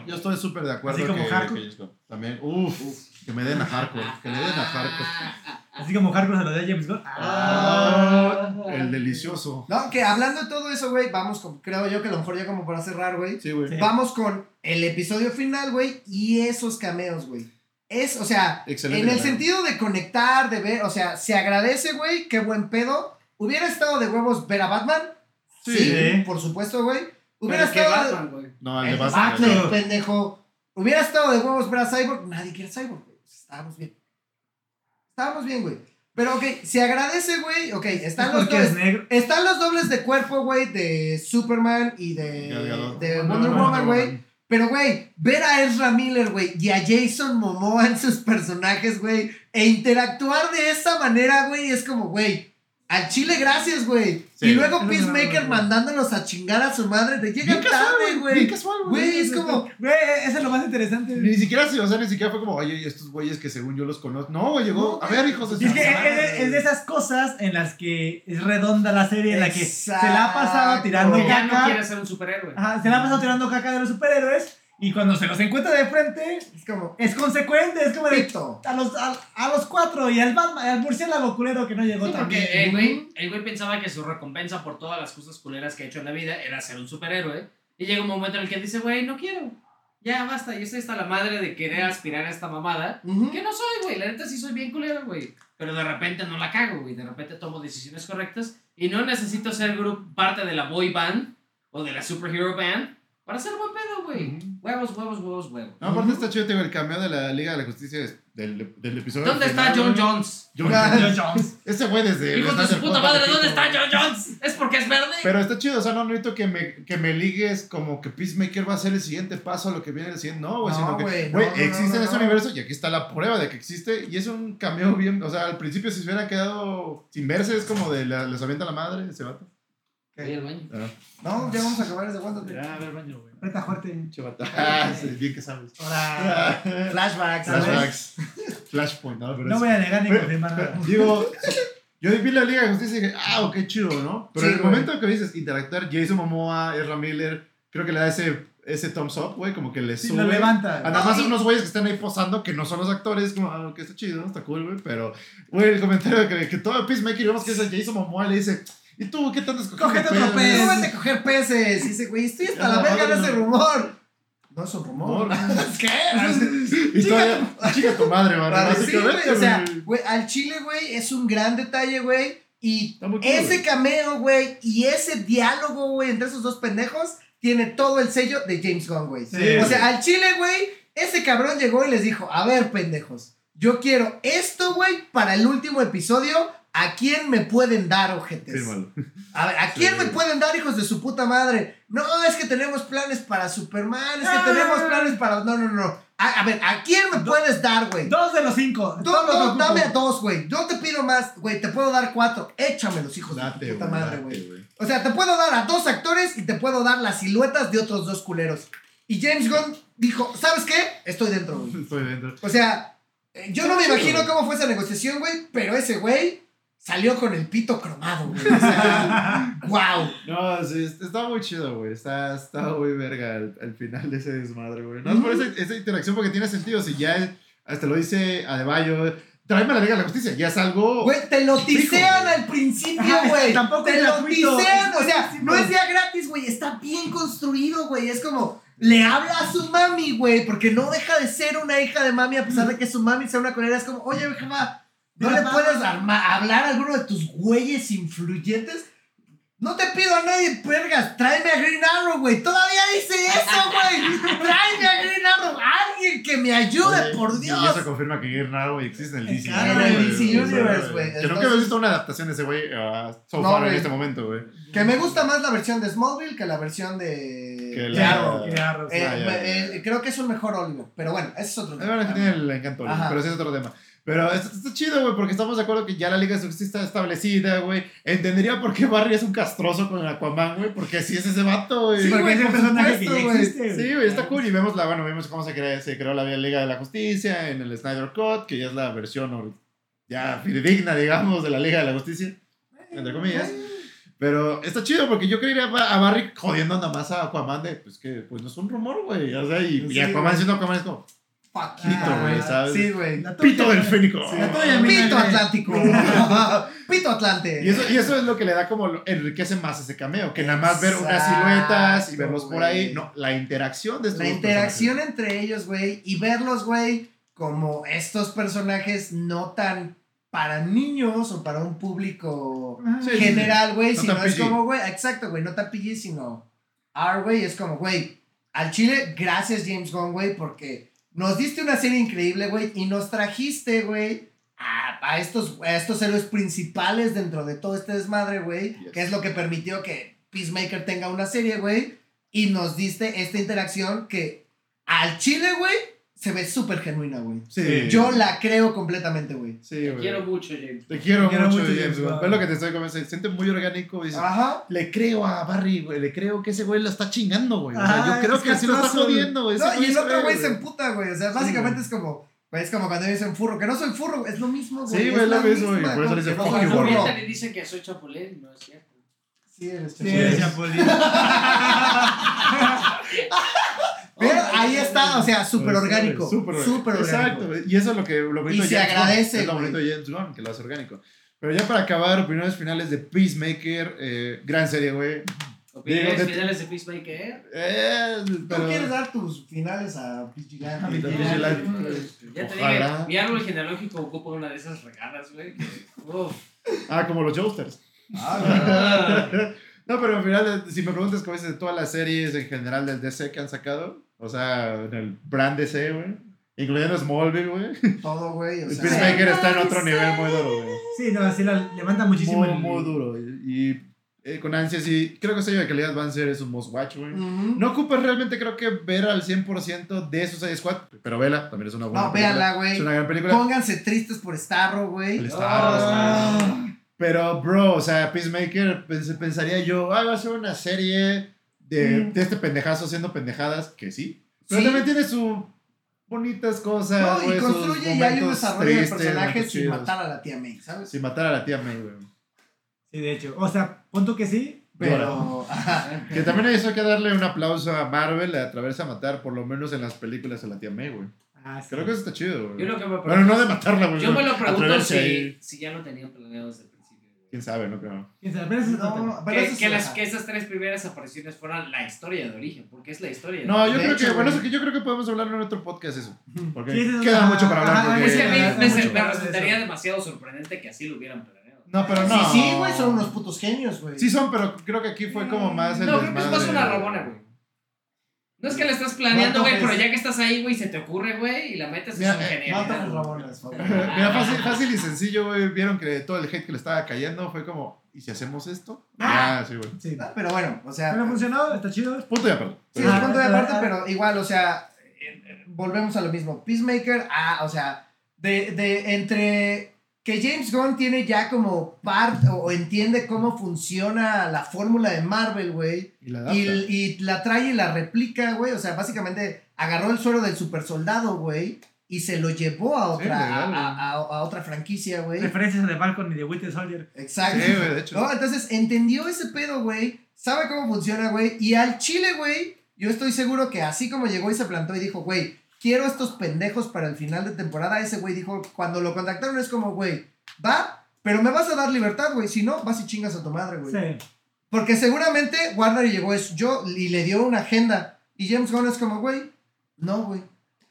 Yo- estoy súper de acuerdo Así como que, Hardcore. que James Gunn. También, uff, que me den a Hardcore, que le den a Hardcore. [LAUGHS] Así como Hardcore se lo dio a James Gunn. Ah, el delicioso. No, que hablando de todo eso, güey, vamos con, creo yo que a lo mejor ya como para cerrar, güey. Sí, güey. Sí. Vamos con el episodio final, güey, y esos cameos, güey. Es, o sea, Excelente. en el cameo. sentido de conectar, de ver, o sea, se agradece, güey, qué buen pedo. ¿Hubiera estado de huevos ver a Batman? Sí. Sí. por supuesto, güey. Hubiera Pero estado... No, el de El Batman. Batman, pendejo. Hubiera estado de huevos ver a Cyborg. Nadie quiere a Cyborg, güey. Estábamos bien. Estábamos bien, güey. Pero, ok, se agradece, güey. Ok, están los es dobles. negro. Están los dobles de cuerpo, güey, de Superman y de, de Wonder no, no, Woman, no, güey. no. Pero, güey, ver a Ezra Miller, güey, y a Jason Momoa en sus personajes, güey, e interactuar de esa manera, güey, es como, güey, al chile gracias, güey. Sí. y luego No, Peacemaker no, no. mandándolos a chingar a su madre, llegan casual, tarde, güey. casual, Güey, es como, Güey, eso es lo más interesante. Ni siquiera, o sea, ni siquiera fue como, oye, estos güeyes que según yo los conozco. No, güey, llegó. A ver, hijos de es que es, de esas cosas en las que es redonda la serie, en la que se la ha pasado tirando Que ya no caca. quiere ser un superhéroe. Ajá, se la ha pasado tirando caca de los superhéroes. Y cuando se los encuentra de frente, es como, es consecuente. Es como de. pito. A los, a, a los cuatro y al Batman, al murciélago culero que no llegó Sí, porque también. el güey, el güey pensaba que su recompensa por todas las cosas culeras que ha hecho en la vida era ser un superhéroe. Y llega un momento en el que él dice, güey, no quiero. Ya basta, yo estoy hasta la madre de querer aspirar a esta mamada. Ujú. Que no soy, güey. La neta sí soy bien culero, güey. Pero de repente no la cago, güey. De repente tomo decisiones correctas. Y no necesito ser parte de la boy band o de la superhero band para ser buen pedo, güey. Huevos, huevos, huevos, huevos. No, aparte está chido, te digo, el cameo de la Liga de la Justicia es del, del episodio. ¿Dónde está final, John. Jones? John Jones. John Jones. [LAUGHS] Ese güey desde. Hijo de su puta madre, de ¿dónde está. John Jones? ¿Es porque es verde? Pero está chido, o sea, no necesito que me, que me ligues como que Peacemaker va a ser el siguiente paso a lo que viene el siguiente. No, güey, No, sino que, güey, no, güey, no, no, existe en ese no. universo y aquí está la prueba de que existe. Y es un cameo bien, o sea, al principio si se hubiera quedado sin verse, es como de la- les avienta la madre ese vato. Voy al baño. Ah, No, ya vamos a acabar ese aguántate. a ver, baño, güey. Aprieta fuerte. Pinche vato. Ah, sí, bien que sabes. Ahora. [LAUGHS] Flashbacks, ¿sabes? Flashbacks. Flashpoint, no, pero No es- voy a negar ni confirmar nada. digo, yo vi la Liga de Justicia y dije, ah, ok, chido, ¿no? Pero Sí, en el güey. momento que dices interactuar, Jason Momoa, Ezra Miller, creo que le da ese, ese thumbs up, güey, como que le Sí, sube. lo levanta. A nada más No, y- unos güeyes que están ahí posando que no son los actores, como, ah, ok, está chido, está cool, güey, pero, güey, el comentario de que, que todo Peacemaker, vemos que es a Jason Momoa, le dice, ¿y tú qué tanto escogiendo Cógete otro pedos?" No vete a coger peces. Y dice, güey, estoy hasta la verga de ese rumor. No es un rumor. [LAUGHS] ¿Qué? [LAUGHS] Y todavía, chica tu madre. Vale, sí, güey, o sea, güey. al chile, güey, es un gran detalle, güey. Y ese cameo, güey, y ese diálogo, güey, entre esos dos pendejos, tiene todo el sello de James Gunn, güey. Sí, o sea, al chile, güey, ese cabrón llegó y les dijo, a ver, pendejos, yo quiero esto, güey, para el último episodio. ¿A quién me pueden dar, ojetes? Fírmalo. A ver, ¿a quién Sí. me pueden dar, hijos de su puta madre? No, es que tenemos planes para Superman, es que Ah. tenemos planes para... No, no, no. A, a ver, ¿a quién me puedes dar, güey? Dos de los cinco. Do- do- los dame a dos, güey. Yo te pido más, güey. Te puedo dar cuatro. Échamelos, hijos de Date, tu puta madre, güey. O sea, te puedo dar a dos actores y te puedo dar las siluetas de otros dos culeros. Y James Gunn dijo, ¿sabes qué? Estoy dentro, güey. [LAUGHS] Estoy dentro. O sea, eh, yo no me imagino cómo fue esa negociación, güey. Pero ese güey salió con el pito cromado, güey. O sea, [LAUGHS] wow. No, sí, est- está muy chido, güey. Está, está muy verga al, al final de ese desmadre, güey. No es por esa, esa interacción porque tiene sentido. Si ya hasta lo dice Adebayo, tráeme la Liga de la Justicia. Ya es algo. Güey, te lo tisean güey. al principio, [LAUGHS] Ajá, güey. tampoco te es lo gratuito. tisean. O sea, no es día gratis, güey. Está bien construido, güey. Es como, le habla a su mami, güey. Porque no deja de ser una hija de mami a pesar de que su mami sea una colera. Es como, oye, jefa, ¿no le puedes hablar a alguno de tus güeyes influyentes? No te pido a nadie, vergas, tráeme a Green Arrow, güey. Todavía dice eso, [LAUGHS] güey. Tráeme a Green Arrow. Alguien que me ayude, Oye, por Y Dios. eso confirma que Green Arrow existe en el DC. Claro, en el DC Universe, güey. Que nunca hemos visto una adaptación de ese güey uh, so No, far en güey. este momento, güey. Que me gusta más la versión de Smallville que la versión de, Que la- Arrow. Eh, Ah, ya, ya. eh, creo que es un mejor Oliver. Pero bueno, ese es otro Es verdad que tiene el encanto, pero ese es otro tema. Pero esto está chido, güey, porque estamos de acuerdo que ya la Liga de Justicia está establecida, güey. Entendería por qué Barry es un castroso con el Aquaman, güey, porque así es ese vato, güey. Sí, Porque güey, es el personaje que ya güey. existe. Sí, güey, está cool. Y vemos la, bueno, vimos cómo se, crea- se creó la Liga de la Justicia en el Snyder Cut, que ya es la versión ya fidedigna, digamos, de la Liga de la Justicia, entre comillas. Pero está chido porque yo creería a Barry jodiendo nada más a Aquaman de, pues que, pues no es un rumor, güey. O sea, y, y Sí, Aquaman güey. siendo Aquaman es como, Fuck Pito, you. güey, ¿sabes? Sí, güey. Pito del fénico. La tuya, mi Pito. Atlántico. [LAUGHS] Pito Atlante. Y eso, y eso es lo que le da como enriquece más ese cameo, que nada más ver unas siluetas y verlos por ahí, no, la interacción de estos La interacción entre ellos, güey, y verlos, güey, como estos personajes no tan para niños o para un público. Sí, sí, general, güey, No sino tan es como, güey, exacto, güey, no tan sino R, güey, es como, güey, al chile, gracias James Gunn, güey, porque nos diste una serie increíble, güey, y nos trajiste, güey, a, a estos, a estos héroes principales dentro de todo este desmadre, güey, Yes. que es lo que permitió que Peacemaker tenga una serie, güey, y nos diste esta interacción que al chile, güey, se ve súper genuina, güey. Sí. Yo la creo completamente, güey. Sí, Te güey. quiero mucho, James. Te quiero, Te quiero mucho, mucho, James. Gunn. Es lo que te estoy comentando. Se siente muy orgánico. Dices, Ajá. le creo a Barry, güey. Le creo que ese güey lo está chingando, güey. O sea, Ajá, yo creo es que sí lo está jodiendo, güey. No, y el otro güey se emputa, güey. O sea, básicamente es como. güey, Es como cuando dicen furro, que no soy furro, güey, es lo mismo, güey. Sí, güey, es lo mismo, misma, y por eso güey, le dice, que no "Fuck soy you, furro". güey. Le dicen que soy chapulín, no es cierto. Sí, eres Sí, chapulín. eres chapulín. [LAUGHS] Pero Oh, ahí está, o sea, súper orgánico. Súper orgánico. Exacto. Y eso es lo que lo bonito Y de se James Gunn, agradece, Es lo bonito de James Gunn, que lo hace orgánico. Pero ya para acabar, opiniones finales de Peacemaker. eh, gran serie, güey. Opiniones Digo, de- finales de Peacemaker. Eh, ¿Tú pero- quieres dar tus finales a Vigilante? mi Ya, Vigilante. Ya te dije, mi árbol genealógico ocupa una de esas regadas, güey. Ah, como los Joesters. Ah, [LAUGHS] No, pero al final, si me preguntas cómo es de todas las series en general del DC que han sacado, o sea, en el brand DC, güey, incluyendo Smallville, güey, todo, güey. O sea, Peacemaker está en otro nivel muy duro, güey. Sí, no, así la, levanta muchísimo Muy, el... muy duro. Y, y, eh, con ansias, y creo que sello de calidad van a ser es un must watch, güey. No ocupas realmente, creo que ver al 100% de Suicide Squad, pero vela, también es una buena No, película. véanla, güey. Es una gran película. Pónganse tristes por Starro, güey. El Starro. Starro. Pero, bro, o sea, Peacemaker, pens- pensaría yo, ah, va a ser una serie de, Mm. de este pendejazo haciendo pendejadas, que sí. Pero Sí. también tiene sus bonitas cosas, No, y construye y hay un desarrollo de tristes, personajes sin matar a la tía May, ¿sabes? Sin matar a la tía May, güey. Sí, de hecho. O sea, pon tú que sí. Pero. Que también eso hay que darle un aplauso a Marvel a través de matar, por lo menos en las películas, a la tía May, güey. Ah, sí. Creo que eso está chido, güey. Yo lo que me Bueno, pregunto. no de matarla, güey. yo me lo pregunto si, ya lo tenían planeado desde. Quién sabe, no creo. ¿Quién sabe? Pero. No, pero Que, eso que es- las, que esas tres primeras apariciones fueran la historia de origen, porque es la historia de No, yo De creo hecho, que, bueno, eso que yo creo que podemos hablarlo en otro podcast eso. Porque Sí, queda mucho para hablar. ajá, porque- Es que a mí me, me resultaría demasiado sorprendente que así lo hubieran planeado. No, pero no. Sí, sí, güey, son unos putos genios, güey. Sí son, pero creo que aquí fue como más el No, creo que es más una rabona, güey. No es que la estás planeando, No güey, toques. pero ya que estás ahí, güey, se te ocurre, güey, y la metes Mira, es un genial. Rabones, por favor. Mira, fácil, fácil y sencillo, güey. Vieron que todo el hate que le estaba cayendo fue como, ¿y si hacemos esto? Ah. Ah, sí, güey. Sí. Ah, Pero bueno, o sea. Pero funcionó, está chido. Punto y aparte. Sí, es punto de aparte, ah, pero igual, o sea, eh, eh, volvemos a lo mismo. Peacemaker, ah, o sea, de, de entre que James Gunn tiene ya como parte o, entiende cómo funciona la fórmula de Marvel, güey, y la adapta. y, y la trae y la replica, güey, o sea, básicamente agarró el suero del super soldado, güey, y se lo llevó a otra, legal, a, a- a- a otra franquicia, güey. Referencias de Falcon y de Winter Soldier. Exacto. Sí, güey, de hecho. ¿No? Entonces entendió ese pedo, güey. Sabe cómo funciona, güey. Y al chile, güey, yo estoy seguro que así como llegó y se plantó y dijo, güey, quiero estos pendejos para el final de temporada. Ese güey dijo, cuando lo contactaron es como, güey, va, pero me vas a dar libertad, güey. Si no, vas y chingas a tu madre, güey. Sí. Porque seguramente Warner llegó es yo y le dio una agenda. Y James Gunn es como, güey, no, güey.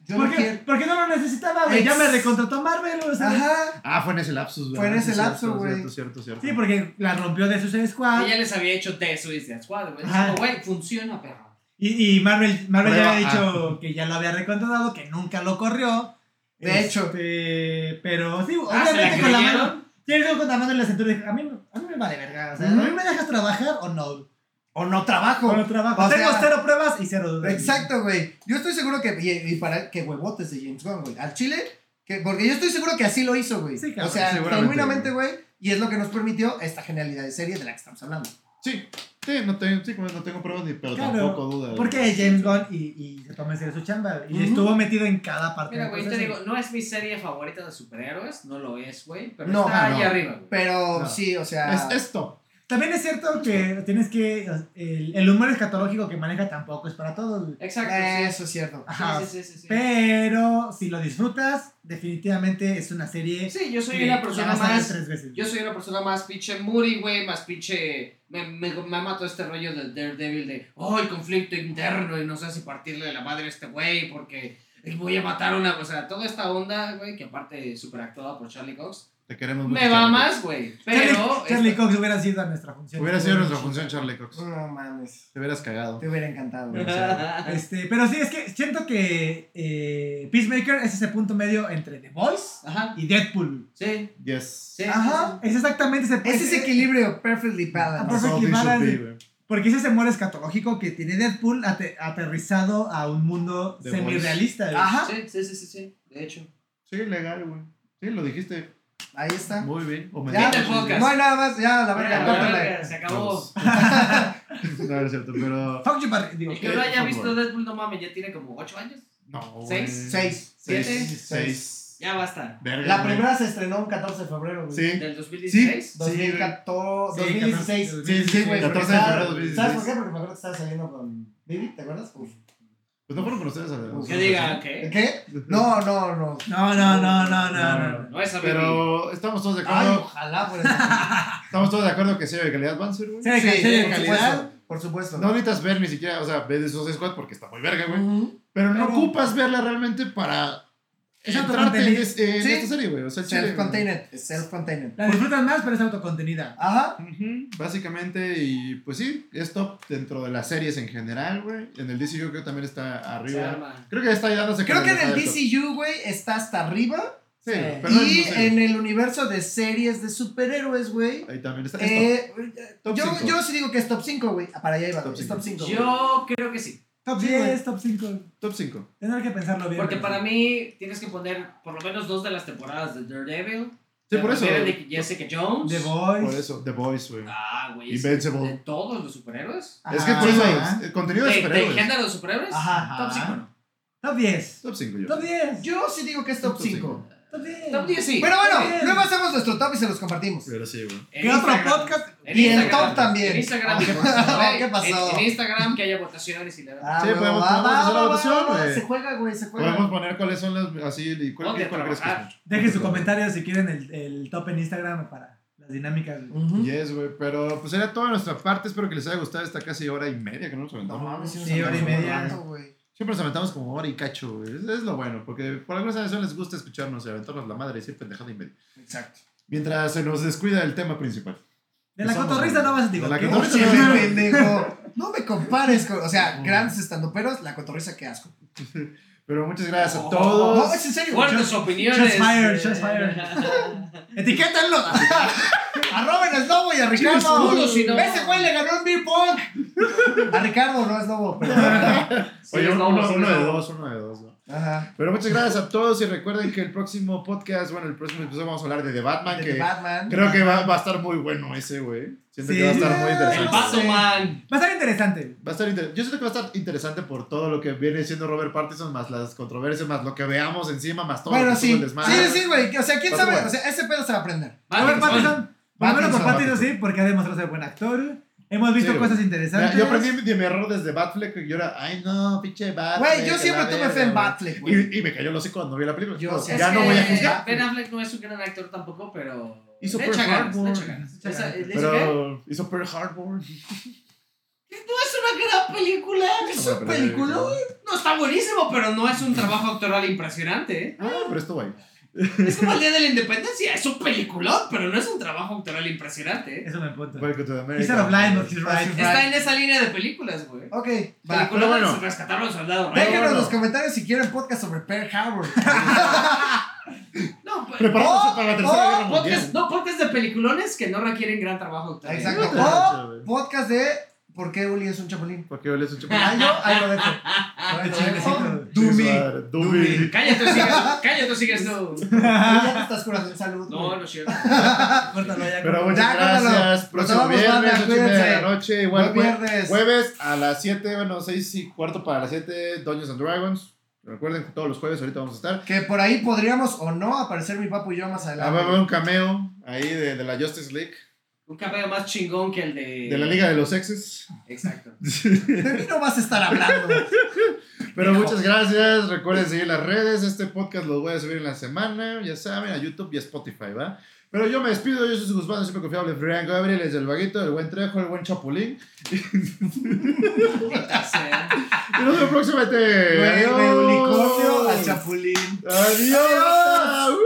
Yo no ¿Por qué, quiero. porque no lo necesitaba, güey. Ya me recontrató Marvel, o sea. Ajá. Ah, fue en ese lapsus, güey. Fue en ese lapso, cierto, güey. Cierto, cierto, cierto. Sí, porque la rompió de Suicide Squad. Ella les había hecho de Suicide Squad, güey. Es Ajá. como, güey, funciona, perro. Y, y Marvel, Marvel ya Prueba, había dicho que ya lo había recontratado, que nunca lo corrió. De hecho. Este, pero sí, Ah, ¿se la obviamente con la mano. Tiene con la mano en la cintura dije, a mí, a mí me vale verga. O sea. ¿a mí me dejas trabajar o no? O no trabajo. O no trabajo. O Tengo sea, cero pruebas y cero dudas. Exacto, güey. Yo estoy seguro que. Y, y para que huevotes de James Gunn, güey. Al Chile. Que, porque yo estoy seguro que así lo hizo, güey. Sí, cabrón, o sea, genuinamente, güey. Y es lo que nos permitió esta genialidad de serie de la que estamos hablando. Sí, sí, no tengo, sí, como no tengo pruebas, ni, pero Claro, tampoco duda. Porque es James Gunn y, y se toma en serio su chamba. Y estuvo metido en cada parte Mira, güey, te proceso. digo, no es mi serie favorita de superhéroes, no lo es, güey, pero No, está no. ahí arriba, güey. Pero No. sí, o sea. Es esto. También es cierto que tienes que. El, el humor escatológico que maneja tampoco es para todos. Exacto, Eso es cierto. Ajá. Sí, sí, sí, sí, sí. Pero si lo disfrutas, definitivamente es una serie. Sí, yo soy que una persona más. tres veces. Yo soy una persona más pinche moody, güey, más pinche. Me, me, me mató este rollo del Daredevil de. Oh, el conflicto interno y no sé si partirle la madre a este güey porque voy a matar una. O sea, toda esta onda, güey, que aparte super actuada por Charlie Cox. Te queremos mucho. Me va Charlie más, güey. Charlie, Pero. Charlie Cox hubiera sido nuestra función. Hubiera sido nuestra función, Charlie Cox. No mames. Te hubieras cagado. Te hubiera encantado, güey. o sea. [LAUGHS] Este, pero sí, es que siento que eh, Peacemaker es ese punto medio entre The Voice Ajá. y Deadpool. Sí. Yes. Sí. Ajá. Es exactamente ese, Es ese equilibrio perfectly balanced. perfect. That's all this should balance. be, güey. Porque es ese humor escatológico que tiene Deadpool ate- aterrizado a un mundo semi-realista. Ajá. Sí, sí, sí, sí, sí. De hecho. Sí, legal, güey. Sí, lo dijiste Ahí está. muy bien. O me Ya, el podcast. no hay nada más. Ya, la verga, córtale. Se acabó. [LAUGHS] [LAUGHS] no, no es cierto, pero. Fuck you. Digo, El que Ok, no haya visto favor. Deadpool, no mames, ya tiene como 8 años. No. ¿Seis? Seis. ¿Siete? Seis. Ya basta. Verga, La güey. primera se estrenó un 14 de febrero, güey. Sí. ¿Del 2016? 2014, Sí, 2016. 14, Sí, sí, güey. 14 porque de estaba- febrero de 2016. ¿Sabes por qué? Porque me acuerdo que estaba saliendo con Vivi, ¿te acuerdas? Uf. Pues no fueron con ustedes, además. Que diga, ¿qué? ¿Qué? No, no, no. No, no, no, no, no, no. No es a Pero estamos todos de Ay, acuerdo. ojalá por eso. [LAUGHS] Estamos todos de acuerdo que sea de calidad Banzer, güey. Sí, de calidad. supuesto. Por supuesto. No necesitas ver ni siquiera, o sea, ves de esos squad porque está muy verga, güey. Pero no Pero- ocupas verla realmente para Es entrarte en, en Sí. esta serie, güey. O sea, Self-contained. Self-contained. La disfrutas más, pero es autocontenida. Ajá. Básicamente, y pues sí, es top dentro de las series en general, güey. En el DCU creo que también está arriba. Creo que ya está ahí dándose Creo que en el. DCU, güey, está hasta arriba. Sí, Sí. pero no Y serio. en el universo de series de superhéroes, güey. Ahí también está. es top. Eh, Top yo, yo sí digo que es top 5, güey. Ah, Para allá iba, Top es cinco. top 5. Yo creo que sí. Top Sí, 10, güey. top 5. Top 5. Tendré que pensarlo bien. Porque para sí. mí tienes que poner por lo menos dos de las temporadas de Daredevil. Sí, por eso. de Jessica Jones. The Voice. Por eso, The Voice, güey. Ah, güey. es Invincible. De todos los superhéroes. es que Ajá. por eso, Ajá. el contenido De, de de superhéroes. género de superhéroes. Ajá. Top 5 no. Top 10. Top 5 yo. Top 10. Yo sí digo que es top Top 5. cinco. Top 10. Top 10 sí. Pero bueno, Bien. luego hacemos nuestro top y se los compartimos. Pero sí, güey. En ¿Qué otro podcast? En Y en Instagram. top también. En Instagram. ¿Qué [LAUGHS] pasó? ¿Qué pasó? En, en Instagram que haya votaciones y le Ah, Sí, podemos- va, podemos va, hacer la va, votación, va, güey. Se juega, güey, se juega. Podemos poner cuáles son las. Así, y cuál, ¿Dónde cuál crees que mucho. Dejen su comentario si quieren el, el top en Instagram para las dinámicas. güey. Ujú. Yes, güey. Pero pues era toda nuestra parte. Espero que les haya gustado esta casi hora y media que no nos No aventamos. mames, sí, hora y media. güey. Siempre nos aventamos como hora y cacho, güey. Es, es lo bueno, porque por alguna razón les gusta escucharnos y aventarnos la madre y decir pendejada y media. Exacto. Mientras se nos descuida el tema principal. De la Somos cotorriza no vas a de la Oye, no- pendejo. No me compares con. O sea, grandes estandoperos, la cotorriza, qué asco. [LAUGHS] Pero muchas gracias a Oh. todos. No, es en serio. Fuertes opiniones. shots fired, eh, shots fired. [LAUGHS] Etiquétenlo. [LAUGHS] A Slobo y a Ricardo. culo, si no. Ese güey le ganó un beer pong. A Ricardo, no es Lobo. Pero... [LAUGHS] Sí, Oye, es uno, lobo, sí, uno es de lobo. dos, uno de dos. ¿no? Ajá. Pero muchas gracias a todos y recuerden que el próximo podcast, bueno, el próximo episodio vamos a hablar de The Batman, De que Batman. creo que va, va a estar muy bueno ese, güey. Siento Sí. que va a estar muy El interesante. Batman. Va a estar interesante. Va a estar inter- Yo siento que va a estar interesante por todo lo que viene siendo Robert Pattinson, más las controversias, más lo que veamos encima, más todo lo Bueno, que estuvo sí. desmadre. Sí, sí, güey. O sea, quién sabe. bueno. O sea, ese pedo se va a aprender. Robert Pattinson. Pattinson. Por lo menos por Pattinson, Pattinson sí, porque ha demostrado ser buen actor. Hemos visto Sí, cosas güey. interesantes. Mira, yo aprendí de mi error desde Batfleck que yo era, ay no, pinche Batfleck. Güey, yo siempre tuve fe en güey". Batfleck, güey. Y, y me cayó el hocico cuando vi la película. Yo ya no voy a juzgar. Ben Affleck no es un gran actor tampoco, pero. Hizo Pearl Harbor. Pero hizo Pearl Harbor. No es una gran película. Es Una un película, güey. No está buenísimo, pero no es un trabajo actoral impresionante. ¿eh? Ah, pero estuvo ahí. Es como el Día de la [LAUGHS] Independencia. Es un peliculón, pero no es un trabajo actoral impresionante. ¿eh? Eso me punto. Welcome to America. He's but he's right. Está en esa línea de películas, güey. Ok, va. Película pero bueno. de rescatar a los soldados. ¿no? Déjenos en bueno. los comentarios si quieren podcast sobre Pearl Harbor. [LAUGHS] No, pues, Preparándose Oh, para la tercera oh, guerra mundial. podcast, no, podcast de peliculones que no requieren gran trabajo actoral. Exacto. O podcast de ¿Por qué Uli es un chapulín? Porque yo le he hecho Ahí yo, ahí lo dejo. Dumi. Dumi. Cállate, sigues, [LAUGHS] cállate, sigues tú. [LAUGHS] Ya te estás curando en salud. No, no es cierto. [LAUGHS] Córtalo ya. Pero muchas gracias. Próximo viernes, 8 y media de la noche. Igual, viernes. jueves a las 7, bueno, 6 y cuarto para las 7, Dungeons and Dragons. Recuerden que todos los jueves ahorita vamos a estar. Que por ahí podríamos o no aparecer mi papu y yo más Ah, adelante. va a haber un cameo ahí de, de la Justice League. Un cabello más chingón que el de. De la Liga de los Exes. Exacto. [LAUGHS] De mí no vas a estar hablando. Pero muchas gracias. Recuerden seguir las redes. Este podcast lo voy a subir en la semana. Ya saben, a YouTube y a Spotify, ¿va? Pero yo me despido. Yo soy su Guzmán, siempre confiable. Frián Gabriel es el vaguito, el buen Trejo, el buen Chapulín. [LAUGHS] Y nos vemos próximamente. Güey, de Adiós. unicornio a chapulín. Adiós.